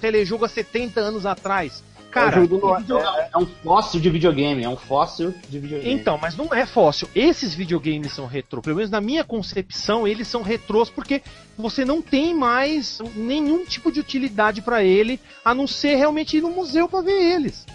telejogo há 70 anos atrás. Cara, É do Noé. É, é um fóssil de videogame, é um fóssil de videogame. Então, mas não é fóssil. Esses videogames são retrô. Pelo menos na minha concepção, eles são retrôs porque você não tem mais nenhum tipo de utilidade pra ele, a não ser realmente ir no museu pra ver eles.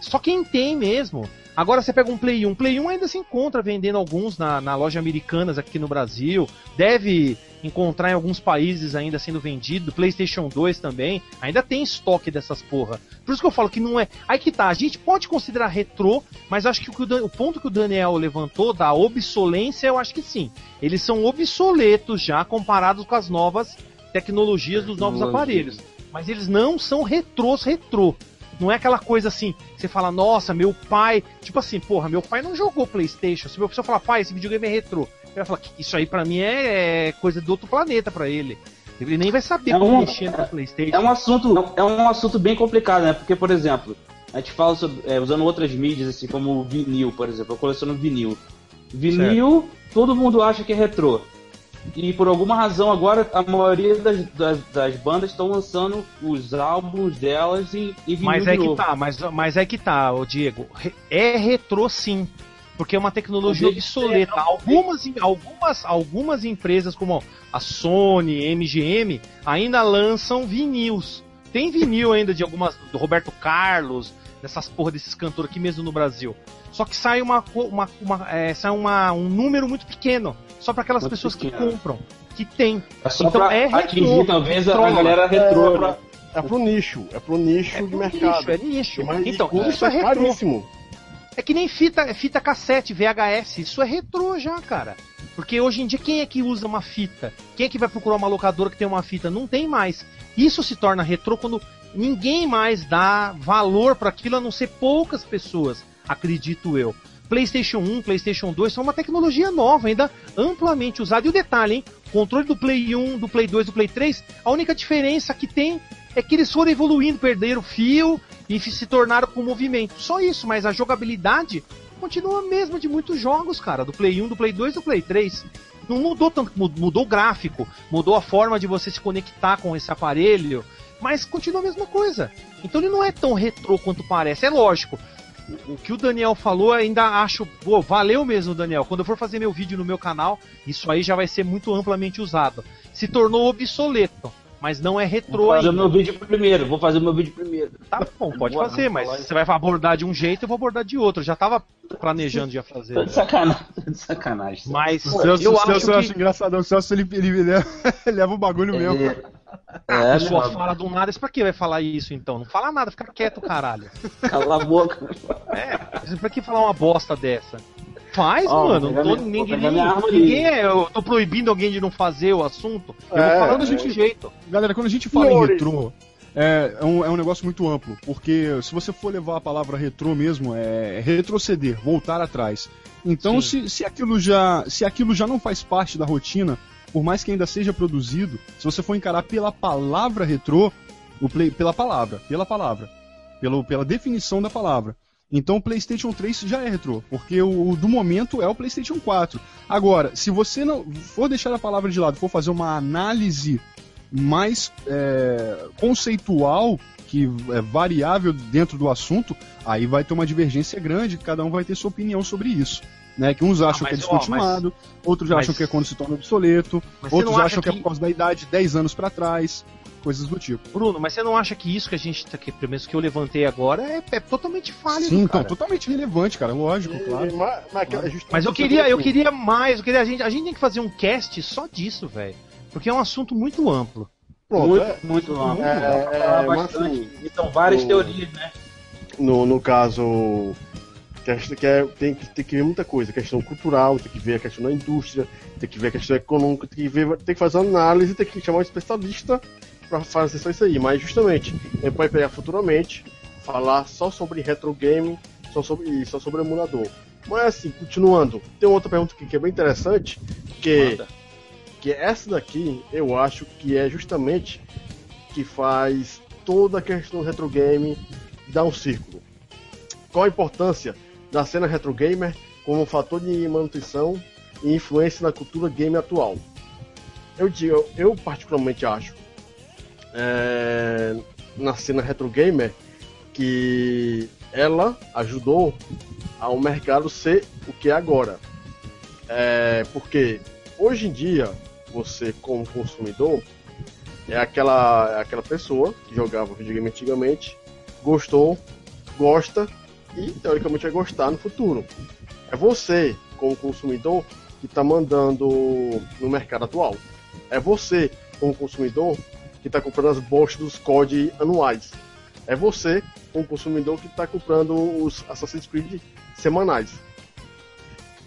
Só quem tem mesmo. Agora você pega um Play 1. Play 1 ainda se encontra vendendo alguns na, na loja Americanas aqui no Brasil. Deve encontrar em alguns países ainda sendo vendido. PlayStation 2 também. Ainda tem estoque dessas porra. Por isso que eu falo que não é. Aí que tá, a gente pode considerar retrô, mas acho que o, o ponto que o Daniel levantou da obsolência, eu acho que sim. Eles são obsoletos já comparados com as novas tecnologias dos novos aparelhos. Mas eles não são retrôs retrô. Não é aquela coisa assim, você fala, nossa, meu pai. Tipo assim, porra, meu pai não jogou PlayStation. Se meu pessoa falar, pai, esse videogame é retrô. Ele vai falar, isso aí pra mim é, é coisa do outro planeta pra ele. Ele nem vai saber É como um- mexer no PlayStation. É um assunto, é um assunto bem complicado, né? Porque, por exemplo, a gente fala sobre, é, usando outras mídias, assim como o vinil, por exemplo. Eu coleciono vinil. Vinil, todo mundo acha que é retrô. E por alguma razão agora a maioria das, das, das bandas estão lançando os álbuns delas em, em vinil Mas é que novo. tá, mas, mas é que tá, ô Diego. É retrô sim. Porque é uma tecnologia obsoleta. ser, não. Algumas, em- algumas, algumas empresas, como a Sony, MGM, ainda lançam vinis. Tem vinil ainda de algumas. do Roberto Carlos, dessas porra desses cantores aqui mesmo no Brasil. Só que sai uma, uma, uma- é, sai uma, um número muito pequeno. Só para aquelas Muito pessoas que compram. Que tem. É só Então, pra é retrô. atingir talvez a, a galera retrô. É, né? É pro nicho, é pro nicho É de pro mercado. nicho, é nicho. Mas Então, isso é retrô. caríssimo. É que nem fita, fita cassete, VHS, isso é retrô já, cara. Porque hoje em dia quem é que usa uma fita? Quem é que vai procurar uma locadora que tem uma fita? Não tem mais. Isso se torna retrô quando ninguém mais dá valor para aquilo a não ser poucas pessoas, acredito eu. PlayStation 1, PlayStation 2 são uma tecnologia nova, ainda amplamente usada. E o detalhe, hein? O controle do Play 1, do Play 2, do Play 3, a única diferença que tem é que eles foram evoluindo, perderam fio e se tornaram com movimento. Só isso, mas a jogabilidade continua a mesma de muitos jogos, cara. Do Play 1, do Play 2, do Play 3. Não mudou tanto, mu- mudou o gráfico, mudou a forma de você se conectar com esse aparelho, mas continua a mesma coisa. Então ele não é tão retrô quanto parece. É lógico. O o que o Daniel falou, ainda acho. Pô, valeu mesmo, Daniel. Quando eu for fazer meu vídeo no meu canal, isso aí já vai ser muito amplamente usado. Se tornou obsoleto, mas não é retrô Vou fazer ainda. meu vídeo primeiro, vou fazer o meu vídeo primeiro. Tá bom, pode Boa, fazer, mas você vai abordar de um jeito, eu vou abordar de outro. Eu já tava planejando já fazer. Tô de sacanagem, tô de sacanagem. Mas O Celso, eu o Celso acho eu acho que engraçadão. O Celso ele, ele leva, leva o bagulho mesmo. É, a pessoa meu, fala do nada, isso pra que vai falar isso então? Não fala nada, fica quieto, caralho. cala a boca. É, pra que falar uma bosta dessa? Faz, Ó, mano. tô, minha- ninguém, ninguém é. Eu tô proibindo alguém de não fazer o assunto. Eu É, vou falar do é. gente jeito. Galera, quando a gente fala em Senhores. retrô, é, é um, é um negócio muito amplo, porque se você for levar a palavra retrô mesmo, é retroceder, voltar atrás. Então, se, se, aquilo já, se aquilo já não faz parte da rotina, por mais que ainda seja produzido, se você for encarar pela palavra retrô, o play, pela palavra, pela palavra, pelo, pela definição da palavra. Então o PlayStation 3 já é retrô, porque o, o do momento é o PlayStation 4. Agora, se você não for deixar a palavra de lado, for fazer uma análise mais é, conceitual, que é variável dentro do assunto, aí vai ter uma divergência grande, cada um vai ter sua opinião sobre isso. Né, que uns acham Ah, que é mas, ó, descontinuado, outros mas- acham que é quando se torna obsoleto, Mas outros acham acha que... é que- por causa da idade, 10 anos pra trás, coisas do tipo. Bruno, mas você não acha que isso que a gente tá aqui, pelo menos que eu levantei agora, é, é totalmente válido, Sim, então, cara? totalmente relevante, cara, lógico, claro. Mas, mas, é justamente Mas eu queria, eu queria mais, eu queria, a, gente, a gente tem que fazer um cast só disso, velho. Porque é um assunto muito amplo. Pronto, muito, é, muito amplo. É, é, é, mas bastante. assim, E são várias o- teorias, né? no, no caso, que é, tem, que, tem que ver muita coisa, questão cultural, tem que ver a questão da indústria, tem que ver a questão econômica, tem que ver, tem que fazer uma análise, tem que chamar um especialista para fazer só isso aí. Mas justamente, a gente pode pegar futuramente, falar só sobre retro game, só sobre só sobre emulador. Mas assim, continuando, tem outra pergunta aqui que é bem interessante, que Manda. que essa daqui eu acho que é justamente que faz toda a questão do retro game dar um círculo. Qual a importância da cena retro gamer como fator de manutenção e influência na cultura game atual? Eu digo, eu particularmente acho é, na cena retro gamer que ela ajudou ao mercado ser o que é agora. É, porque hoje em dia você como consumidor é aquela, é aquela pessoa que jogava videogame antigamente, gostou, gosta e teoricamente vai gostar no futuro. É você, como consumidor, que está mandando no mercado atual. É você, como consumidor, que está comprando as bostas dos COD anuais. É você, como consumidor, que está comprando os Assassin's Creed semanais.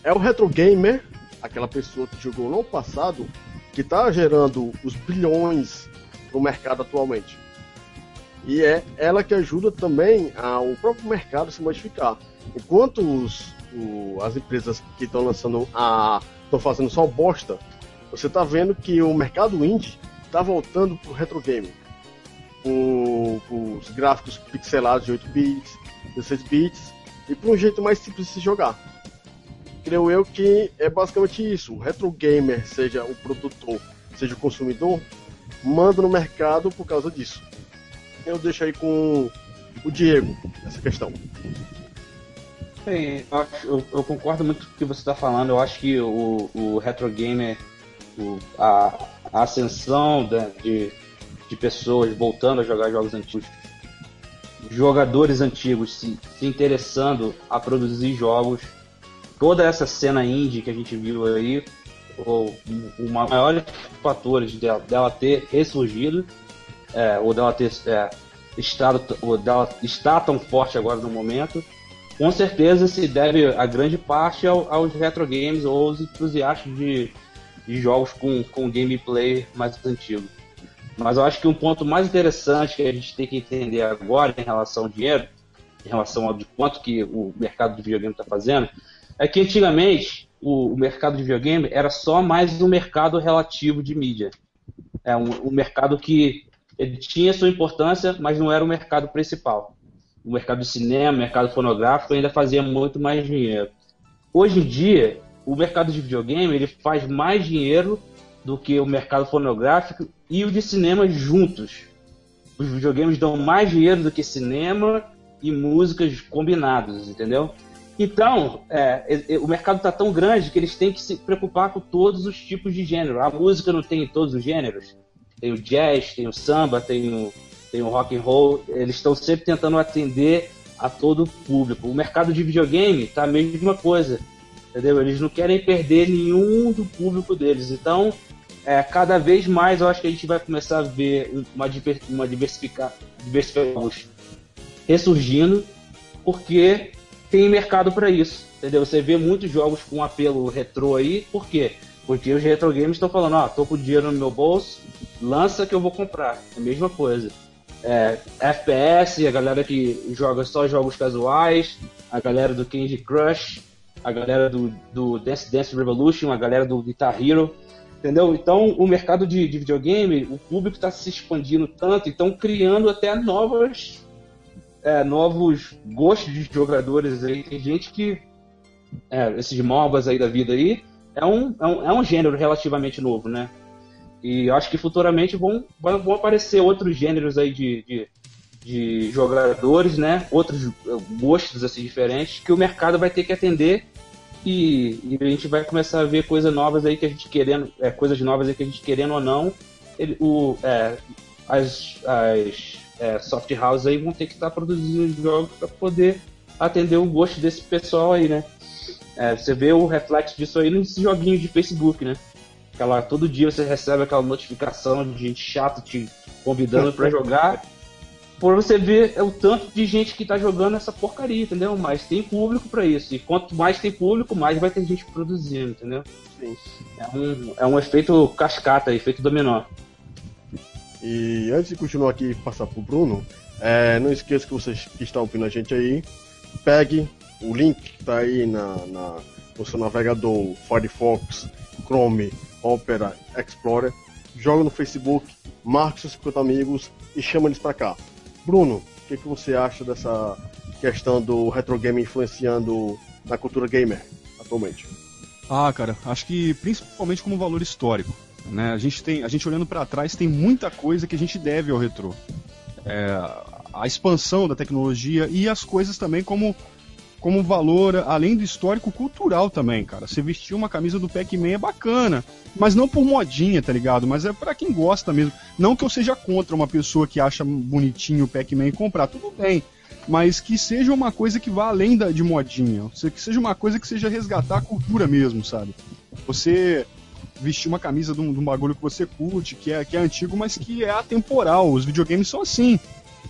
É o retro gamer, aquela pessoa que jogou no passado, que está gerando os bilhões no mercado atualmente. E é ela que ajuda também ao próprio mercado se modificar. Enquanto os, o, as empresas que estão lançando a. estão fazendo só bosta, você está vendo que o mercado indie está voltando pro retro game. Com, os gráficos pixelados de 8 bits, 16 bits, e por um jeito mais simples de se jogar. Creio eu que é basicamente isso. O retro gamer, seja o produtor, seja o consumidor, manda no mercado por causa disso. Eu deixo aí com o Diego essa questão. Bem, eu, eu, concordo muito com o que você está falando. Eu acho que o, o retro gamer, o, a, a, ascensão de, de pessoas voltando a jogar jogos antigos, jogadores antigos se, se interessando a produzir jogos, toda essa cena indie que a gente viu aí, o, o maior fatores dela, dela ter ressurgido, é, ou dela ter é, estado, dela estar tão forte agora no momento, com certeza se deve a grande parte ao, aos retro games ou aos entusiastas de, de jogos com, com gameplay mais antigo. Mas eu acho que um ponto mais interessante que a gente tem que entender agora em relação ao dinheiro, em relação ao de quanto que o mercado de videogame está fazendo, é que antigamente o, o, mercado de videogame era só mais um mercado relativo de mídia. É um, um mercado que ele tinha sua importância, mas não era o mercado principal. O mercado de cinema, o mercado fonográfico ainda fazia muito mais dinheiro. Hoje em dia, o mercado de videogame ele faz mais dinheiro do que o mercado fonográfico e o de cinema juntos. Os videogames dão mais dinheiro do que cinema e músicas combinados, entendeu? Então, é, o mercado está tão grande que eles têm que se preocupar com todos os tipos de gênero. A música não tem todos os gêneros. Tem o jazz, tem o samba, tem o, tem o rock and roll. Eles estão sempre tentando atender a todo o público. O mercado de videogame está a mesma coisa, entendeu? Eles não querem perder nenhum do público deles. Então, é, cada vez mais eu acho que a gente vai começar a ver uma, uma diversificar, ressurgindo, porque tem mercado para isso, entendeu? Você vê muitos jogos com apelo retrô aí, por quê? Os retro games estão falando, ó, oh, tô com dinheiro no meu bolso, lança que eu vou comprar. É a mesma coisa. É, FPS, a galera que joga só jogos casuais, a galera do Candy Crush, a galera do, do Dance Dance Revolution, a galera do Guitar Hero, entendeu? Então o mercado de, de videogame, o público está se expandindo tanto, estão criando até novas é, novos gostos de jogadores aí. Tem gente que. É, esses MOBAs aí da vida aí é um, é um, é um gênero relativamente novo, né? E acho que futuramente vão, vão aparecer outros gêneros aí de, de, de jogadores, né? Outros gostos assim diferentes que o mercado vai ter que atender e, e, a gente vai começar a ver coisas novas aí que a gente querendo, é, coisas novas aí que a gente querendo ou não, ele, o, é, as, as é, soft house aí vão ter que estar tá produzindo jogos para poder atender o gosto desse pessoal aí, né? É, você vê o reflexo disso aí nesses joguinhos de Facebook, né? Aquela, todo dia você recebe aquela notificação de gente chata te convidando para jogar. Por você ver é o tanto de gente que tá jogando essa porcaria, entendeu? Mas tem público para isso. E quanto mais tem público, mais vai ter gente produzindo, entendeu? Sim. É um, é um efeito cascata, efeito dominó. E antes de continuar aqui e passar pro Bruno, é, não esqueça que vocês que estão ouvindo a gente aí, pegue o link tá aí na, na, no seu navegador Firefox, Chrome, Opera, Explorer, joga no Facebook, marque seus 50 amigos e chama eles para cá. Bruno, o que, que você acha dessa questão do retro game influenciando na cultura gamer atualmente? Ah, cara, acho que principalmente como valor histórico. Né? A gente tem, a gente olhando para trás tem muita coisa que a gente deve ao retrô. É, a expansão da tecnologia e as coisas também como como valor, além do histórico cultural também, cara. Você vestir uma camisa do Pac-Man é bacana, mas não por modinha, tá ligado? Mas é para quem gosta mesmo. Não que eu seja contra uma pessoa que acha bonitinho o Pac-Man comprar, tudo bem. Mas que seja uma coisa que vá além da, de modinha. Que seja uma coisa que seja resgatar a cultura mesmo, sabe? Você vestir uma camisa de um, de um, bagulho que você curte, que é, que é antigo, mas que é atemporal. Os videogames são assim.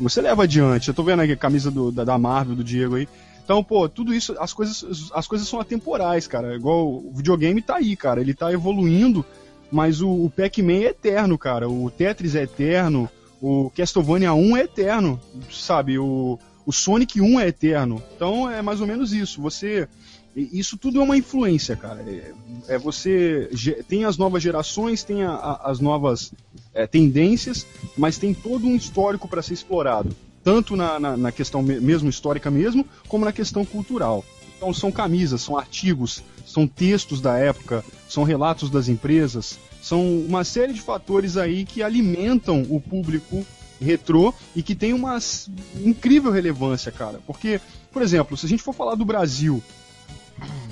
Você leva adiante. Eu tô vendo aqui a camisa do, da, da Marvel, do Diego aí. Então, pô, tudo isso, as coisas, as coisas são atemporais, cara. Igual o videogame tá aí, cara. Ele tá evoluindo, mas o, o Pac-Man é eterno, cara. O Tetris é eterno. O Castlevania 1 é eterno, sabe? O, o Sonic 1 é eterno. Então é mais ou menos isso. Você. Isso tudo é uma influência, cara. É, é você. Tem as novas gerações, tem a, a, as novas é, tendências, mas tem todo um histórico para ser explorado. Tanto na, na, na questão mesmo histórica mesmo, como na questão cultural. Então são camisas, são artigos, são textos da época, são relatos das empresas, são uma série de fatores aí que alimentam o público retrô e que tem uma incrível relevância, cara. Porque, por exemplo, se a gente for falar do Brasil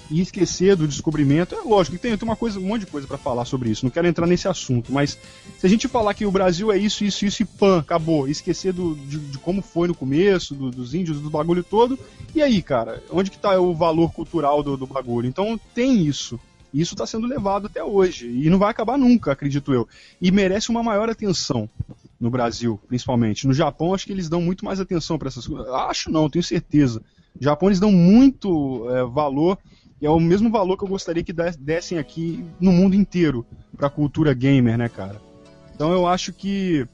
e esquecer do descobrimento, é lógico tem, tem uma coisa, um monte de coisa para falar sobre isso. Não quero entrar nesse assunto, mas se a gente falar que o Brasil é isso, isso, isso e pan, acabou, esquecer do, de, de como foi no começo, do, dos índios, do bagulho todo, e aí, cara, onde que tá o valor cultural do, do bagulho? Então tem isso. Isso está sendo levado até hoje. E não vai acabar nunca, acredito eu. E merece uma maior atenção no Brasil, principalmente. No Japão, acho que eles dão muito mais atenção para essas coisas. Acho não, tenho certeza. Eles dão muito é, valor, e é o mesmo valor que eu gostaria que dessem aqui no mundo inteiro para a cultura gamer, né, cara? Então eu acho que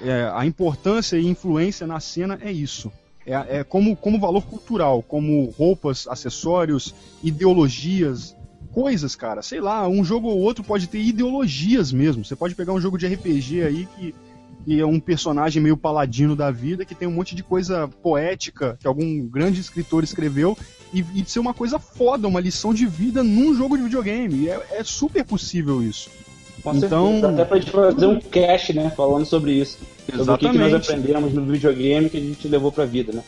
é, a importância e influência na cena é isso. É, é como, como valor cultural, como roupas, acessórios, ideologias, coisas, cara. Sei lá, um jogo ou outro pode ter ideologias mesmo. Você pode pegar um jogo de RPG aí que, que é um personagem meio paladino da vida, que tem um monte de coisa poética que algum grande escritor escreveu, e, e ser uma coisa foda, uma lição de vida num jogo de videogame. É, é super possível isso. Com então, certeza. até pra gente fazer um cast, né, falando sobre isso. Exatamente. Sobre o que, que nós aprendemos no videogame que a gente levou pra vida, né?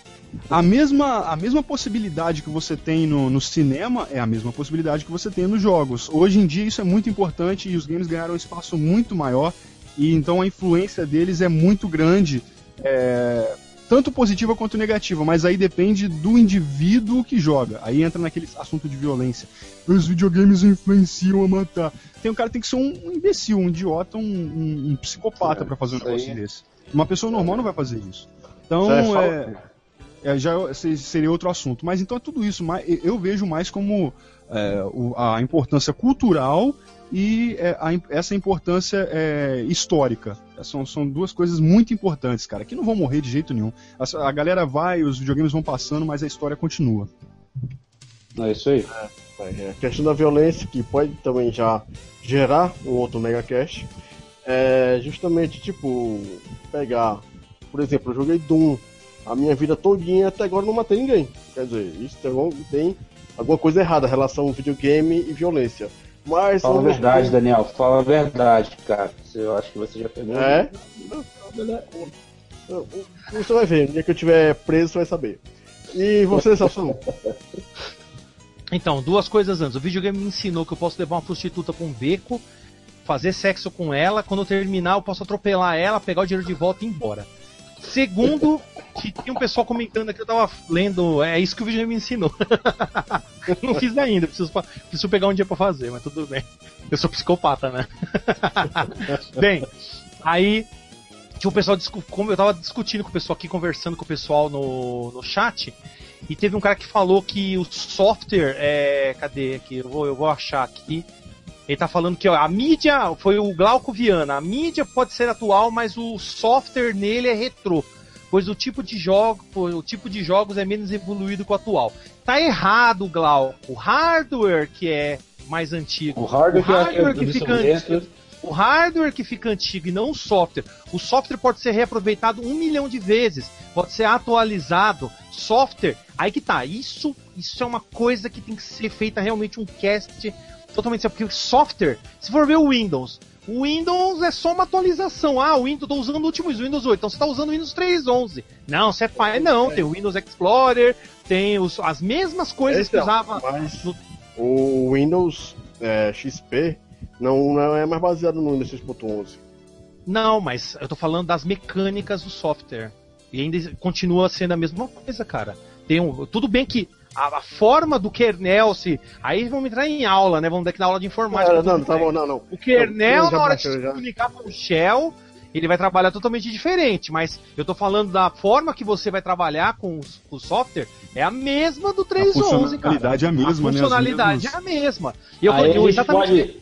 A mesma, a mesma possibilidade que você tem no, no, cinema é a mesma possibilidade que você tem nos jogos. Hoje em dia isso é muito importante e os games ganharam um espaço muito maior e então a influência deles é muito grande, é, tanto positiva quanto negativa, mas aí depende do indivíduo que joga. Aí entra naquele assunto de violência. Os videogames influenciam a matar. Tem um cara que tem que ser um, imbecil, um idiota, um, um, um psicopata é, para fazer um negócio aí. desse. Uma pessoa normal não vai fazer isso. Então, é, é, já seria outro assunto. Mas então é tudo isso. Eu vejo mais como é, a importância cultural e é, a, essa importância é, histórica. São, são duas coisas muito importantes, cara, que não vão morrer de jeito nenhum. A, a galera vai, os videogames vão passando, mas a história continua. É isso aí. É, é, a questão da violência, que pode também já gerar um outro megacast, é justamente, tipo, pegar, por exemplo, eu joguei Doom a minha vida todinha até agora não matei ninguém. Quer dizer, isso tem, tem alguma coisa errada em relação ao videogame e violência. Mas. Fala a verdade, Daniel. Fala a verdade, cara. Eu acho que você já pegou. É? Você vai ver, no dia que eu tiver preso, você vai saber. E você, Samson? Então, duas coisas antes. O videogame me ensinou que eu posso levar uma prostituta com um beco, fazer sexo com ela, quando eu terminar eu posso atropelar ela, pegar o dinheiro de volta e ir embora. Segundo, que tinha um pessoal comentando aqui, eu tava lendo, é isso que o vídeo me ensinou. não fiz ainda, preciso, preciso pegar um dia pra fazer, mas tudo bem. Eu sou psicopata, né? bem, aí tinha um pessoal, como eu tava discutindo com o pessoal aqui, conversando com o pessoal no, no chat, e teve um cara que falou que o software é. Cadê aqui? Eu vou, eu vou achar aqui. Ele tá falando que ó, a mídia, foi o Glauco Viana, a mídia pode ser atual, mas o software nele é retrô. Pois o tipo de jogo, o tipo de jogos é menos evoluído que o atual. Tá errado, Glauco. O hardware que é mais antigo. O hardware, o hardware que, é que fica antigo. O hardware que fica antigo e não o software. O software pode ser reaproveitado um milhão de vezes, pode ser atualizado. Software, aí que tá. Isso, isso é uma coisa que tem que ser feita realmente um cast totalmente certo, porque software, se for ver o Windows, o Windows é só uma atualização. Ah, o Windows, tô usando o último Windows 8, então você tá usando o Windows 3.11. Não, você é pai, não, tem o Windows Explorer, tem os, as mesmas coisas Esse que usava. Mas no... O Windows é, XP não, não é mais baseado no Windows 6.11. Não, mas eu tô falando das mecânicas do software. E ainda continua sendo a mesma coisa, cara. Tem um, tudo bem que a, a, forma do kernel se. Aí vamos entrar em aula, né? Vamos dar aqui na aula de informática. Não, não, tá bom, não, não. O kernel, na hora de se comunicar com o shell, ele vai trabalhar totalmente diferente, mas eu tô falando da forma que você vai trabalhar com, com o software, é a mesma do 3.11, cara. A funcionalidade é a mesma, a né? funcionalidade é a mesma. E eu, aí eu, a, gente exatamente... pode,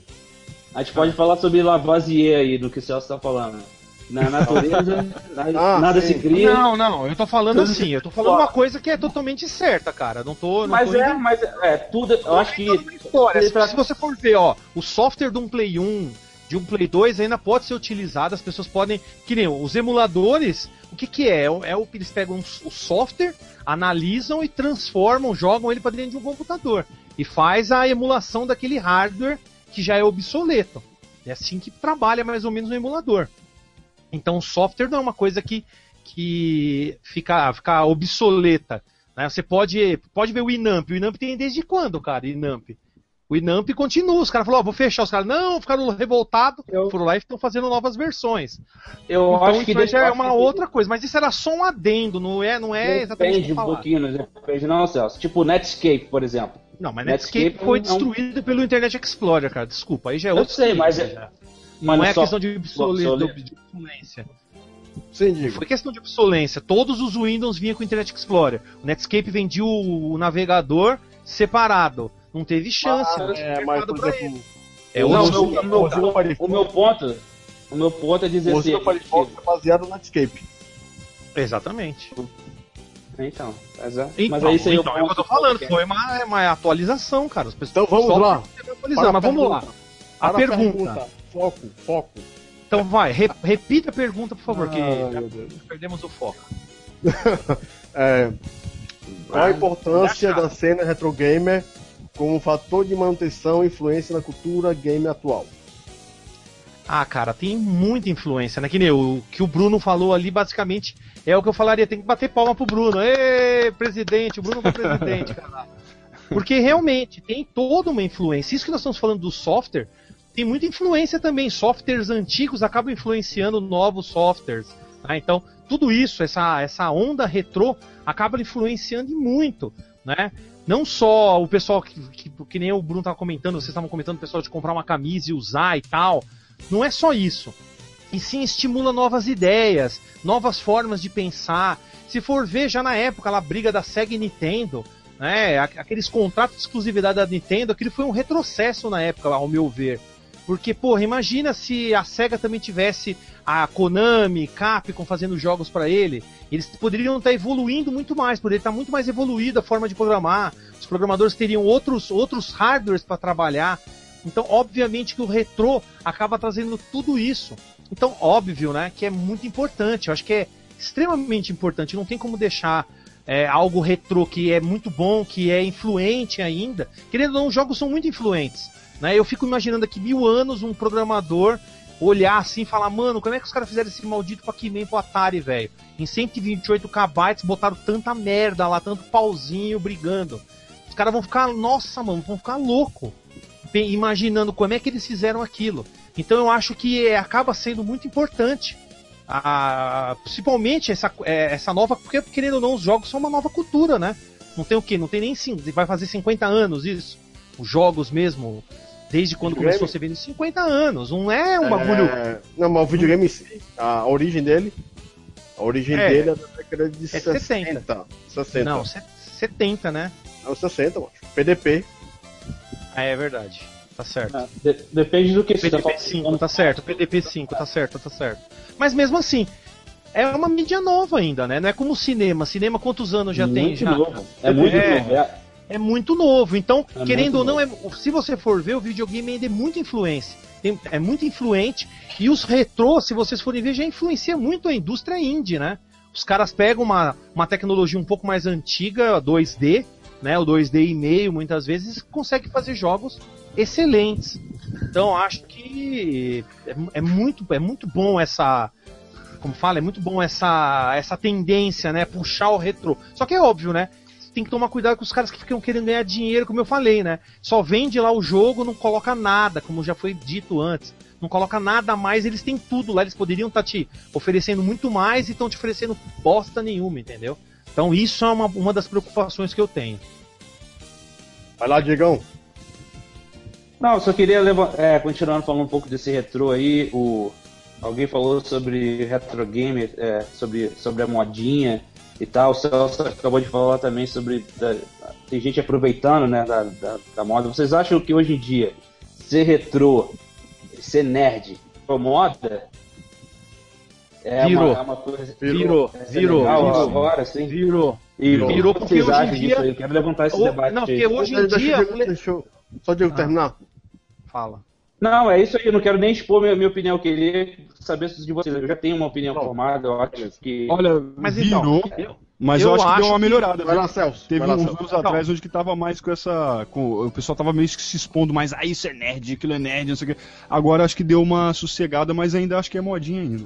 a gente pode falar sobre Lavoisier aí, do que o Celso tá falando. Na natureza, nada, Ah, nada sim. se cria. Não, não, eu tô falando assim, eu tô falando uma coisa que é totalmente certa, cara. Não tô. Não mas tô é, mas é, é, tudo. Eu acho que. história. Se, se você for ver, ó, o software de um Play 1, de um Play 2 ainda pode ser utilizado, as pessoas podem. Que nem os emuladores, o que que é? É o- É o que eles pegam o software, analisam e transformam, jogam ele para dentro de um computador. E faz a emulação daquele hardware que já é obsoleto. É assim que trabalha mais ou menos o emulador. Então software não é uma coisa que, que fica, fica obsoleta. né? Você pode, pode ver o Inamp. O Inamp tem desde quando, cara? Inamp. O Inamp continua. Os caras falaram, ó, vou fechar. Os caras, não, ficaram revoltados. Eu- Foram lá e estão fazendo novas versões. Eu então acho que isso já é uma outra coisa. Mas isso era só um adendo, não é, não é exatamente o Depende um pouquinho, não depende não, Celso. Tipo Netscape, por exemplo. Não, mas Netscape Netscape foi um- destruído pelo Internet Explorer, cara. Desculpa, aí já é Eu outro. sei, nível, mas é- já. Mas Não é só- questão de obsolência. Sim, digo. Foi questão de obsolência. Todos os Windows vinham com o Internet Explorer. O Netscape vendia o, o navegador separado. Não teve chance. não tinha É, mas, por exemplo. É Não, o meu- o O ponto. O meu ponto é dizer o assim. Mozilla Firefox é baseado no Netscape. Exatamente. Então, mas, é, Então, mas aí isso aí então, é o que eu tô falando. Foi uma, uma atualização, cara. As pessoas Então vamos lá. atualizando, mas vamos lá. A Para pergunta. Foco, foco. Então vai, re- repita a pergunta, por favor, que Ah, Deus. perdemos o foco. É, qual a importância da cena retro gamer como fator de manutenção e influência na cultura game atual? Ah, cara, tem muita influência, né? Que nem o que o Bruno falou ali, basicamente, é o que eu falaria, tem que bater palma pro Bruno. Ê, presidente, o Bruno foi presidente, cara. Porque realmente tem toda uma influência. Isso que nós estamos falando do software, tem muita influência também. Softwares antigos acabam influenciando novos softwares. tá? Então, tudo isso, essa, essa onda retrô, acaba influenciando muito, né? Não só o pessoal que, que, que nem o Bruno estava comentando, vocês estavam comentando, o pessoal de comprar uma camisa e usar e tal. Não é só isso. E sim estimula novas ideias, novas formas de pensar. Se for ver, já na época, a briga da Sega e Nintendo, né? Aqueles contratos de exclusividade da Nintendo, aquilo foi um retrocesso na época, ao meu ver. Porque, porra, imagina se a SEGA também tivesse a Konami, Capcom fazendo jogos para ele. Eles poderiam estar evoluindo muito mais, poderia estar muito mais evoluída a forma de programar. Os programadores teriam outros, outros hardwares para trabalhar. Então, obviamente que o retrô acaba trazendo tudo isso. Então, óbvio, né, que é muito importante. Eu acho que é extremamente importante. Não tem como deixar é, algo retrô que é muito bom, que é influente ainda. Querendo ou não, os jogos são muito influentes. Né? Eu fico imaginando daqui mil anos um programador olhar assim e falar, mano, como é que os caras fizeram esse maldito Pac-Man pro Atari, velho? Em 128 KB botaram tanta merda lá, tanto pauzinho brigando. Os caras vão ficar, nossa, mano, vão ficar louco imaginando como é que eles fizeram aquilo. Então eu acho que é, acaba sendo muito importante. a- principalmente essa, é, essa nova. Porque, querendo ou não, os jogos são uma nova cultura, né? Não tem o quê? Não tem nem. Vai fazer 50 anos isso. Os jogos mesmo. Desde quando Videogame? começou a ser vendido 50 anos. Não é um bagulho. É, não, mas o videogame em si, a origem dele. A origem É. dele é da década de É 60. 70. 60. Não, se- 70, né? Não, 60, mano. PDP. Ah, é verdade. Tá certo. É, de- depende do que você tá PDP 5, falando. tá certo. PDP 5, tá certo, tá certo. Mas mesmo assim, é uma mídia nova ainda, né? Não é como o cinema. Cinema quantos anos já tem? muito Já? novo. É muito É. novo. É, É muito novo. Então, É querendo muito ou não, é, se você for ver, o videogame ainda é muita influência. Tem- é muito influente. E os retrô, se vocês forem ver, já influencia muito a indústria indie, né? Os caras pegam uma, uma tecnologia um pouco mais antiga, 2D, né? O 2D e meio, muitas vezes, consegue fazer jogos excelentes. Então, acho que é, é muito, é muito bom essa. Como fala, é muito bom essa, essa tendência, né? Puxar o retrô. Só que é óbvio, né? Tem que tomar cuidado com os caras que ficam querendo ganhar dinheiro, como eu falei, né? Só vende lá o jogo, não coloca nada, como já foi dito antes. Não coloca nada a mais, eles têm tudo lá, eles poderiam estar te oferecendo muito mais e estão te oferecendo bosta nenhuma, entendeu? Então isso é uma, uma das preocupações que eu tenho. Vai lá, Diegão. Não, eu só queria leva- é, continuando falando um pouco desse retrô aí. O, alguém falou sobre retro game, é, sobre, sobre a modinha e tal. O Celso acabou de falar também sobre. da- tem gente aproveitando né, da, da, da moda. Vocês acham que hoje em dia ser retrô, ser nerd, incomoda? É Virou. Uma, é uma coisa... Virou, é virou, legal virou. agora, sim. Virou. Que Virou porque vocês hoje em dia- disso aí? Quero levantar esse Ou- debate não, porque hoje em Deixa, dia. deixa, deixa eu- só Diego Ah. terminar. Fala. Não, é isso aí, eu não quero nem expor minha, minha opinião, eu queria saber de vocês. Eu já tenho uma opinião formada, eu acho que. Olha, Mas então, virou, eu- mas eu eu, acho que acho deu uma que- melhorada. Vai viu? lá, Celso. Teve vai lá, uns Celso. anos atrás onde que tava mais com essa. Com, o pessoal tava meio que se expondo mais, ah, isso é nerd, aquilo é nerd, não sei o quê. Agora acho que deu uma sossegada, mas ainda acho que é modinha ainda.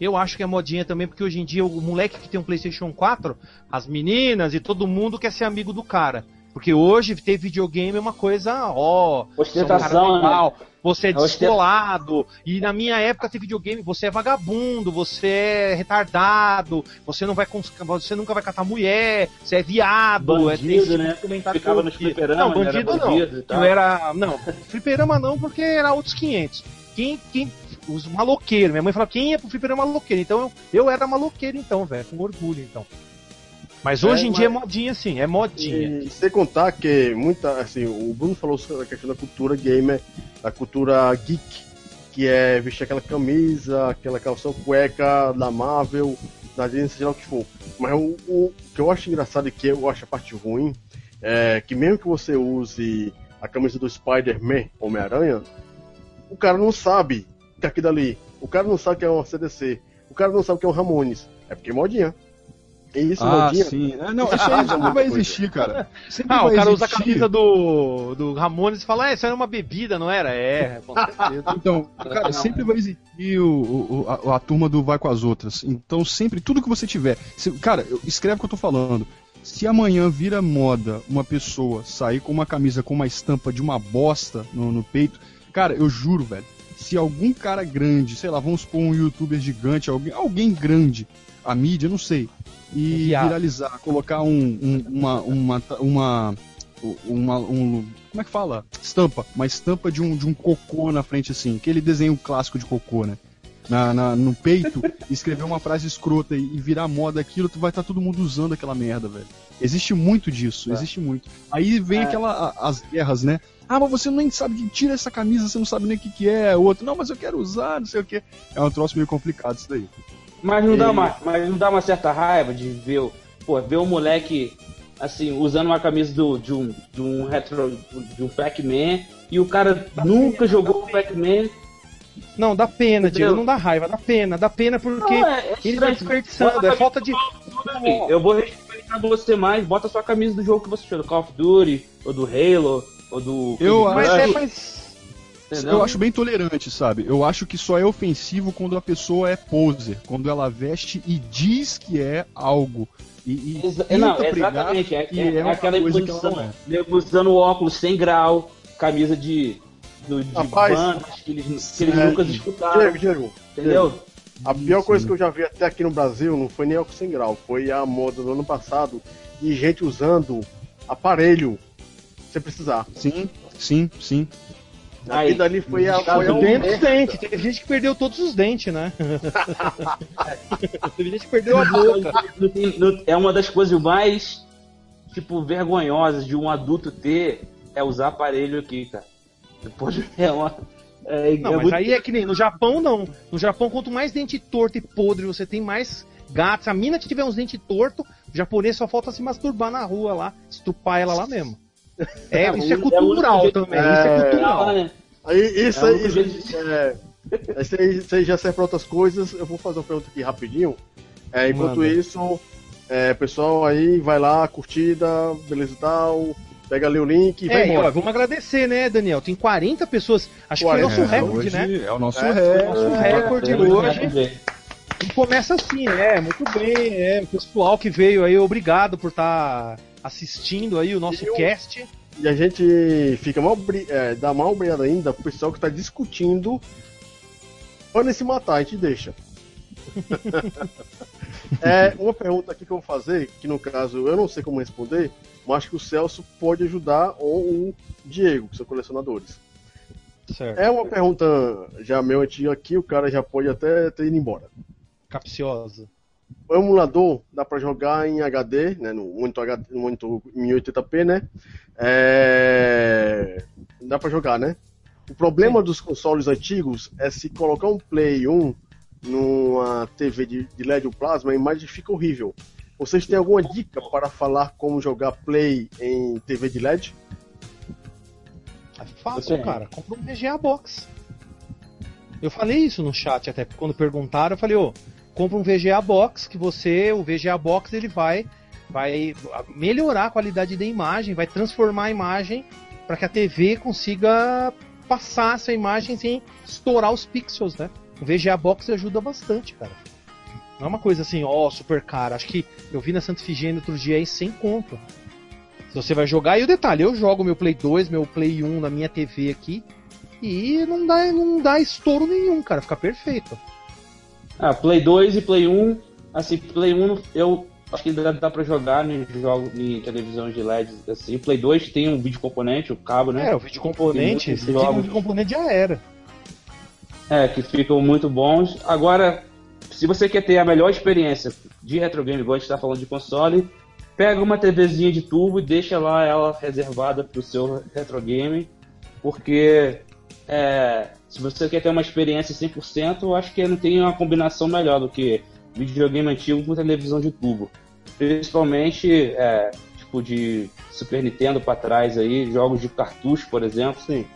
Eu acho que é modinha também, porque hoje em dia o moleque que tem um PlayStation 4, as meninas e todo mundo quer ser amigo do cara. Porque hoje ter videogame é uma coisa, ó, é um Ostentação, né? legal, você é É descolado. E na minha época ter videogame, você é vagabundo, você é retardado, você não vai você nunca vai catar mulher, você é viado, é Bandido, desse né? comentário Ficava nos vi. fliperama, Não, né? Era bandido não. bandido. Eu era. Não, fliperama não, porque era outros 500. Quem. quem os maloqueiros. Minha mãe falava, quem ia pro fliperama maloqueiro? Então eu, eu era maloqueiro, então, velho. Com orgulho, então. Mas hoje em mas- dia é modinha, sim, é modinha. E sem contar que muita, assim, o Bruno falou sobre a questão da cultura gamer, da cultura geek, que é vestir aquela camisa, aquela calção cueca da Marvel, da Disney, seja lá o que for. Mas o, o que eu acho engraçado e que eu acho a parte ruim é que mesmo que você use a camisa do Spider-Man, Homem-Aranha, o cara não sabe que é aquilo ali. O cara não sabe que é uma CDC. O cara não sabe que é um Ramones. É porque é modinha. E isso, ah, sim. É, não, Isso aí sempre vai existir, cara. Sempre Ah, o cara usa a existir. camisa do, do Ramones e fala, ah, isso era uma bebida, não era? É, com certeza. Então, cara, sempre vai existir o, o- a, a turma do vai com as outras. Então, sempre, tudo que você tiver. se- cara, escreve o que eu tô falando. Se amanhã vira moda uma pessoa sair com uma camisa com uma estampa de uma bosta no, no peito, cara, eu juro, velho. Se algum cara grande, sei lá, vamos supor um youtuber gigante, alguém, alguém grande, a mídia, não sei, e viralizar, colocar um, um- uma, uma, uma, uma, um, como é que fala? Estampa, uma estampa de um, de um cocô na frente assim, aquele desenho clássico de cocô, né? Na, na- no peito, escrever uma frase escrota e, e virar moda aquilo, tu vai estar todo mundo usando aquela merda, velho. Existe muito disso, É. existe muito. Aí vem É. aquela, a- as guerras, né? Ah, mas você nem sabe que tira essa camisa, você não sabe nem o que, que é. O outro, não, mas eu quero usar, não sei o que. É um troço meio complicado isso daí. Mas não, dá E- uma, mas não dá uma certa raiva de ver, o- pô, ver um moleque assim, usando uma camisa do, de, um, de um retro. de um Pac-Man e o cara nunca jogou o Pac-Man. Não, dá pena? Diego, não dá raiva, dá pena, dá pena porque Não, é- é ele estranho. tá desperdiçando, é falta de. Eu vou respeitar você mais, bota a sua camisa do jogo que você do Call of Duty, ou do Halo, ou do. Eu Mas Crush, é, mas. Entendeu? Eu acho bem tolerante, sabe? Eu acho que só é ofensivo quando a pessoa é poser, quando ela veste e diz que é algo. E, e não, exatamente. É, que é- é aquela imposição. é. Usando óculos sem grau, camisa de, do, de Rapaz, bandas que eles, que eles é, nunca escutaram. Diego, Diego, entendeu? A pior coisa que eu já vi até aqui no Brasil não foi nem álcool sem grau, foi a moda do ano passado de gente usando aparelho sem precisar. Sim, sim, sim. Aí, Aquilo ali foi a. tá Foi a dentes, teve gente que perdeu todos os dentes, né? teve gente que perdeu a boca. É uma das coisas mais, tipo, vergonhosas de um adulto ter é usar aparelho aqui, cara. Depois é uma. É, Não, é mas muito- aí é que nem no Japão não. No Japão, quanto mais dente torto e podre você tem, mais gatos. Se a mina que tiver uns dentes tortos, o japonês só falta se masturbar na rua lá, estupar ela lá mesmo. É, É, isso é o- cultural é também, é, isso é cultural. né? Aí, isso É aí, isso, é, aí, isso aí já serve para outras coisas. Eu vou fazer uma pergunta aqui rapidinho. É, enquanto Manda. isso, é, pessoal aí vai lá, curtida, beleza e tal. Pega ali o link e vai É, embora. ó, vamos agradecer, né, Daniel? Tem 40 pessoas. Acho que 40, o nosso É, recorde, hoje né? É o nosso É, recorde. Nosso recorde É, hoje. E começa assim, é, muito bem, é. O pessoal que veio aí, obrigado por estar assistindo aí o nosso cast. E a gente fica mal, é, dá mal obrigado ainda pro pessoal que tá discutindo. Podem se matar, a gente deixa. é, uma pergunta aqui que eu vou fazer, que no caso eu não sei como responder, mas acho que o Celso pode ajudar, ou o Diego, que são colecionadores. Certo. É uma pergunta já meio antiga aqui, o cara já pode até ter ido embora. Capciosa. O emulador dá para jogar em HD, né, no monitor, HD, monitor 1080p, né? É... Dá para jogar, né? O problema dos consoles antigos é se colocar um Play 1 numa TV de, de LED ou plasma, a imagem fica horrível. Vocês têm alguma dica para falar como jogar Play em TV de LED? É fácil, cara. Compra um VGA Box. Eu falei isso no chat até, quando perguntaram, eu falei, ô, compra um VGA Box, que você, o VGA Box, ele vai, vai melhorar a qualidade da imagem, vai transformar a imagem para que a TV consiga passar essa imagem sem estourar os pixels, né? O VGA Box ajuda bastante, cara. Não é uma coisa assim, ó, oh, super cara. Acho que eu vi na Santa Figênia outro dia aí sem conta. Se você vai jogar, e o detalhe, eu jogo meu Play 2, meu Play 1 na minha TV aqui, e não dá, não dá estouro nenhum, cara, fica perfeito. Ah, Play 2 e Play 1, assim, Play 1 eu acho que dá, dá pra jogar em jogo em televisão de LED, assim. O Play 2 tem um vídeo componente, o cabo, né? É, o vídeo componente, esse jogos... vídeo componente já era. É, que ficam muito bons. Agora, se você quer ter a melhor experiência de retro game, igual a gente está falando de console, pega uma TVzinha de tubo e deixa lá ela reservada para o seu retro game, porque é, se você quer ter uma experiência 100%, eu acho que não tem uma combinação melhor do que videogame antigo com televisão de tubo. Principalmente, é, tipo, de Super Nintendo para trás aí, jogos de cartucho, por exemplo. Sim.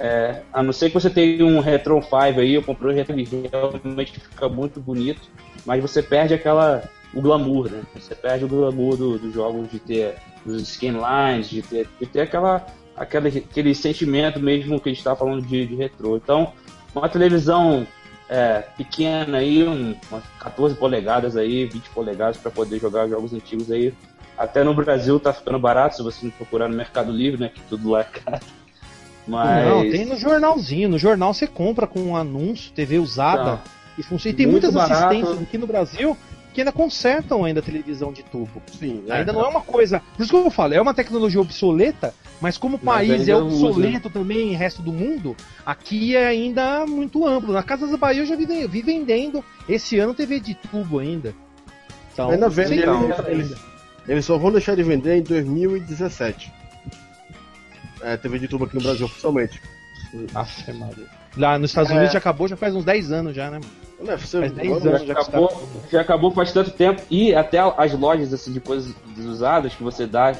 É, a não ser que você tenha um Retro 5 aí, eu comprei o Retro realmente fica muito bonito, mas você perde aquela o glamour, né? Você perde o glamour dos do jogos de ter os skinlines, de ter, de ter aquela, aquela, aquele sentimento mesmo que a gente está falando de, de retrô. Então, uma televisão é, pequena aí, um, umas 14 polegadas aí, 20 polegadas para poder jogar jogos antigos aí. Até no Brasil tá ficando barato se você não procurar no Mercado Livre, né? Que tudo lá é caro. Mas... Não, tem no jornalzinho. No jornal você compra com um anúncio, TV usada. Tá. E funciona. E tem muitas barato. assistências aqui no Brasil que ainda consertam ainda a televisão de tubo. Sim, é, ainda não é uma coisa. Por isso que eu falo, é uma tecnologia obsoleta, mas como o país é obsoleto usa. também em resto do mundo, aqui é ainda muito amplo. Na Casa da Bahia eu já vi, vi vendendo esse ano TV de tubo ainda. Então, ainda vende, eles, eles só vão deixar de vender em 2017 é, TV de tubo aqui no Brasil oficialmente. Aff, Maria. Lá nos Estados Unidos é. já acabou, já faz uns 10 anos já, né? Não, você, faz 10 anos já, acabou, tá... já acabou faz tanto tempo. E até as lojas assim, de coisas desusadas que você dá,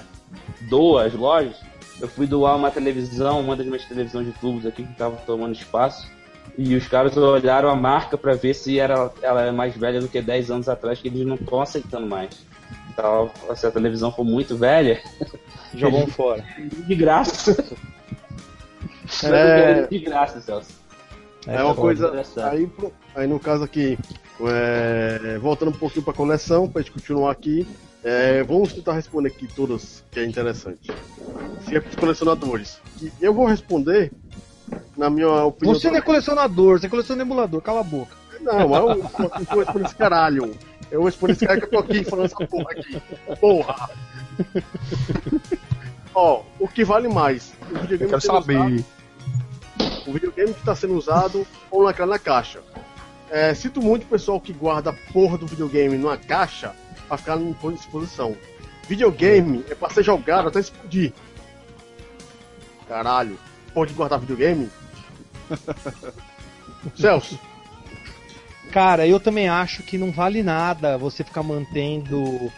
doa as lojas. Eu fui doar uma televisão, uma das minhas televisões de tubos aqui que estava tomando espaço. E os caras olharam a marca para ver se era, ela é mais velha do que 10 anos atrás, que eles não estão aceitando mais. Então, se a televisão for muito velha, Jogam fora. De graça. É, de graça, Celso. É, é uma coisa. Aí, aí no caso aqui, é, voltando um pouquinho para a coleção, para a gente continuar aqui, é, vamos tentar responder aqui todas, que é interessante. Se é para os colecionadores. E eu vou responder, na minha opinião. Você não é colecionador, você é colecionador emulador, cala a boca. Não, mas eu, eu, eu vou responder esse caralho. Eu vou responder esse cara que eu tô aqui falando essa porra aqui. Porra! Ó, o que vale mais? O videogame eu quero saber. Usado, o videogame que está sendo usado ou naquela na caixa. É, sinto muito o pessoal que guarda a porra do videogame numa caixa pra ficar em disposição. Videogame é pra ser jogado até explodir. Caralho, pode guardar videogame? Celso. Cara, eu também acho que não vale nada você ficar mantendo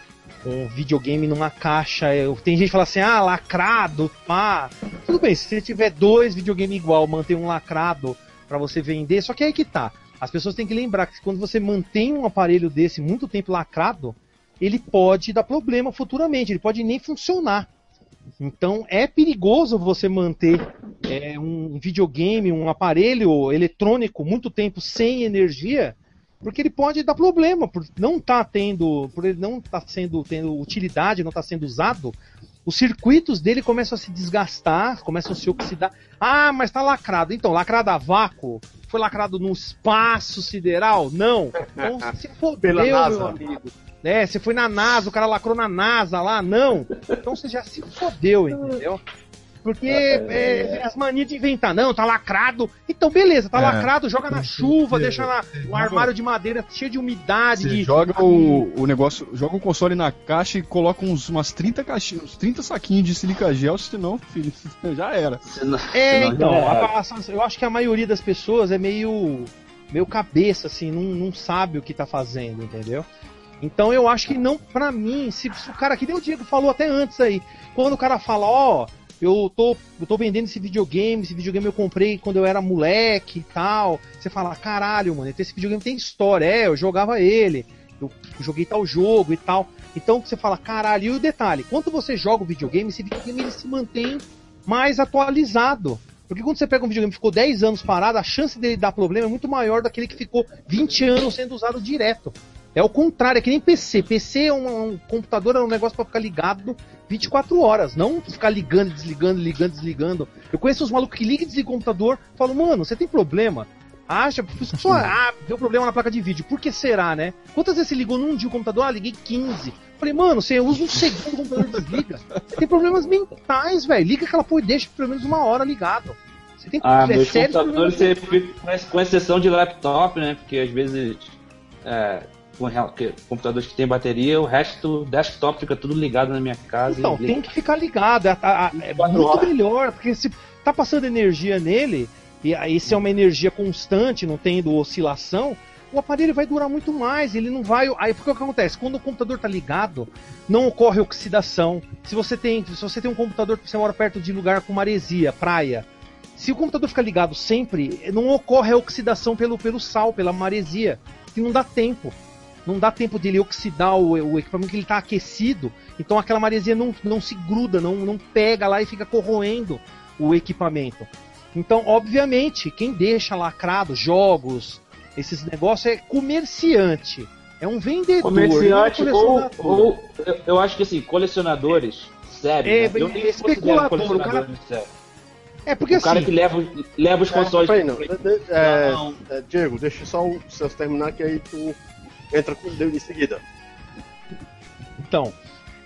um videogame numa caixa. Eu, tem gente que fala assim, ah, lacrado, pá. Tudo bem, se você tiver dois videogames igual, manter um lacrado para você vender, só que aí que tá. As pessoas têm que lembrar que quando você mantém um aparelho desse muito tempo lacrado, ele pode dar problema futuramente, ele pode nem funcionar. Então é perigoso você manter é, um videogame, um aparelho eletrônico muito tempo sem energia, porque ele pode dar problema, por não tá tendo, por ele não tá sendo tendo utilidade, não está sendo usado, os circuitos dele começam a se desgastar, começam a se oxidar. Ah, mas está lacrado. Então, lacrado a vácuo? Foi lacrado no espaço sideral? Não. Então se fodeu, meu amigo. É, você foi na NASA, o cara lacrou na NASA lá? Não. Então você já se fodeu, entendeu? Porque é, é, as manias de inventar, não, tá lacrado. Então, beleza, tá é. lacrado, joga na chuva, deixa na, um armário de madeira cheio de umidade. De... joga o, o negócio, joga o console na caixa e coloca uns, umas 30 caixinhas, uns 30 saquinhos de silica gel, senão, filho, já era. É, então, a, a, eu acho que a maioria das pessoas é meio meio cabeça, assim, não, não sabe o que tá fazendo, entendeu? Então eu acho que não, pra mim, se, se o cara, que nem o Diego falou até antes aí, quando o cara fala, ó, oh, eu tô, eu tô vendendo esse videogame, esse videogame eu comprei quando eu era moleque e tal. Você fala, caralho, mano, esse videogame tem história, é, eu jogava ele, eu joguei tal jogo e tal. Então você fala, caralho, e o detalhe, quando você joga o videogame, esse videogame ele se mantém mais atualizado. Porque quando você pega um videogame que ficou 10 anos parado, a chance dele dar problema é muito maior daquele que ficou 20 anos sendo usado direto. É o contrário, é que nem PC. PC é um, um computador, é um negócio para ficar ligado 24 horas, não ficar ligando, desligando, ligando, desligando. Eu conheço os malucos que ligam e desligam o computador, falo, mano, você tem problema? Acha, só, ah, deu problema na placa de vídeo. Por que será, né? Quantas vezes você ligou num dia o computador? Ah, liguei 15. Falei, mano, você usa um segundo o computador desliga. Você tem problemas mentais, velho. Liga aquela porra e deixa pelo menos uma hora ligado. Você tem ah, é, meus computadores, você, com exceção de laptop, né? Porque às vezes é, computadores que tem bateria, o resto, desktop fica tudo ligado na minha casa. Então, tem que ficar ligado. É, é muito horas. melhor, porque se tá passando energia nele, e aí se é uma energia constante, não tendo oscilação, o aparelho vai durar muito mais, ele não vai. Aí porque o que acontece? Quando o computador está ligado, não ocorre oxidação. Se você tem, se você tem um computador que você mora perto de lugar com maresia, praia, se o computador ficar ligado sempre, não ocorre a oxidação pelo, pelo sal, pela maresia, que não dá tempo não dá tempo dele oxidar o, o equipamento que ele está aquecido, então aquela maresia não, não se gruda, não, não pega lá e fica corroendo o equipamento. Então, obviamente, quem deixa lacrado jogos, esses negócios é comerciante. É um vendedor. Comerciante é um ou, ou eu, eu, acho que assim, colecionadores, sério. É, né? eu nem especulador, o cara... sério. É porque o assim. O cara que leva, leva os é, consoles. É, não. É, não. É, Diego, deixa só o Celso terminar que aí tu entra com em seguida. Então,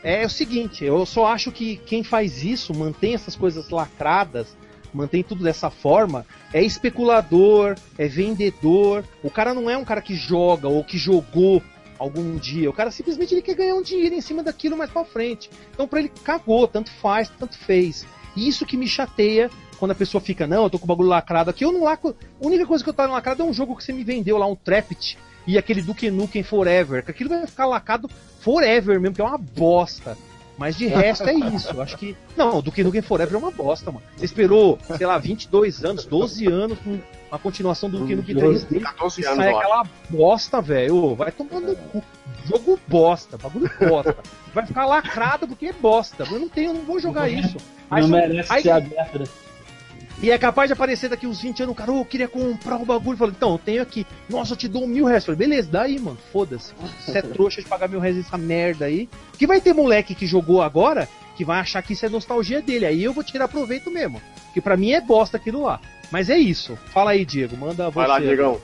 é o seguinte, eu só acho que quem faz isso, mantém essas coisas lacradas, mantém tudo dessa forma, é especulador, é vendedor. O cara não é um cara que joga ou que jogou algum dia. O cara simplesmente ele quer ganhar um dinheiro em cima daquilo mais para frente. Então para ele cagou, tanto faz, tanto fez. Isso que me chateia quando a pessoa fica, não, eu tô com o bagulho lacrado aqui. Eu não lacro. A única coisa que eu tô lacrado é um jogo que você me vendeu lá, um Trapit e aquele Duke Nukem Forever, que aquilo vai ficar lacado forever mesmo, que é uma bosta. Mas de resto é isso. Acho que. Não, o Duke Nukem Forever é uma bosta, mano. Você esperou, sei lá, 22 anos, 12 anos com a continuação do Duke Nukem 3D. 14 anos, sai aquela bosta, velho. Vai tomando cu. Jogo bosta, bagulho bosta. Vai ficar lacrado porque é bosta. Eu não tenho, eu não vou jogar isso. Aí, não merece aí, ser aberto. E é capaz de aparecer daqui uns 20 anos, cara, oh, eu queria comprar o um bagulho. Falei, então, eu tenho aqui. Nossa, eu te dou mil reais. Falei, beleza, dá aí, mano. Foda-se. Você é trouxa de pagar mil reais nessa merda aí. Que vai ter moleque que jogou agora que vai achar que isso é nostalgia dele. Aí eu vou tirar proveito mesmo. Que para mim é bosta aquilo lá. Mas é isso. Fala aí, Diego. Manda você. Vai lá, Diegão.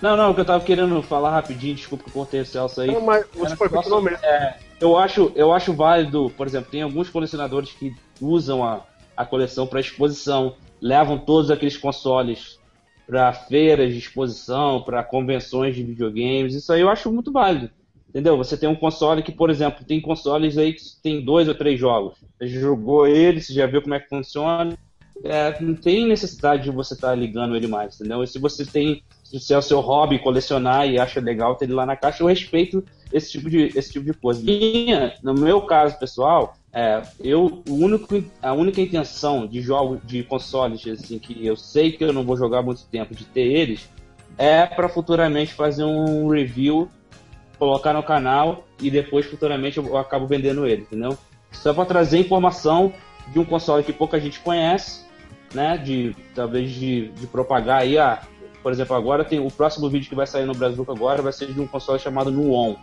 Não, não, o que eu tava querendo falar rapidinho, desculpa que eu cortei o Celso aí. Não, mas você foi mesmo. É, eu acho, eu acho válido, por exemplo, tem alguns colecionadores que usam a, a coleção para exposição levam todos aqueles consoles para feiras de exposição, para convenções de videogames. Isso aí eu acho muito válido. Entendeu? Você tem um console que, por exemplo, tem consoles aí que tem dois ou três jogos. Você jogou ele, você já viu como é que funciona. É, não tem necessidade de você estar tá ligando ele mais, entendeu? E se você tem, se é o seu hobby colecionar e acha legal ter ele lá na caixa, eu respeito esse tipo de, esse tipo de coisa. Minha, no meu caso pessoal, é, eu, o único, a única intenção de jogos de consoles assim, que eu sei que eu não vou jogar muito tempo de ter eles é para futuramente fazer um review, colocar no canal e depois futuramente eu acabo vendendo ele, entendeu? Só para trazer informação de um console que pouca gente conhece, né? De talvez de, de propagar aí, ah, por exemplo, agora tem o próximo vídeo que vai sair no Brasil agora vai ser de um console chamado Nuon,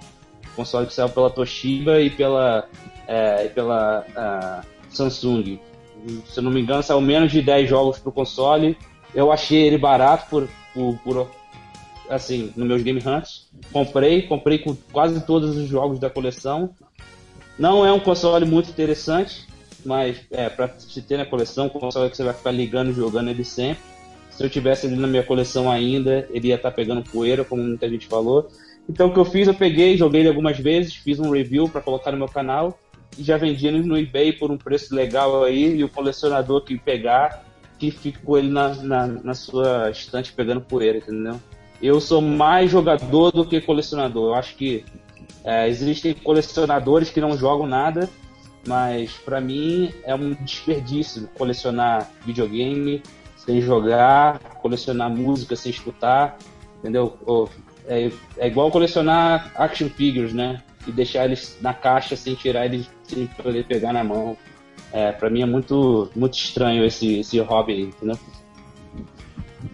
console que saiu pela Toshiba e pela é, pela uh, Samsung. Se não me engano, saiu menos de 10 jogos pro console. Eu achei ele barato por, por, por assim, no meus Game Hunts. Comprei, comprei com quase todos os jogos da coleção. Não é um console muito interessante, mas é para se ter na coleção, um console que você vai ficar ligando e jogando ele sempre. Se eu tivesse ele na minha coleção ainda, ele ia estar tá pegando poeira, como muita gente falou. Então o que eu fiz, eu peguei, joguei ele algumas vezes, fiz um review para colocar no meu canal e já vendi no eBay por um preço legal aí, e o colecionador que pegar, que fique com ele na, na, na sua estante pegando poeira, entendeu? Eu sou mais jogador do que colecionador. Eu acho que é, existem colecionadores que não jogam nada, mas para mim é um desperdício colecionar videogame sem jogar, colecionar música sem escutar, entendeu? É, é igual colecionar action figures, né? E deixar eles na caixa sem tirar eles sem poder pegar na mão. É, para mim é muito, muito estranho esse, esse hobby, entendeu?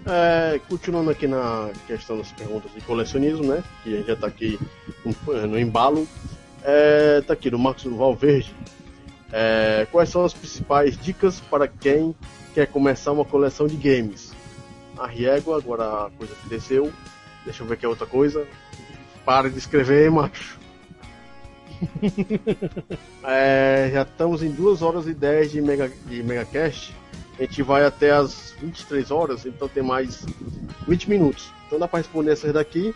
É, continuando aqui na questão das perguntas de colecionismo, né? Que a gente já está aqui no embalo. É, tá aqui no Marcos Valverde. É, quais são as principais dicas para quem quer começar uma coleção de games? A Riego, agora a coisa que desceu. Deixa eu ver aqui outra coisa. Para de escrever, macho. é, já estamos em 2 horas e 10 de, mega, de Megacast. A gente vai até as 23 horas, então tem mais 20 minutos. Então dá para responder essas daqui.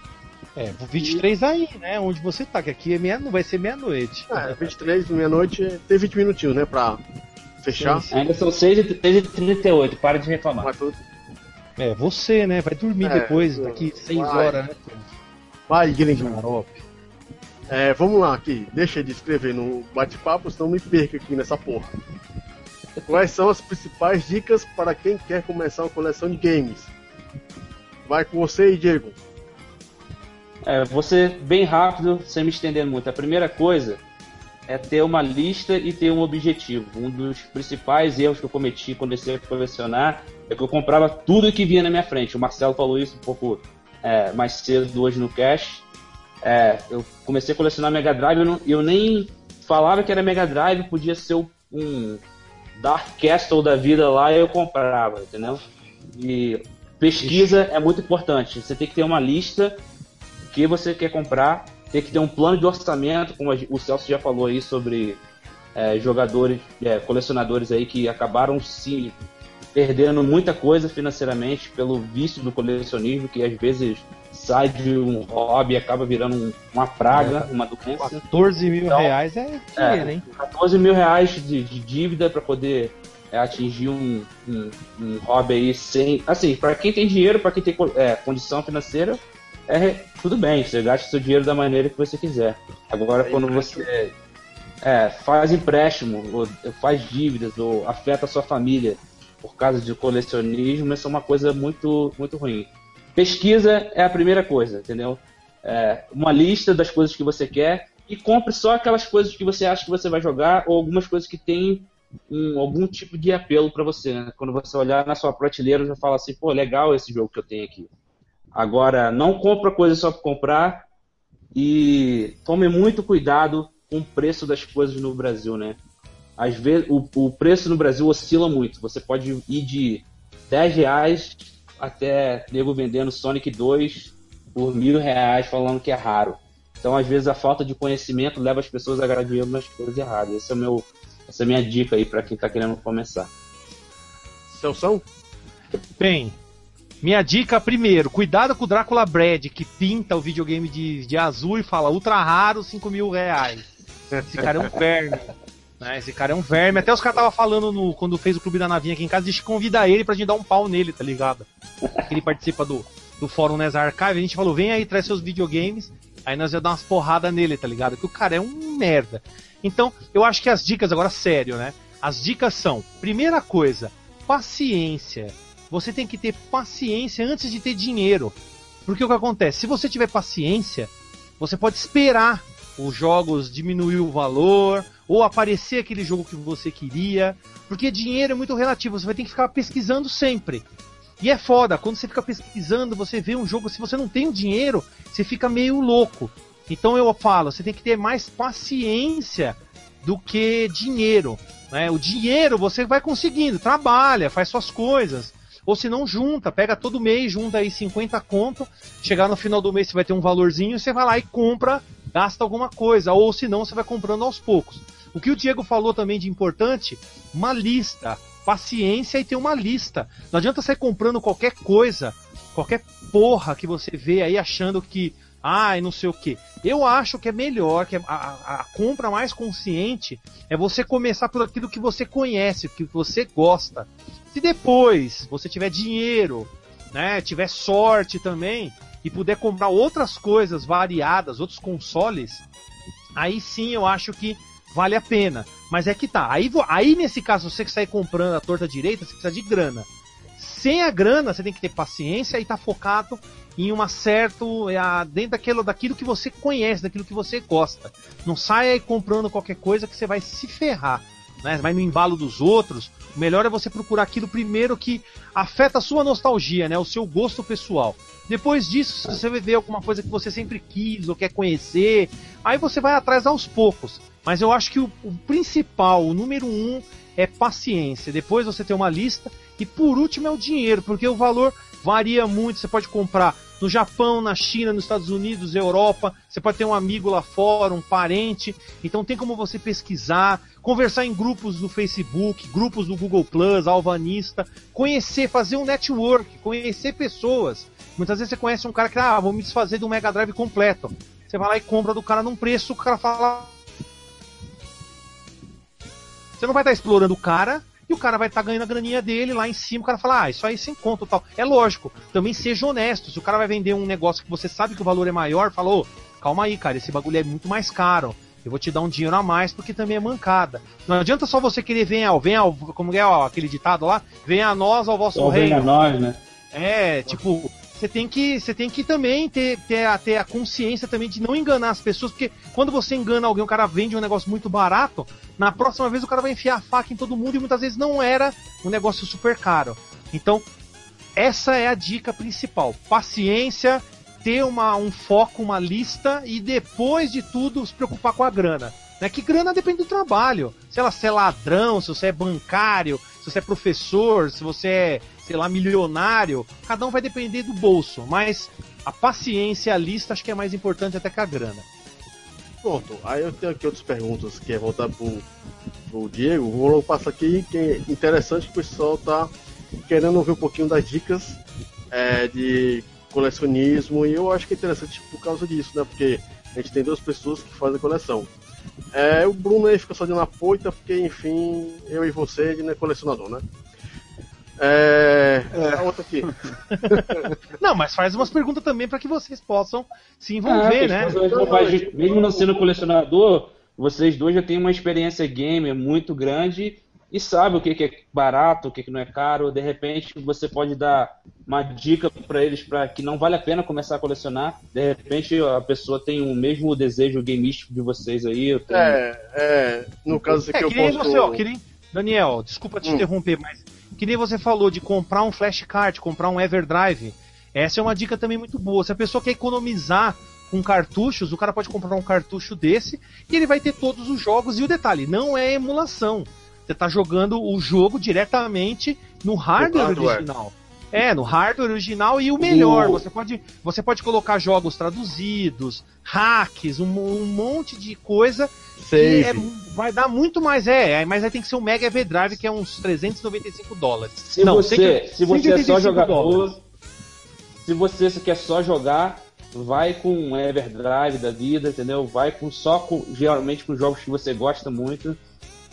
É, 23 e... aí, né? Onde você tá, que aqui é meia, não vai ser meia-noite. É, 23, meia-noite, tem 20 minutinhos, né? Pra fechar. Sim, sim. Ainda são 6 e 38, para de reclamar. Mas, é, você, né? Vai dormir é, depois, daqui 6 horas, né? Vai, Guilherme É, vamos lá aqui. Deixa de escrever no bate-papo, senão me perca aqui nessa porra. Quais são as principais dicas para quem quer começar uma coleção de games? Vai com você e Diego. É, ser bem rápido, sem me estender muito. A primeira coisa é ter uma lista e ter um objetivo. Um dos principais erros que eu cometi quando comecei a colecionar é que eu comprava tudo que vinha na minha frente. O Marcelo falou isso um pouco é, mais cedo hoje no Cash. É, eu comecei a colecionar Mega Drive e eu, eu, nem falava que era Mega Drive, podia ser um Dark Castle da vida lá e eu comprava, entendeu? E pesquisa é muito importante. Você tem que ter uma lista que você quer comprar, tem que ter um plano de orçamento, como o Celso já falou aí sobre é, jogadores, é, colecionadores aí que acabaram se perdendo muita coisa financeiramente pelo vício do colecionismo, que às vezes sai de um hobby e acaba virando um, uma praga, é, uma doença. 14 mil então, reais é dinheiro, é, hein? 14 mil reais de, de dívida para poder é, atingir um, um, um, hobby aí sem. Assim, para quem tem dinheiro, para quem tem é, condição financeira, é tudo bem, você gasta seu dinheiro da maneira que você quiser. Agora, quando você é, faz empréstimo, ou faz dívidas, ou afeta a sua família por causa de colecionismo, isso é uma coisa muito, muito ruim. Pesquisa é a primeira coisa, entendeu? É, uma lista das coisas que você quer e compre só aquelas coisas que você acha que você vai jogar ou algumas coisas que tem um, algum tipo de apelo para você. Né? Quando você olhar na sua prateleira, já fala assim, pô, legal esse jogo que eu tenho aqui. Agora, não compra coisa só para comprar e tome muito cuidado com o preço das coisas no Brasil, né? Às vezes, o, o preço no Brasil oscila muito. Você pode ir de 10 reais até nego vendendo Sonic 2 por mil reais falando que é raro. Então, às vezes, a falta de conhecimento leva as pessoas a graduar nas coisas erradas. Esse é meu, essa é a minha dica aí para quem está querendo começar. Celção? Bem, minha dica primeiro, cuidado com o Drácula Brad, que pinta o videogame de, de azul e fala ultra raro, 5 mil reais. Esse cara é um verme. Né? Esse cara é um verme. Até os caras estavam falando no, quando fez o Clube da Navinha aqui em casa, a gente convida ele pra gente dar um pau nele, tá ligado? ele participa do, do fórum NES Archive, a gente falou, vem aí, traz seus videogames, aí nós ia dar umas porradas nele, tá ligado? Que o cara é um merda. Então, eu acho que as dicas, agora sério, né? As dicas são, primeira coisa, paciência você tem que ter paciência antes de ter dinheiro. Porque o que acontece? Se você tiver paciência, você pode esperar os jogos diminuir o valor ou aparecer aquele jogo que você queria. Porque dinheiro é muito relativo, você vai ter que ficar pesquisando sempre. E é foda, quando você fica pesquisando, você vê um jogo, se você não tem o dinheiro, você fica meio louco. Então eu falo, você tem que ter mais paciência do que dinheiro. Né? O dinheiro você vai conseguindo, trabalha, faz suas coisas. Ou se não, junta, pega todo mês, junta aí 50 conto, chegar no final do mês você vai ter um valorzinho, você vai lá e compra, gasta alguma coisa, ou se não, você vai comprando aos poucos. O que o Diego falou também de importante, uma lista, paciência e ter uma lista. Não adianta sair comprando qualquer coisa, qualquer porra que você vê aí achando que, ai, ah, não sei o que. Eu acho que é melhor, que a, a, a, compra mais consciente é você começar por aquilo que você conhece, que você gosta. Se depois você tiver dinheiro, né, tiver sorte também e puder comprar outras coisas variadas, outros consoles, aí sim eu acho que vale a pena. Mas é que tá. Aí, aí nesse caso, você que sai comprando a torta direita, você precisa de grana. Sem a grana, você tem que ter paciência e tá focado em uma certo é, dentro daquilo, daquilo que você conhece, daquilo que você gosta. Não saia aí comprando qualquer coisa que você vai se ferrar. Né? Vai no embalo dos outros. O melhor é você procurar aquilo primeiro que afeta a sua nostalgia, né? O seu gosto pessoal. Depois disso, se você ver alguma coisa que você sempre quis ou quer conhecer, aí você vai atrás aos poucos. Mas eu acho que o, o principal, o número um, é paciência. Depois você tem uma lista e por último é o dinheiro, porque o valor varia muito. Você pode comprar no Japão, na China, nos Estados Unidos, Europa. Você pode ter um amigo lá fora, um parente. Então tem como você pesquisar, conversar em grupos do Facebook, grupos do Google Plus, Alvanista, conhecer, fazer um network, conhecer pessoas. Muitas vezes você conhece um cara que, ah, vou me desfazer de um Mega Drive completo. Você vai lá e compra do cara num preço, o cara fala. Você não vai estar explorando o cara, e o cara vai estar tá ganhando a graninha dele lá em cima, o cara fala, ah, isso aí sem conta tal. É lógico, também seja honesto. Se o cara vai vender um negócio que você sabe que o valor é maior, falou, calma aí, cara, esse bagulho é muito mais caro. Eu vou te dar um dinheiro a mais porque também é mancada. Não adianta só você querer venha ao, venha ao, como é ó, aquele ditado lá, venha a nós ao vosso reino. Venha a nós, né? É, tipo, você tem que você tem que também ter, ter, a, ter a consciência também de não enganar as pessoas, porque quando você engana alguém, o cara vende um negócio muito barato, na próxima vez o cara vai enfiar a faca em todo mundo e muitas vezes não era um negócio super caro. Então, essa é a dica principal. Paciência, ter uma, um foco, uma lista e depois de tudo se preocupar com a grana. Né? Que grana depende do trabalho. Se ela se é ladrão, se você é bancário, se você é professor, se você é sei lá, milionário, cada um vai depender do bolso, mas a paciência, a lista, acho que é mais importante até que a grana. Pronto, aí eu tenho aqui outras perguntas que é voltar pro, pro Diego. Vou logo passar aqui, que é interessante que o pessoal tá querendo ouvir um pouquinho das dicas é, de colecionismo e eu acho que é interessante por causa disso, né? Porque a gente tem duas pessoas que fazem coleção. É, o Bruno aí fica só de uma poita, porque enfim, eu e você, ele não é colecionador, né? É. é. A outra aqui. não, mas faz umas perguntas também para que vocês possam se envolver, né? Mesmo não sendo colecionador, vocês dois já têm uma experiência gamer muito grande e sabe o que, é barato, o que, não é caro. De repente, você pode dar uma dica para eles para que não vale a pena começar a colecionar. De repente, a pessoa tem o mesmo desejo gameístico de vocês aí. Tenho... É, é, no caso aqui é, eu posso... Você, ó, que nem... Daniel, desculpa te hum. interromper, mas que nem você falou de comprar um flashcard, comprar um Everdrive. Essa é uma dica também muito boa. Se a pessoa quer economizar com cartuchos, o cara pode comprar um cartucho desse e ele vai ter todos os jogos. E o detalhe, não é emulação. Você está jogando o jogo diretamente no hardware, hardware, original. É, no hardware original e o melhor, você pode, você pode colocar jogos traduzidos, hacks, um, um monte de coisa Save. É, vai dar muito mais, é, é, mas aí tem que ser um Mega Everdrive que é uns 395 dólares. Se Não, você, se você é só jogador, se você quer só jogar, vai com um Everdrive da vida, entendeu? Vai com só com, geralmente com jogos que você gosta muito,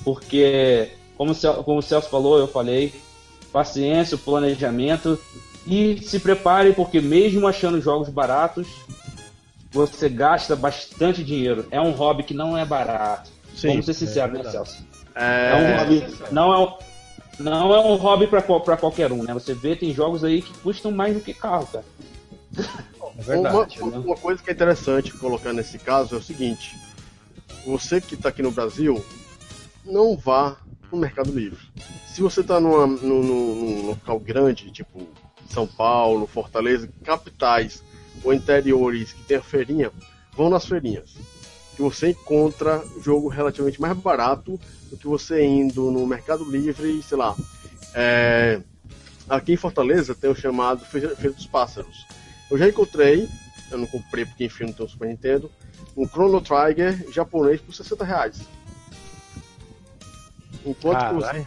porque como, como o Celso falou, eu falei, paciência, planejamento e se prepare porque mesmo achando jogos baratos, você gasta bastante dinheiro. É um hobby que não é barato. Sim, Vamos ser sinceros, é né, Celso? É... é um hobby, não é, não é um hobby para qualquer um, né? Você vê, tem jogos aí que custam mais do que carro, cara. É verdade, uma, uma, coisa que é interessante colocar nesse caso é o seguinte: você que está aqui no Brasil, não vá no Mercado Livre. Se você está num, num, num local grande, tipo São Paulo, Fortaleza, capitais ou interiores que tem a feirinha, vão nas feirinhas. Que você encontra jogo relativamente mais barato do que você indo no Mercado Livre, sei lá. É... Aqui em Fortaleza tem o chamado Feira dos Pássaros. Eu já encontrei, eu não comprei porque enfim não tem um Super Nintendo, um Chrono Trigger japonês por 60 reais. Enquanto que, você,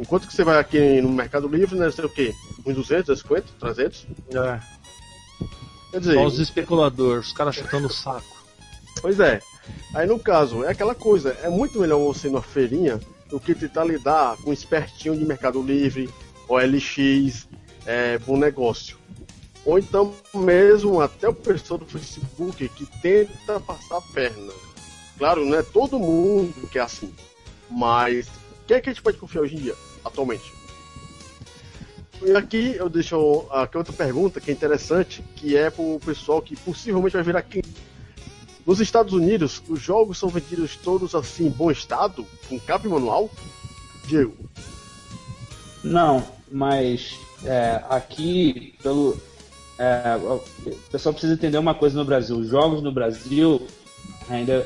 enquanto que você vai aqui no Mercado Livre, né, sei o quê? Uns 200, 250, 300? É. Quer dizer, Só os especuladores, os caras chutando o saco. Pois é. Aí no caso, é aquela coisa, é muito melhor você ir numa feirinha do que tentar lidar com um espertinho de Mercado Livre OLX é bom negócio. Ou então mesmo até o pessoal do Facebook que tenta passar a perna. Claro, não é todo mundo que é assim. Mas quem é que a gente pode confiar hoje em dia, atualmente? E aqui eu deixo aqui outra pergunta que é interessante, que é para o pessoal que possivelmente vai vir aqui. Nos Estados Unidos, os jogos são vendidos todos assim em bom estado, com capa manual? Diego? Não, mas é, aqui, pelo. É, o pessoal precisa entender uma coisa no Brasil. Os jogos no Brasil ainda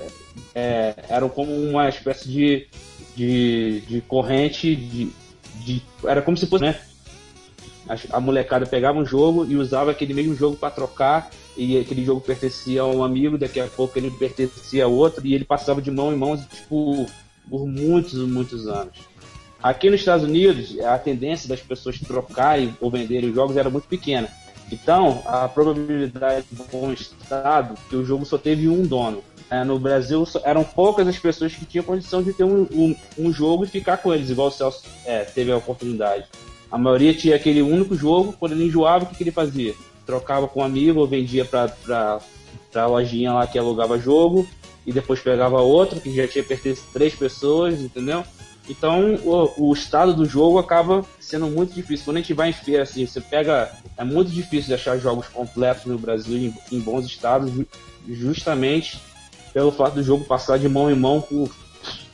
é, eram como uma espécie de, de, de corrente de, de, Era como se fosse, né? A, a molecada pegava um jogo e usava aquele mesmo jogo para trocar e aquele jogo pertencia a um amigo, daqui a pouco ele pertencia a outro e ele passava de mão em mão tipo por muitos, muitos anos. Aqui nos Estados Unidos, a tendência das pessoas trocarem ou venderem os jogos era muito pequena. Então, a probabilidade de um estado que o jogo só teve um dono. É, no Brasil, eram poucas as pessoas que tinham condição de ter um, um, um jogo e ficar com eles, igual o Celso é, teve a oportunidade. A maioria tinha aquele único jogo, quando ele enjoava, o que, que ele fazia? Trocava com um amigo vendia para a lojinha lá que alugava jogo e depois pegava outro, que já tinha pertencido três pessoas, entendeu? Então o, o, estado do jogo acaba sendo muito difícil. Quando a gente vai em feira, assim, você pega. É muito difícil de achar jogos completos no Brasil em, em bons estados, justamente pelo fato do jogo passar de mão em mão por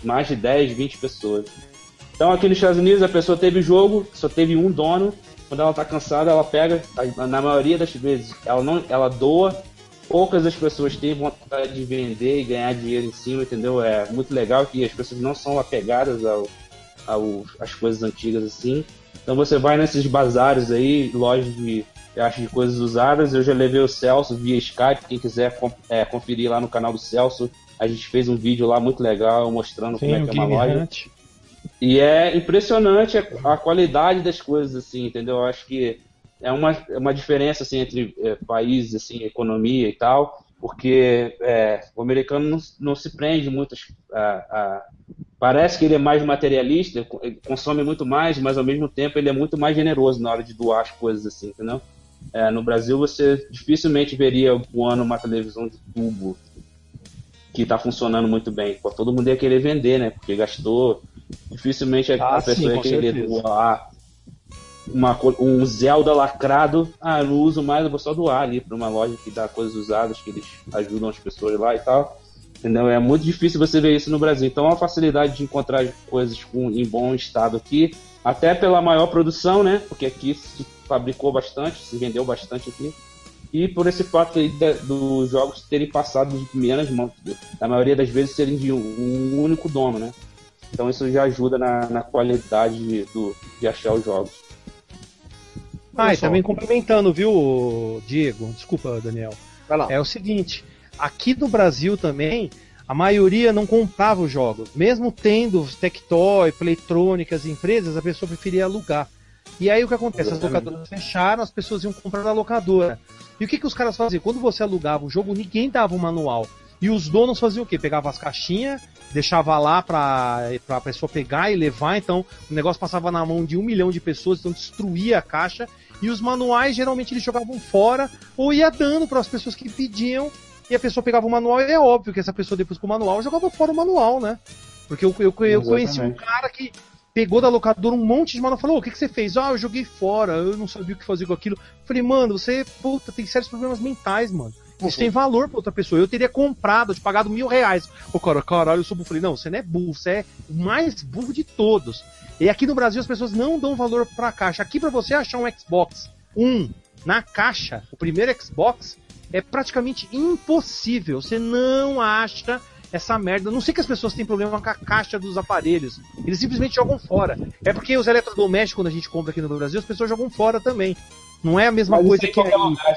mais de 10, 20 pessoas. Então aqui nos Estados Unidos a pessoa teve jogo, só teve um dono. Quando ela está cansada, ela pega, na maioria das vezes, ela não, ela doa poucas as pessoas têm vontade de vender e ganhar dinheiro em cima, entendeu? É muito legal que as pessoas não são apegadas ao, ao às coisas antigas assim. Então você vai nesses bazares aí, lojas de, acho, de coisas usadas. Eu já levei o Celso via Skype. Quem quiser é, conferir lá no canal do Celso, a gente fez um vídeo lá muito legal mostrando Sim, como é que é uma loja. E é impressionante a, a, qualidade das coisas, assim, entendeu? Eu acho que é uma, é uma diferença assim, entre é, países, assim, economia e tal, porque é, o americano não, não, se prende muito a, a, Parece que ele é mais materialista, consome muito mais, mas ao mesmo tempo ele é muito mais generoso na hora de doar as coisas, assim, entendeu? É, no Brasil você dificilmente veria um ano uma televisão de tubo que está funcionando muito bem. Pô, todo mundo ia querer vender, né? Porque gastou. Dificilmente a, ah, pessoa sim, ia querer certeza. doar uma, um Zelda lacrado, ah, eu não uso mais, eu vou só doar ali para uma loja que dá coisas usadas, que eles ajudam as pessoas lá e tal. Entendeu? É muito difícil você ver isso no Brasil. Então a facilidade de encontrar coisas com, em bom estado aqui, até pela maior produção, né? Porque aqui se fabricou bastante, se vendeu bastante aqui. E por esse fato aí de, dos jogos terem passado de primeiras mãos, na maioria das vezes serem de um, um único dono, né? Então isso já ajuda na, na qualidade do, de achar os jogos. Ah, e também complementando, viu, Diego? Desculpa, Daniel. É o seguinte, aqui no Brasil também, a maioria não comprava os jogos. Mesmo tendo Tectoy, Playtronic, as empresas, a pessoa preferia alugar. E aí o que acontece? As locadoras fecharam, as pessoas iam comprar na locadora. E o que, que os caras faziam? Quando você alugava o jogo, ninguém dava o manual. E os donos faziam o quê? Pegavam as caixinhas, deixava lá para a pessoa pegar e levar, então o negócio passava na mão de um milhão de pessoas, então destruía a caixa e os manuais geralmente eles jogavam fora ou ia dando para as pessoas que pediam e a pessoa pegava o manual e é óbvio que essa pessoa depois com o manual jogava fora o manual, né? Porque eu, eu, eu conheci um cara que pegou da locadora um monte de manual e falou: o que, que você fez? Ah, eu joguei fora, eu não sabia o que fazer com aquilo. falei, mano, você, puta, tem sérios problemas mentais, mano. Isso tem valor pra outra pessoa. Eu teria comprado, te pagado mil reais. O cara, caralho, eu sou burro. Falei, não, você não é burro, você é o mais burro de todos. E aqui no Brasil as pessoas não dão valor pra caixa. Aqui para você achar um Xbox um na caixa, o primeiro Xbox, é praticamente impossível. Você não acha essa merda. Não sei que as pessoas têm problema com a caixa dos aparelhos. Eles simplesmente jogam fora. É porque os eletrodomésticos, quando a gente compra aqui no Brasil, as pessoas jogam fora também. Não é a mesma Mas coisa que aí.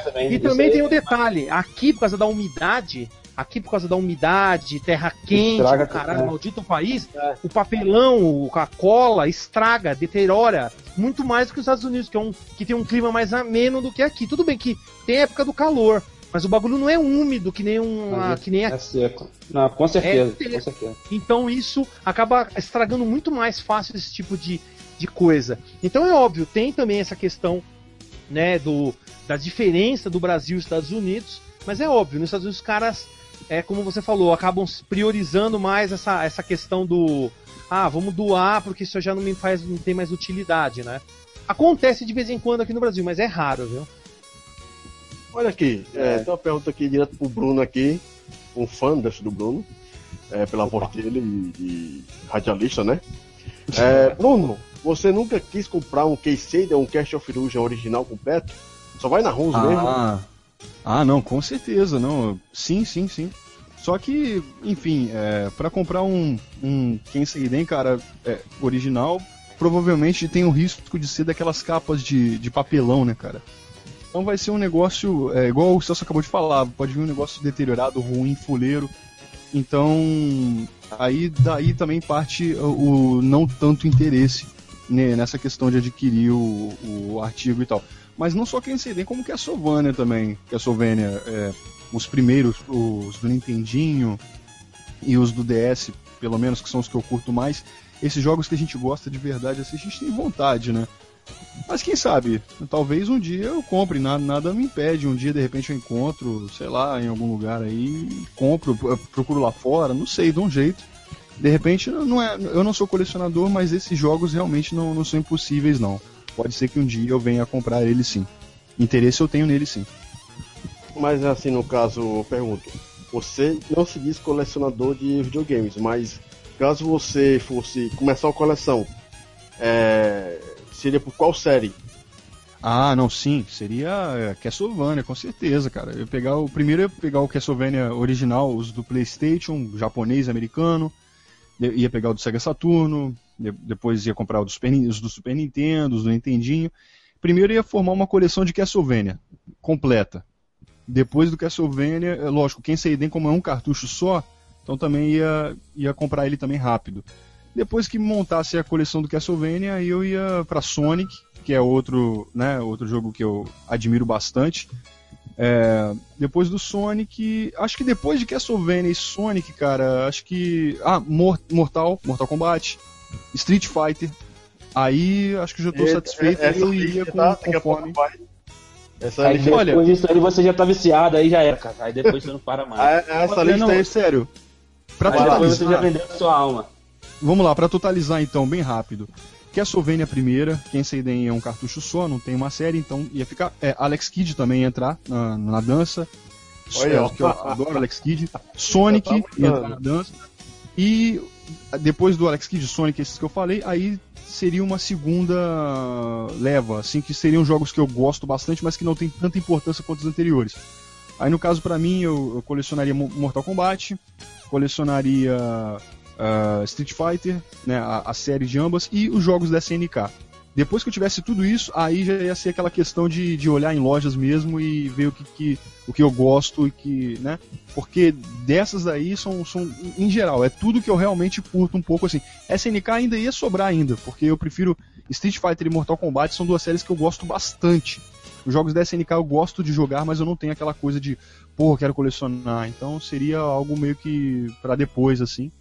Também, e também tem um detalhe: aqui, por causa da umidade, aqui por causa da umidade, terra quente, estraga, caralho, é. maldito país, é. o papelão, a cola estraga, deteriora muito mais do que os Estados Unidos, que, é um, que tem um clima mais ameno do que aqui. Tudo bem que tem época do calor, mas o bagulho não é úmido que nem um. É, que nem. É seco. Não, com certeza, é com certeza. Então isso acaba estragando muito mais fácil esse tipo de, de coisa. Então é óbvio, tem também essa questão né, do, da diferença do Brasil e Estados Unidos, mas é óbvio, nos Estados Unidos os caras, é como você falou, acabam priorizando mais essa, essa questão do ah, vamos doar porque isso já não me faz, não tem mais utilidade, né? Acontece de vez em quando aqui no Brasil, mas é raro, viu? Olha aqui, é. É, tem uma pergunta aqui direto pro Bruno aqui, um fã desse do Bruno, é, pela voz dele de radialista, né? É, Bruno, você nunca quis comprar um Case ou um Cash of Illusion original completo? Só vai na Rose ah, mesmo? Ah, não, com certeza, não. Sim, sim, sim. Só que, enfim, é, para comprar um, um Kensei cara, é, original, provavelmente tem o risco de ser daquelas capas de, de papelão, né, cara? Então vai ser um negócio, é, igual o Celso acabou de falar, pode vir um negócio deteriorado, ruim, fuleiro. Então, aí daí também parte o, o não tanto interesse né, nessa questão de adquirir o, o artigo e tal. Mas não só Kensei Den, como Castlevania também. Castlevania, é, os primeiros, os do Nintendinho e os do DS, pelo menos, que são os que eu curto mais, esses jogos que a gente gosta de verdade, assim, a gente tem vontade, né? Mas quem sabe, talvez um dia eu compre, nada, nada me impede. Um dia de repente eu encontro, sei lá, em algum lugar aí, compro, procuro lá fora, não sei, de um jeito. De repente, não é, eu não sou colecionador, mas esses jogos realmente não, não são impossíveis, não. Pode ser que um dia eu venha a comprar ele sim. Interesse eu tenho nele sim. Mas assim, no caso, eu pergunto, você não se diz colecionador de videogames, mas caso você fosse começar uma coleção, é, seria por qual série? Ah, não, sim, seria é, Castlevania, com certeza, cara. Eu pegar o primeiro ia pegar o Castlevania original, os do PlayStation, japonês, americano, ia pegar o do Sega Saturno, depois ia comprar os, do Super Nintendo, os do Nintendinho. Primeiro ia formar uma coleção de Castlevania completa. Depois do Castlevania, é lógico, quem sair den como é um cartucho só, então também ia, ia comprar ele também rápido. Depois que montasse a coleção do Castlevania, aí eu ia para Sonic, que é outro, né, outro jogo que eu admiro bastante. É, depois do Sonic, acho que depois de Castlevania e Sonic, cara, acho que ah, Mortal, Mortal Kombat, Street Fighter. Aí acho que já estou satisfeito. É, eu iria com, tá, conforme. Essa aí, lista... Depois disso aí você já tá viciado, aí já era, cara. Aí depois você não para mais. Ah, essa lista não, é sério. Pra aí totalizar, você já vendeu a sua alma. Vamos lá, para totalizar então, bem rápido. Castlevania primeira, quem sei é um cartucho só, não tem uma série, então ia ficar. É, Alex Kidd também ia entrar na, na dança. Olha, é, que eu adoro Alex Kidd. Sonic tá ia entrar na dança. E depois do Alex Kidd, Sonic, esses que eu falei, aí seria uma segunda leva, assim, que seriam jogos que eu gosto bastante, mas que não tem tanta importância quanto os anteriores. Aí no caso para mim eu, eu, colecionaria Mortal Kombat, colecionaria uh, Street Fighter, né, a, a, série de ambas e os jogos da SNK. Depois que eu tivesse tudo isso, aí já ia ser aquela questão de, de olhar em lojas mesmo e ver o que, que, o que eu gosto e que, né? Porque dessas daí são, são, em geral, é tudo que eu realmente curto um pouco assim. SNK ainda ia sobrar ainda, porque eu prefiro Street Fighter e Mortal Kombat, são duas séries que eu gosto bastante. Os jogos da SNK eu gosto de jogar, mas eu não tenho aquela coisa de, pô, quero colecionar. Então seria algo meio que para depois, assim.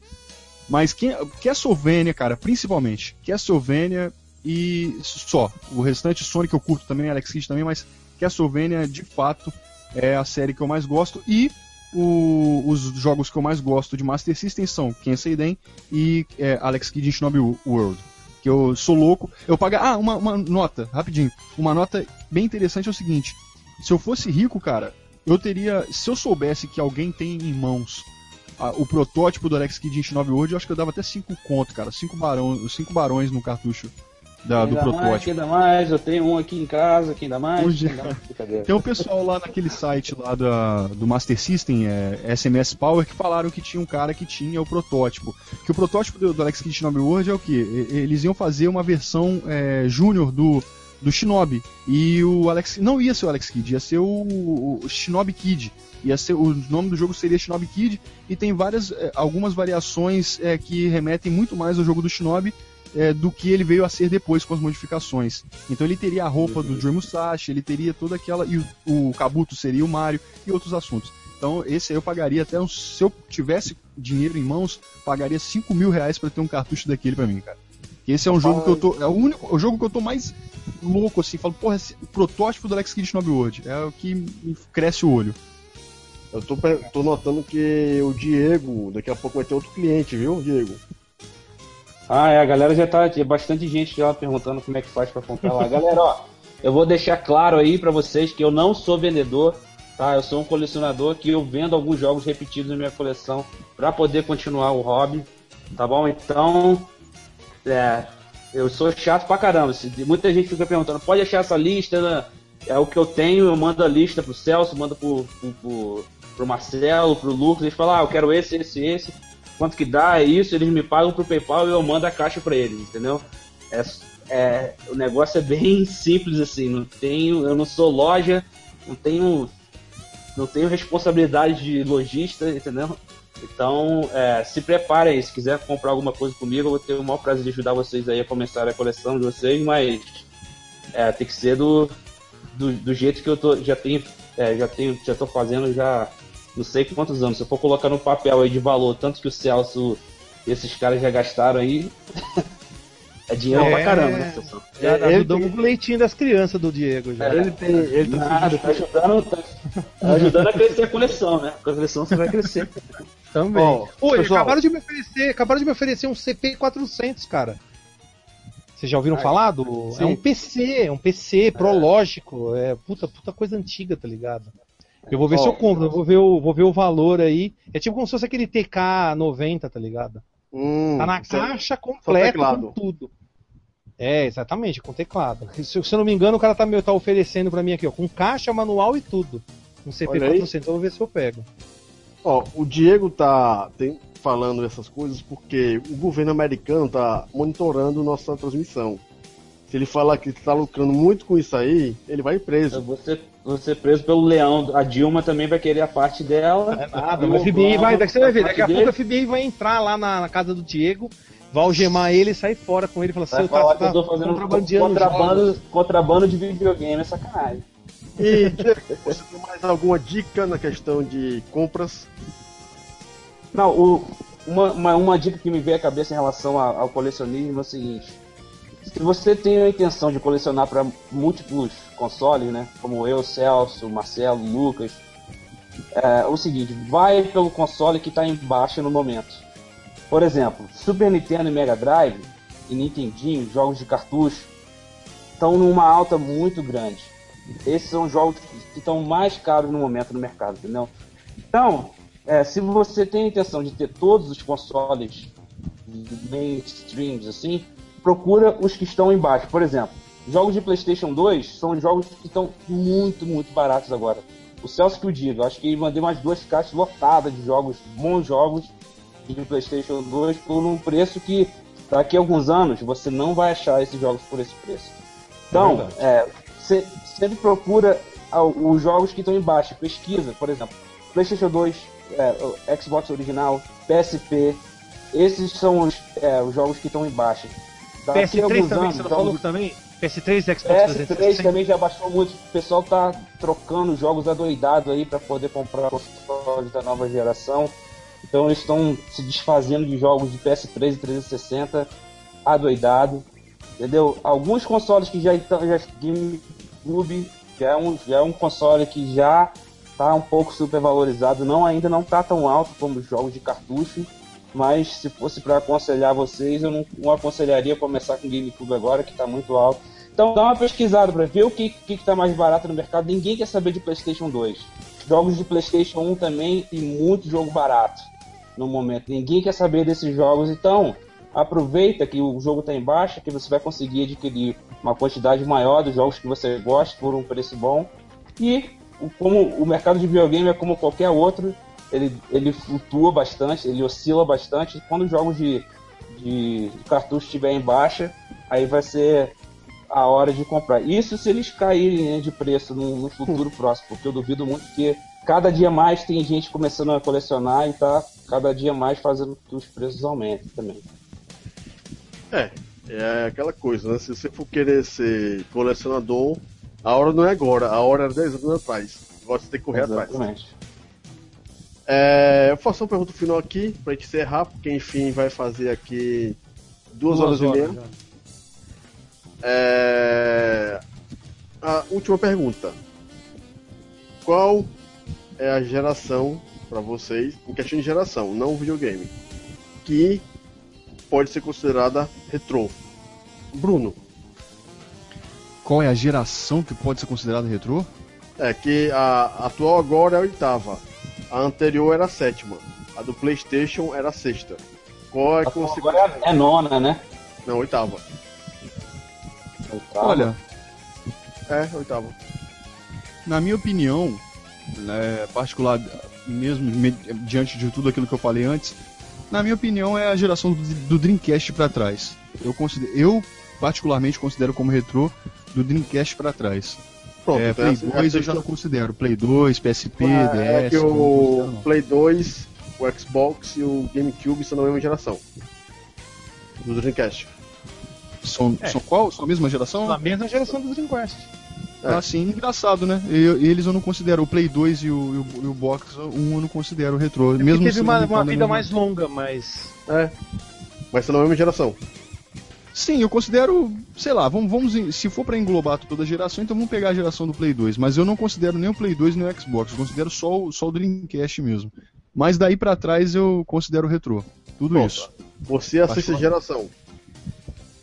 Mas quem, Castlevania, cara, principalmente. Castlevania e só. O restante Sonic eu curto também, Alex Kidd também, mas Castlevania de fato é a série que eu mais gosto e o, os jogos que eu mais gosto de Master System são Kensei e é, Alex Kidd em Shinobi World. Que eu sou louco. Eu pago. Ah, uma, uma nota, rapidinho. Uma nota bem interessante é o seguinte: se eu fosse rico, cara, eu teria. Se eu soubesse que alguém tem em mãos o protótipo do Alex Kidd em Shinobi World, eu acho que eu dava até 5 conto, cara. 5 barões, cinco barões no cartucho da, do protótipo. Mais, quem dá mais, eu tenho um aqui em casa, quem dá mais. Quem dá mais Tem um pessoal lá naquele site lá da, do Master System, é, SMS Power, que falaram que tinha um cara que tinha o protótipo. Que o protótipo do, do Alex Kidd Shinobi World é o que? Eles iam fazer uma versão é, júnior do, do Shinobi. E o Alex. Não ia ser o Alex Kidd, ia ser o, o Shinobi Kid. Ia ser, o nome do jogo seria Shinobi Kid. E tem várias. É, algumas variações é, que remetem muito mais ao jogo do Shinobi é, do que ele veio a ser depois com as modificações. Então ele teria a roupa uhum. do Joe Musashi, ele teria toda aquela. E o, o Kabuto seria o Mario e outros assuntos. Então esse aí eu pagaria até. Um, se eu tivesse dinheiro em mãos, pagaria 5 mil reais pra ter um cartucho daquele pra mim, cara. Esse é um jogo que eu tô. É o único o jogo que eu tô mais louco, assim. Falo, porra, esse, o protótipo do Alex Kidd Snob World. É o que me cresce o olho. Eu tô, tô notando que o Diego, daqui a pouco vai ter outro cliente, viu, Diego? Ah, é, a galera já tá. Tinha bastante gente já perguntando como é que faz pra comprar lá. Galera, ó, eu vou deixar claro aí pra vocês que eu não sou vendedor, tá? Eu sou um colecionador que eu vendo alguns jogos repetidos na minha coleção pra poder continuar o hobby, tá bom? Então, é. Eu sou chato pra caramba. Muita gente fica perguntando, pode achar essa lista, né? É o que eu tenho, eu mando a lista pro Celso, mando pro, pro, pro, pro Marcelo, pro Lucas, eles falam, ah, eu quero esse, esse, esse. Quanto que dá, é isso, eles me pagam pro PayPal e eu mando a caixa pra eles, entendeu? É, é, o negócio é bem simples assim, não tenho, eu não sou loja, não tenho, não tenho responsabilidade de lojista, entendeu? Então, é, se preparem aí, se quiser comprar alguma coisa comigo, eu vou ter o maior prazer de ajudar vocês aí a começar a coleção de vocês, mas é, tem que ser do, do, do jeito que eu tô, já tenho, é, já tenho, já tô fazendo já não sei quantos anos. Se eu for colocar no papel aí de valor, tanto que o Celso e esses caras já gastaram aí, é dinheiro É. pra caramba, né, pessoal? Já É, ele ajudamos o leitinho das crianças do Diego já. Ele tem. Ele tá Nada, tá ajudando, tá, tá ajudando a crescer a coleção, né? Com a coleção você vai crescer. Também. Ó, Oi, pessoal. acabaram de me oferecer, acabaram de me oferecer um CP400, cara. Vocês já ouviram falar do? É sim. um PC, é um PC prológico, é puta, puta coisa antiga, tá ligado? Eu vou ver se Ó. eu compro, eu vou ver o, vou ver o valor aí. É tipo como se fosse aquele TK90, tá ligado? Hum, Tá na só- caixa completa com tudo. É, exatamente, com teclado. Se, se eu não me engano, o cara tá, me- tá oferecendo pra mim aqui, ó, com caixa, manual e tudo. Um Olha aí. CP400, eu vou ver se eu pego. Ó, o Diego tá tem- falando essas coisas porque o governo americano tá monitorando nossa transmissão. Se ele falar que tá lucrando muito com isso aí, ele vai Eu preso. vou ser, vou ser preso pelo leão. A Dilma também vai querer a parte dela. É nada, E mas o o FBI vai, daqui você vai ver, daqui a parte pouco a dele, FBI vai entrar lá na, na casa do Diego, vai algemar ele e sair fora com ele e falar assim, "Você tá, eu tô tá fazendo contrabando, jogos." contrabando de videogame, é sacanagem. E você tem mais alguma dica na questão de compras? Não, o- uma, uma, uma dica que me veio à cabeça em relação a- ao colecionismo é o seguinte: se você tem a intenção de colecionar para múltiplos consoles, né, como eu, Celso, Marcelo, Lucas, é o seguinte, vai pelo console que está em baixa no momento. Por exemplo, Super Nintendo e Mega Drive e Nintendinho, jogos de cartucho, estão numa alta muito grande. Esses são os jogos que estão mais caros no momento no mercado, entendeu? Então, é, se você tem a intenção de ter todos os consoles mainstreams assim, procura os que estão embaixo. Por exemplo, jogos de PlayStation 2 são jogos que estão muito, muito baratos agora. O Celso que o diga, eu acho que mandei umas duas caixas lotadas de jogos, bons jogos de PlayStation 2 por um preço que daqui a alguns anos você não vai achar esses jogos por esse preço. Então, verdade. é, você sempre procura os jogos que estão embaixo, pesquisa, por exemplo, PlayStation 2, é, Xbox original, PSP, esses são os, é, os jogos que estão embaixo. Daqui a PS3 alguns também, anos, você não jogos- falou também? PS3 Xbox PS3 360. também já baixou muito. O pessoal tá trocando jogos adoidados aí para poder comprar consoles da nova geração. Então eles estão se desfazendo de jogos de PS3 e 360 adoidado. Entendeu? Alguns consoles que já estão. Já, GameCube já é, um, já é um console que já tá um pouco supervalorizado. Não, ainda não tá tão alto como os jogos de cartucho. Mas se fosse para aconselhar vocês, eu não, não aconselharia começar com GameCube agora, que tá muito alto. Então dá uma pesquisada para ver o que, que, que tá mais barato no mercado. Ninguém quer saber de PlayStation 2. Jogos de PlayStation 1 também e muito jogo barato no momento. Ninguém quer saber desses jogos. Então aproveita que o jogo está em baixa, que você vai conseguir adquirir uma quantidade maior dos jogos que você gosta por um preço bom. E como o mercado de videogame é como qualquer outro, ele, ele flutua bastante, ele oscila bastante. Quando os jogos de, de, de cartucho estiver em baixa, aí vai ser a hora de comprar. Isso se eles caírem né, de preço no, no futuro próximo, porque eu duvido muito que cada dia mais tem gente começando a colecionar e tá cada dia mais fazendo que os preços aumentem também. É, é aquela coisa, né? Se você for querer ser colecionador, a hora não é agora, a hora era 10 anos atrás. Agora você tem que correr atrás. Exatamente. É, eu faço uma pergunta final aqui, pra gente encerrar, porque enfim vai fazer aqui Duas, horas, e meia. já. É... A última pergunta. Qual é a geração para vocês, em questão de geração, não videogame, que pode ser considerada retrô? Bruno, Qual é a geração que pode ser considerada retrô? é que a atual agora é a oitava, a anterior era a sétima, a do PlayStation era a sexta. Qual é você Agora é nona, né? Não, oitava. Olha, É, oitava. na minha opinião, né, particular, mesmo me- diante de tudo aquilo que eu falei antes, na minha opinião é a geração do, do Dreamcast pra trás. Eu, considero, eu particularmente considero como retrô do Dreamcast pra trás. Pronto, é, então Play essa- 2 eu essa já não considero. Play 2, PSP, É, DS. é que eu não o não. Play 2, o Xbox e o GameCube são da mesma geração. Do Dreamcast. São, É. são qual? São a mesma geração? Na mesma geração do Dreamcast. É. Ah, sim, engraçado, né? Eu- eles eu não considero. O Play 2 e o, e o, e o Box 1 eu não considero retrô. É mesmo teve uma, uma mesma- vida mais longa, mas. É. Mas são da mesma geração. Sim, eu considero, sei lá, vamos, vamos se for pra englobar toda a geração, então vamos pegar a geração do Play 2, mas eu não considero nem o Play 2 nem o Xbox, eu considero só o, só o Dreamcast mesmo. Mas daí pra trás eu considero retrô. Tudo Pronto. isso. Você é a sexta geração.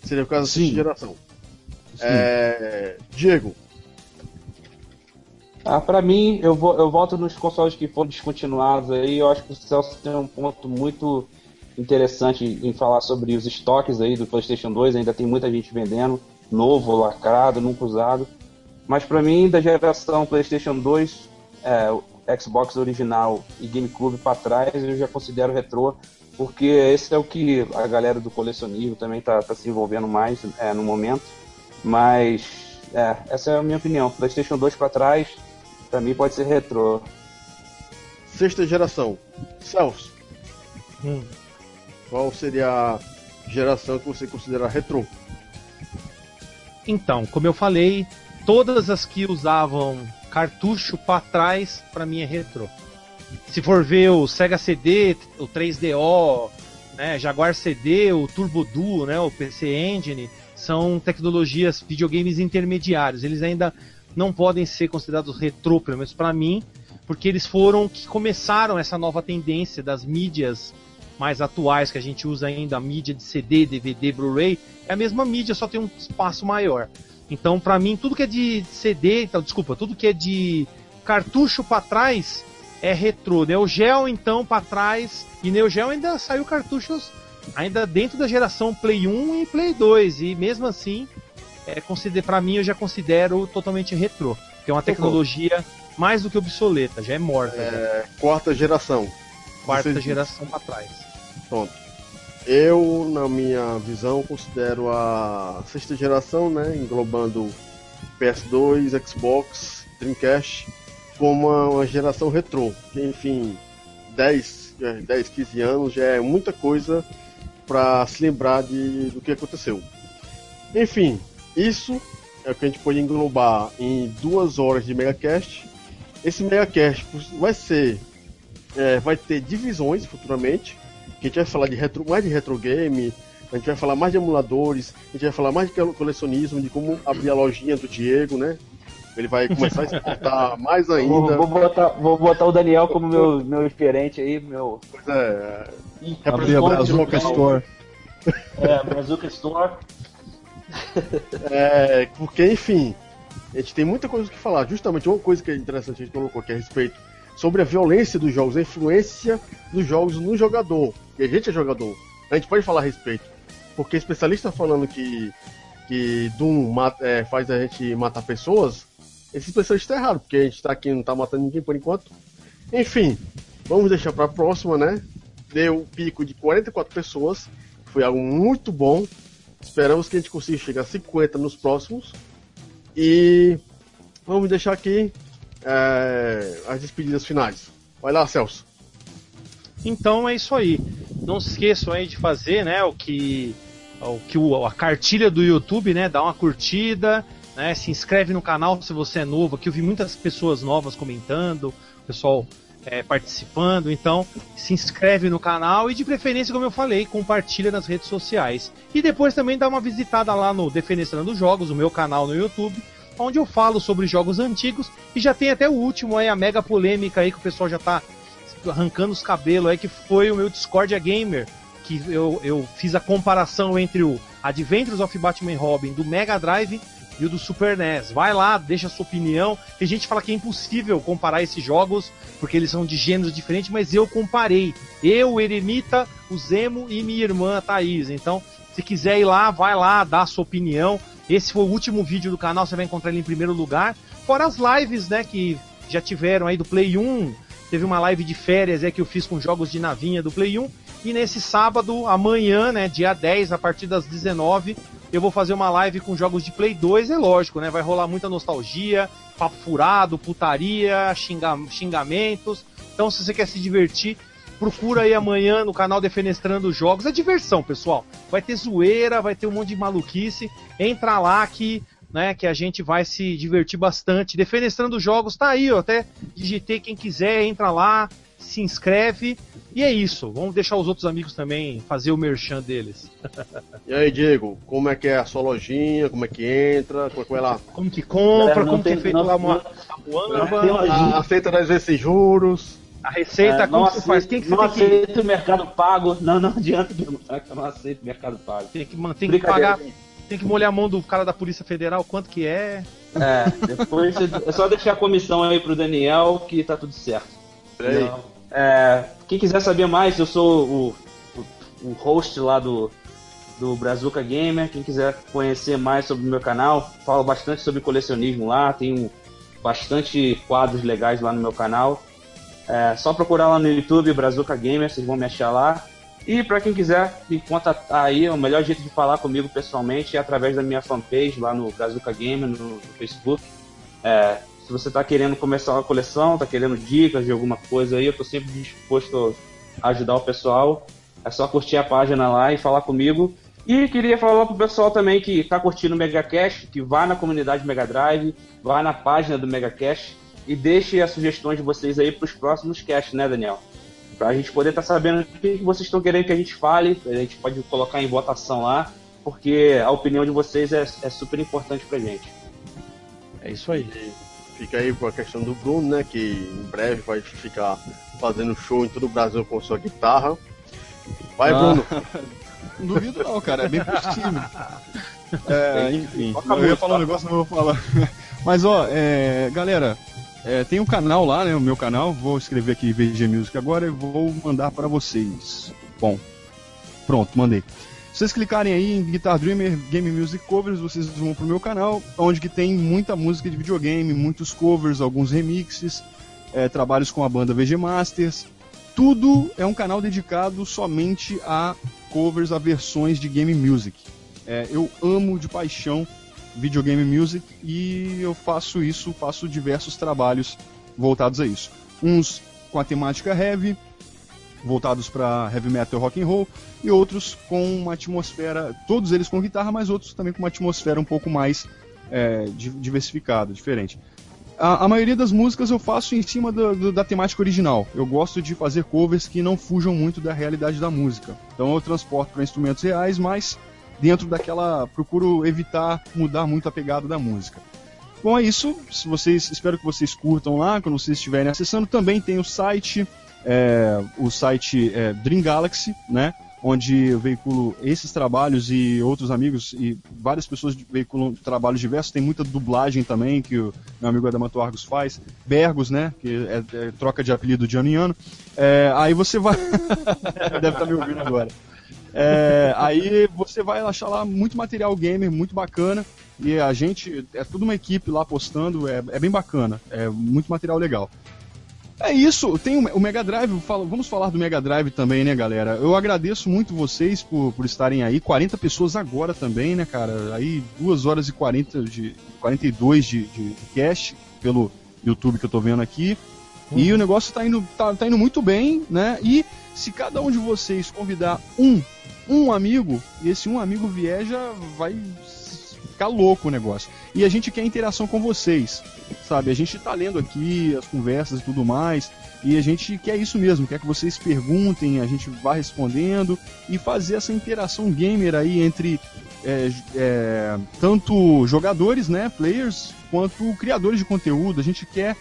Seria por causa da sexta geração. Sim. É... Diego, Ah, pra mim, eu, vou, eu volto nos consoles que foram descontinuados aí. Eu acho que o Celso tem um ponto muito interessante em falar sobre os estoques aí do PlayStation 2. Ainda tem muita gente vendendo, novo, lacrado, nunca usado. Mas pra mim, da geração PlayStation 2, é, Xbox original e GameCube pra trás, eu já considero retrô. Porque esse é o que a galera do colecionismo também tá, tá se envolvendo mais é, no momento. Mas, é, essa é a minha opinião. PlayStation 2 pra trás, Pra mim pode ser retrô. sexta geração. Celso, Hum. qual seria a geração que você considera retrô? Então, como eu falei, todas as que usavam cartucho para trás, para mim é retrô. Se for ver o Sega CD, o 3DO, né, Jaguar CD, o Turbo Duo, né, o PC Engine, são tecnologias, videogames intermediários. Eles ainda não podem ser considerados retrô, pelo menos para mim, porque eles foram que começaram essa nova tendência das mídias mais atuais que a gente usa ainda, a mídia de CD, DVD, Blu-ray, é a mesma mídia, só tem um espaço maior. Então, pra mim, tudo que é de CD, então, desculpa, tudo que é de cartucho pra trás é retrô. Neo Geo, então, pra trás, e Neo Geo ainda saiu cartuchos ainda dentro da geração Play 1 e Play 2, e mesmo assim, é, consider, pra mim, eu já considero totalmente retrô, que é uma tecnologia mais do que obsoleta, já é morta, já. É, quarta geração. quarta você- geração pra trás. Pronto. Eu, na minha visão, considero a sexta geração, né, englobando PS2, Xbox, Dreamcast, como uma, geração retrô. Que, enfim, 10, é, 10, 15 anos já é muita coisa para se lembrar de, do que aconteceu. Enfim, isso é o que a gente pode englobar em duas horas de Megacast. Esse Megacast vai ser. é, vai ter divisões futuramente que a gente vai falar de retro, mais de retro game, a gente vai falar mais de emuladores, a gente vai falar mais de colecionismo, de como abrir a lojinha do Diego, né? Ele vai começar a exportar mais Vou, ainda. vou botar, vou botar o Daniel como meu, meu gerente aí, meu. Pois é, Abrir a Brazuca Store. É, Brazuca Store. É, porque, enfim, a gente tem muita coisa que falar. Justamente uma coisa que é interessante a gente colocou aqui a respeito sobre a violência dos jogos, a influência dos jogos no jogador. E a gente é jogador. A gente pode falar a respeito. Porque especialista falando que, que Doom mata- é, faz a gente matar pessoas, esse especialista tá errado, porque a gente tá aqui não tá matando ninguém por enquanto. Enfim, vamos deixar pra próxima, né? Deu um pico de 44 pessoas. Foi algo muito bom. Esperamos que a gente consiga chegar a 50 nos próximos. E vamos deixar aqui é, as despedidas finais. Vai lá, Celso. Então é isso aí. Não se esqueçam aí de fazer, né, o que o que a cartilha do YouTube, né, dá uma curtida, né, se inscreve no canal se você é novo. Aqui eu vi muitas pessoas novas comentando, pessoal é, participando. Então, se inscreve no canal e, de preferência, como eu falei, compartilha nas redes sociais. E depois também dá uma visitada lá no Defenestrando Jogos, o meu canal no YouTube, onde eu falo sobre jogos antigos. E já tem até o último aí, a mega polêmica aí que o pessoal já tá arrancando os cabelos aí, que foi o meu Discordia Gamer. Que eu, eu fiz a comparação entre o Adventures of Batman Robin do Mega Drive e o do Super NES. Vai lá, deixa a sua opinião. Tem gente que fala que é impossível comparar esses jogos porque eles são de gêneros diferentes, mas eu comparei. Eu, o Eremita, o Zemo e minha irmã a Thaís. Então, se quiser ir lá, vai lá, dá a sua opinião. Esse foi o último vídeo do canal, você vai encontrar ele em primeiro lugar. Fora as lives, né, que já tiveram aí do Play 1. Teve uma live de férias é que eu fiz com jogos de navinha do Play 1. E nesse sábado, amanhã, né, dia 10, a partir das 19, eu vou fazer uma live com jogos de Play 2, é lógico, né? Vai rolar muita nostalgia, papo furado, putaria, xinga xingamentos. Então, se você quer se divertir, procura aí amanhã no canal Defenestrando Jogos. É diversão, pessoal. Vai ter zoeira, vai ter um monte de maluquice. Entra lá que, né, que a gente vai se divertir bastante. Defenestrando Jogos tá aí, ó. Até digitei quem quiser, entra lá, se inscreve. E é isso. Vamos deixar os outros amigos também fazer o merchan deles. e aí, Diego, como é que é a sua lojinha? Como é que entra? Como é que vai lá? Como que compra? como tem, que é feito não, lá uma? Aceita às vezes juros. A receita, é, como você faz? Quem que não você aceito que... o mercado pago. Não, não adianta demonstrar que eu não aceito o mercado pago. Tem que, tem que pagar. Tem que molhar a mão do cara da Polícia Federal, quanto que é? É, depois é só deixar a comissão aí pro Daniel que tá tudo certo. Peraí. É, quem quiser saber mais, eu sou o, o, o, host lá do, do Brazuca Gamer. Quem quiser conhecer mais sobre o meu canal, falo bastante sobre colecionismo lá. Tenho bastante quadros legais lá no meu canal. É só procurar lá no YouTube Brazuca Gamer, vocês vão me achar lá. E para quem quiser me contatar aí, o melhor jeito de falar comigo pessoalmente é através da minha fanpage lá no Brazuca Gamer no, no Facebook. É, se você está querendo começar uma coleção, está querendo dicas de alguma coisa aí, eu estou sempre disposto a ajudar o pessoal. É só curtir a página lá e falar comigo. E queria falar pro pessoal também que está curtindo o MegaCast, que vá na comunidade Mega Drive, vá na página do MegaCast e deixe as sugestões de vocês aí para os próximos casts, né, Daniel? Para a gente poder estar tá sabendo o que vocês estão querendo que a gente fale, a gente pode colocar em votação lá, porque a opinião de vocês é, é super importante para gente. É isso aí fica aí com a questão do Bruno, né? Que em breve vai ficar fazendo show em todo o Brasil com sua guitarra. Vai, ah, Bruno. Duvido não, cara, é bem possível. É, enfim, eu ia falar um negócio, não vou falar. Mas ó, é, galera, é, tem um canal lá, né? O meu canal. Vou escrever aqui VG Music agora e vou mandar para vocês. Bom, pronto, mandei. Vocês clicarem aí em Guitar Dreamer Game Music Covers, vocês vão pro meu canal, onde que tem muita música de videogame, muitos covers, alguns remixes, é, trabalhos com a banda VG Masters. Tudo é um canal dedicado somente a covers, a versões de game music. É, eu amo de paixão videogame music e eu faço isso, faço diversos trabalhos voltados a isso. Uns com a temática heavy, voltados para heavy metal rock and roll e outros com uma atmosfera, todos eles com guitarra, mas outros também com uma atmosfera um pouco mais é, diversificada, diferente. A, a, maioria das músicas eu faço em cima do, do, da temática original. Eu gosto de fazer covers que não fujam muito da realidade da música. Então eu transporto para instrumentos reais, mas dentro daquela procuro evitar mudar muito a pegada da música. Bom, é isso. Se vocês, espero que vocês curtam lá quando vocês estiverem acessando. Também tem o site é, o site é, Dream Galaxy, né? Onde eu veiculo esses trabalhos e outros amigos e várias pessoas veiculam trabalhos diversos. Tem muita dublagem também que o meu amigo Adamato Argos faz. Bergos, né? Que é, é troca de apelido de ano em ano. É, aí você vai. Deve estar tá me ouvindo agora. É, aí você vai achar lá muito material gamer, muito bacana. E a gente, é tudo uma equipe lá postando, é, é bem bacana. É muito material legal. É isso, tem o, Mega Drive, vamos falar do Mega Drive também, né, galera? Eu agradeço muito vocês por, por estarem aí, 40 pessoas agora também, né, cara? Aí 2 horas e 40 de, 42 de, de, de cast pelo YouTube que eu tô vendo aqui. Uhum. E o negócio tá indo, tá, tá indo muito bem, né? E se cada um de vocês convidar um, um amigo, e esse um amigo vier já vai ficar louco o negócio. E a gente quer interação com vocês, sabe? A gente tá lendo aqui as conversas e tudo mais, e a gente quer isso mesmo, quer que vocês perguntem, a gente vá respondendo e fazer essa interação gamer aí entre é, é, tanto jogadores, né, players, quanto criadores de conteúdo. A gente quer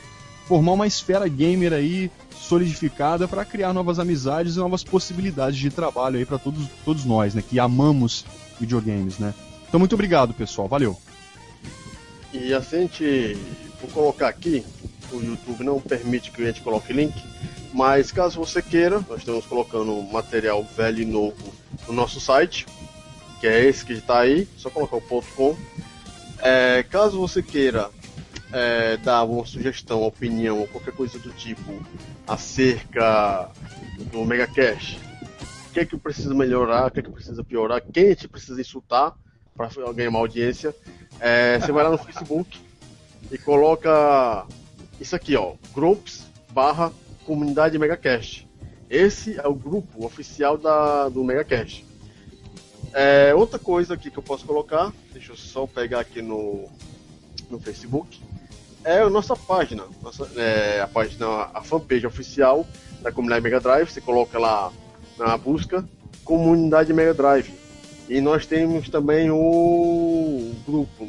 formar uma esfera gamer aí solidificada para criar novas amizades e novas possibilidades de trabalho aí para todos, todos nós, né, que amamos videogames, né? Então muito obrigado, pessoal. Valeu. E assim a gente vou colocar aqui, o YouTube não permite que a gente coloque link, mas caso você queira, nós estamos colocando material velho e novo no nosso site, que é esse que está aí, só colocar o ponto .com. É, caso você queira é, dar uma sugestão, opinião ou qualquer coisa do tipo acerca do Mega Cash, o que é que precisa melhorar, o que é que precisa piorar, quem a gente precisa insultar para ganhar uma audiência, é, você vai lá no Facebook e coloca isso aqui, ó, groups barra comunidade MegaCast. Esse é o grupo oficial da, do MegaCast. É, outra coisa aqui que eu posso colocar, deixa eu só pegar aqui no, no Facebook, é a nossa página, nossa, é, a página, a fanpage oficial da comunidade Mega Drive. Você coloca lá na busca Comunidade Mega Drive. E nós temos também o grupo.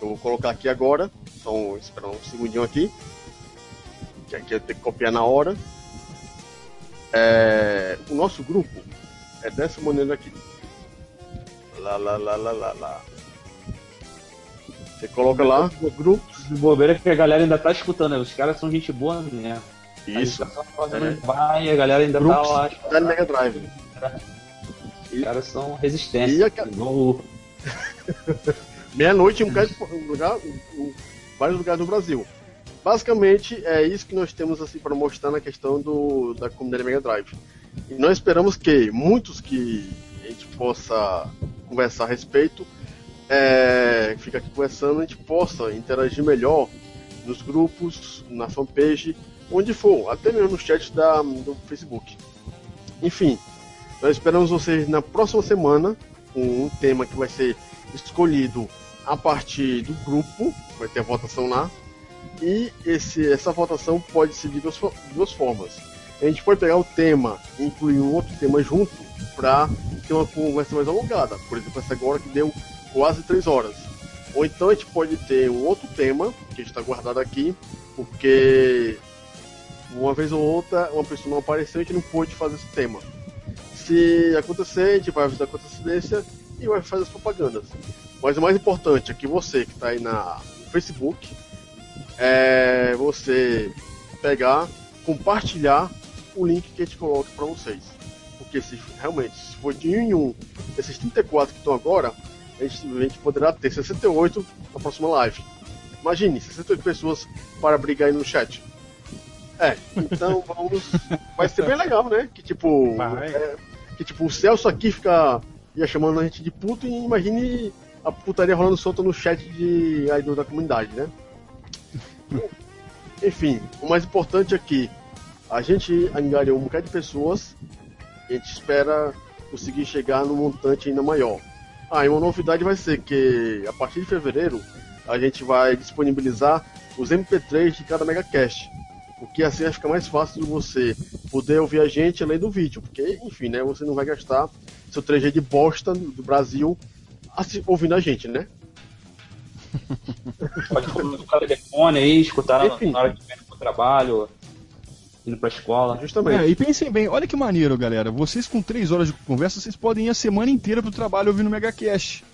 Eu vou colocar aqui agora. Só esperar um segundinho aqui. Que aqui eu tenho que copiar na hora. É, o nosso grupo é dessa maneira aqui. Lá, lá, lá, lá, lá, lá. Você coloca lá, grupos. De bobeira que a galera ainda tá escutando, né? Os caras são gente boa, né? Isso. A tá fazendo vai, a galera ainda Grupos tá lá. da Mega Drive. Os caras são resistentes. E a- Igual- Meia-noite em um lugar, vários lugares do Brasil. Basicamente é isso que nós temos assim para mostrar na questão do, da comunidade Mega Drive. E nós esperamos que muitos que a gente possa conversar a respeito, é, fica aqui conversando, a gente possa interagir melhor nos grupos, na fanpage, onde for, até mesmo no chat da, do Facebook. Enfim, nós esperamos vocês na próxima semana com um tema que vai ser escolhido a partir do grupo, vai ter a votação lá. E esse, essa votação pode ser de duas, duas formas. A gente pode pegar o tema e incluir um outro tema junto para ter uma conversa mais alongada. Por exemplo, essa agora que deu quase três horas. Ou então a gente pode ter um outro tema que está guardado aqui, porque uma vez ou outra uma pessoa não apareceu e a gente não pôde fazer esse tema. Se acontecer, a gente vai avisar com antecedência e vai fazer as propagandas. Mas o mais importante é que você que está aí na, no Facebook, é você pegar, compartilhar o link que a gente coloca para vocês. Porque se realmente, se for de um em um, esses 34 que estão agora, a gente, a gente poderá ter 68 na próxima live. Imagine, 68 pessoas para brigar aí no chat. É, então vamos. Vai ser bem legal, né? Que tipo. É, que tipo, o Celso aqui fica ia chamando a gente de puto e imagine a putaria rolando solta no chat de idol da comunidade, né? Enfim, o mais importante é que a gente angariou um bocado de pessoas e a gente espera conseguir chegar num montante ainda maior. Ah, e uma novidade vai ser que a partir de fevereiro a gente vai disponibilizar os MP3 de cada megacast. Porque assim vai ficar mais fácil de você poder ouvir a gente além do vídeo. Porque, enfim, né? Você não vai gastar seu 3G de bosta do Brasil assi- ouvindo a gente, né? Pode colocar o telefone aí, escutar Enfim. na hora que vem pro trabalho, indo pra escola. Justamente. É, e pensem bem, olha que maneiro, galera. Vocês com três horas de conversa, vocês podem ir a semana inteira pro trabalho ouvindo o Megacast.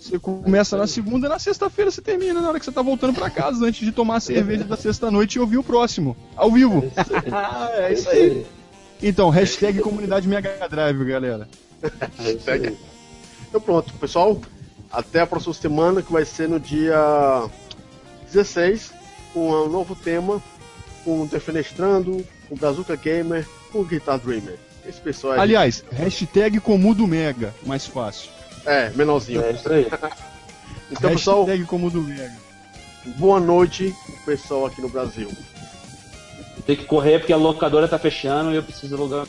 Você começa na segunda, na sexta-feira você termina na hora que você tá voltando pra casa, antes de tomar a cerveja da sexta-noite e ouvir o próximo, ao vivo. é isso aí. Então, hashtag comunidade Mega Drive, galera. É aí. Então pronto, pessoal. Até a próxima semana, que vai ser no dia 16, com um novo tema, com o Defenestrando, com o Brazuca Gamer, com o Guitar Dreamer. Esse pessoal aí. Aliás, hashtag Comudo Mega, mais fácil. É, menorzinho. É isso aí. Então, pessoal, Comudo Mega. boa noite pessoal aqui no Brasil. Tem que correr porque a locadora tá fechando e eu preciso alugar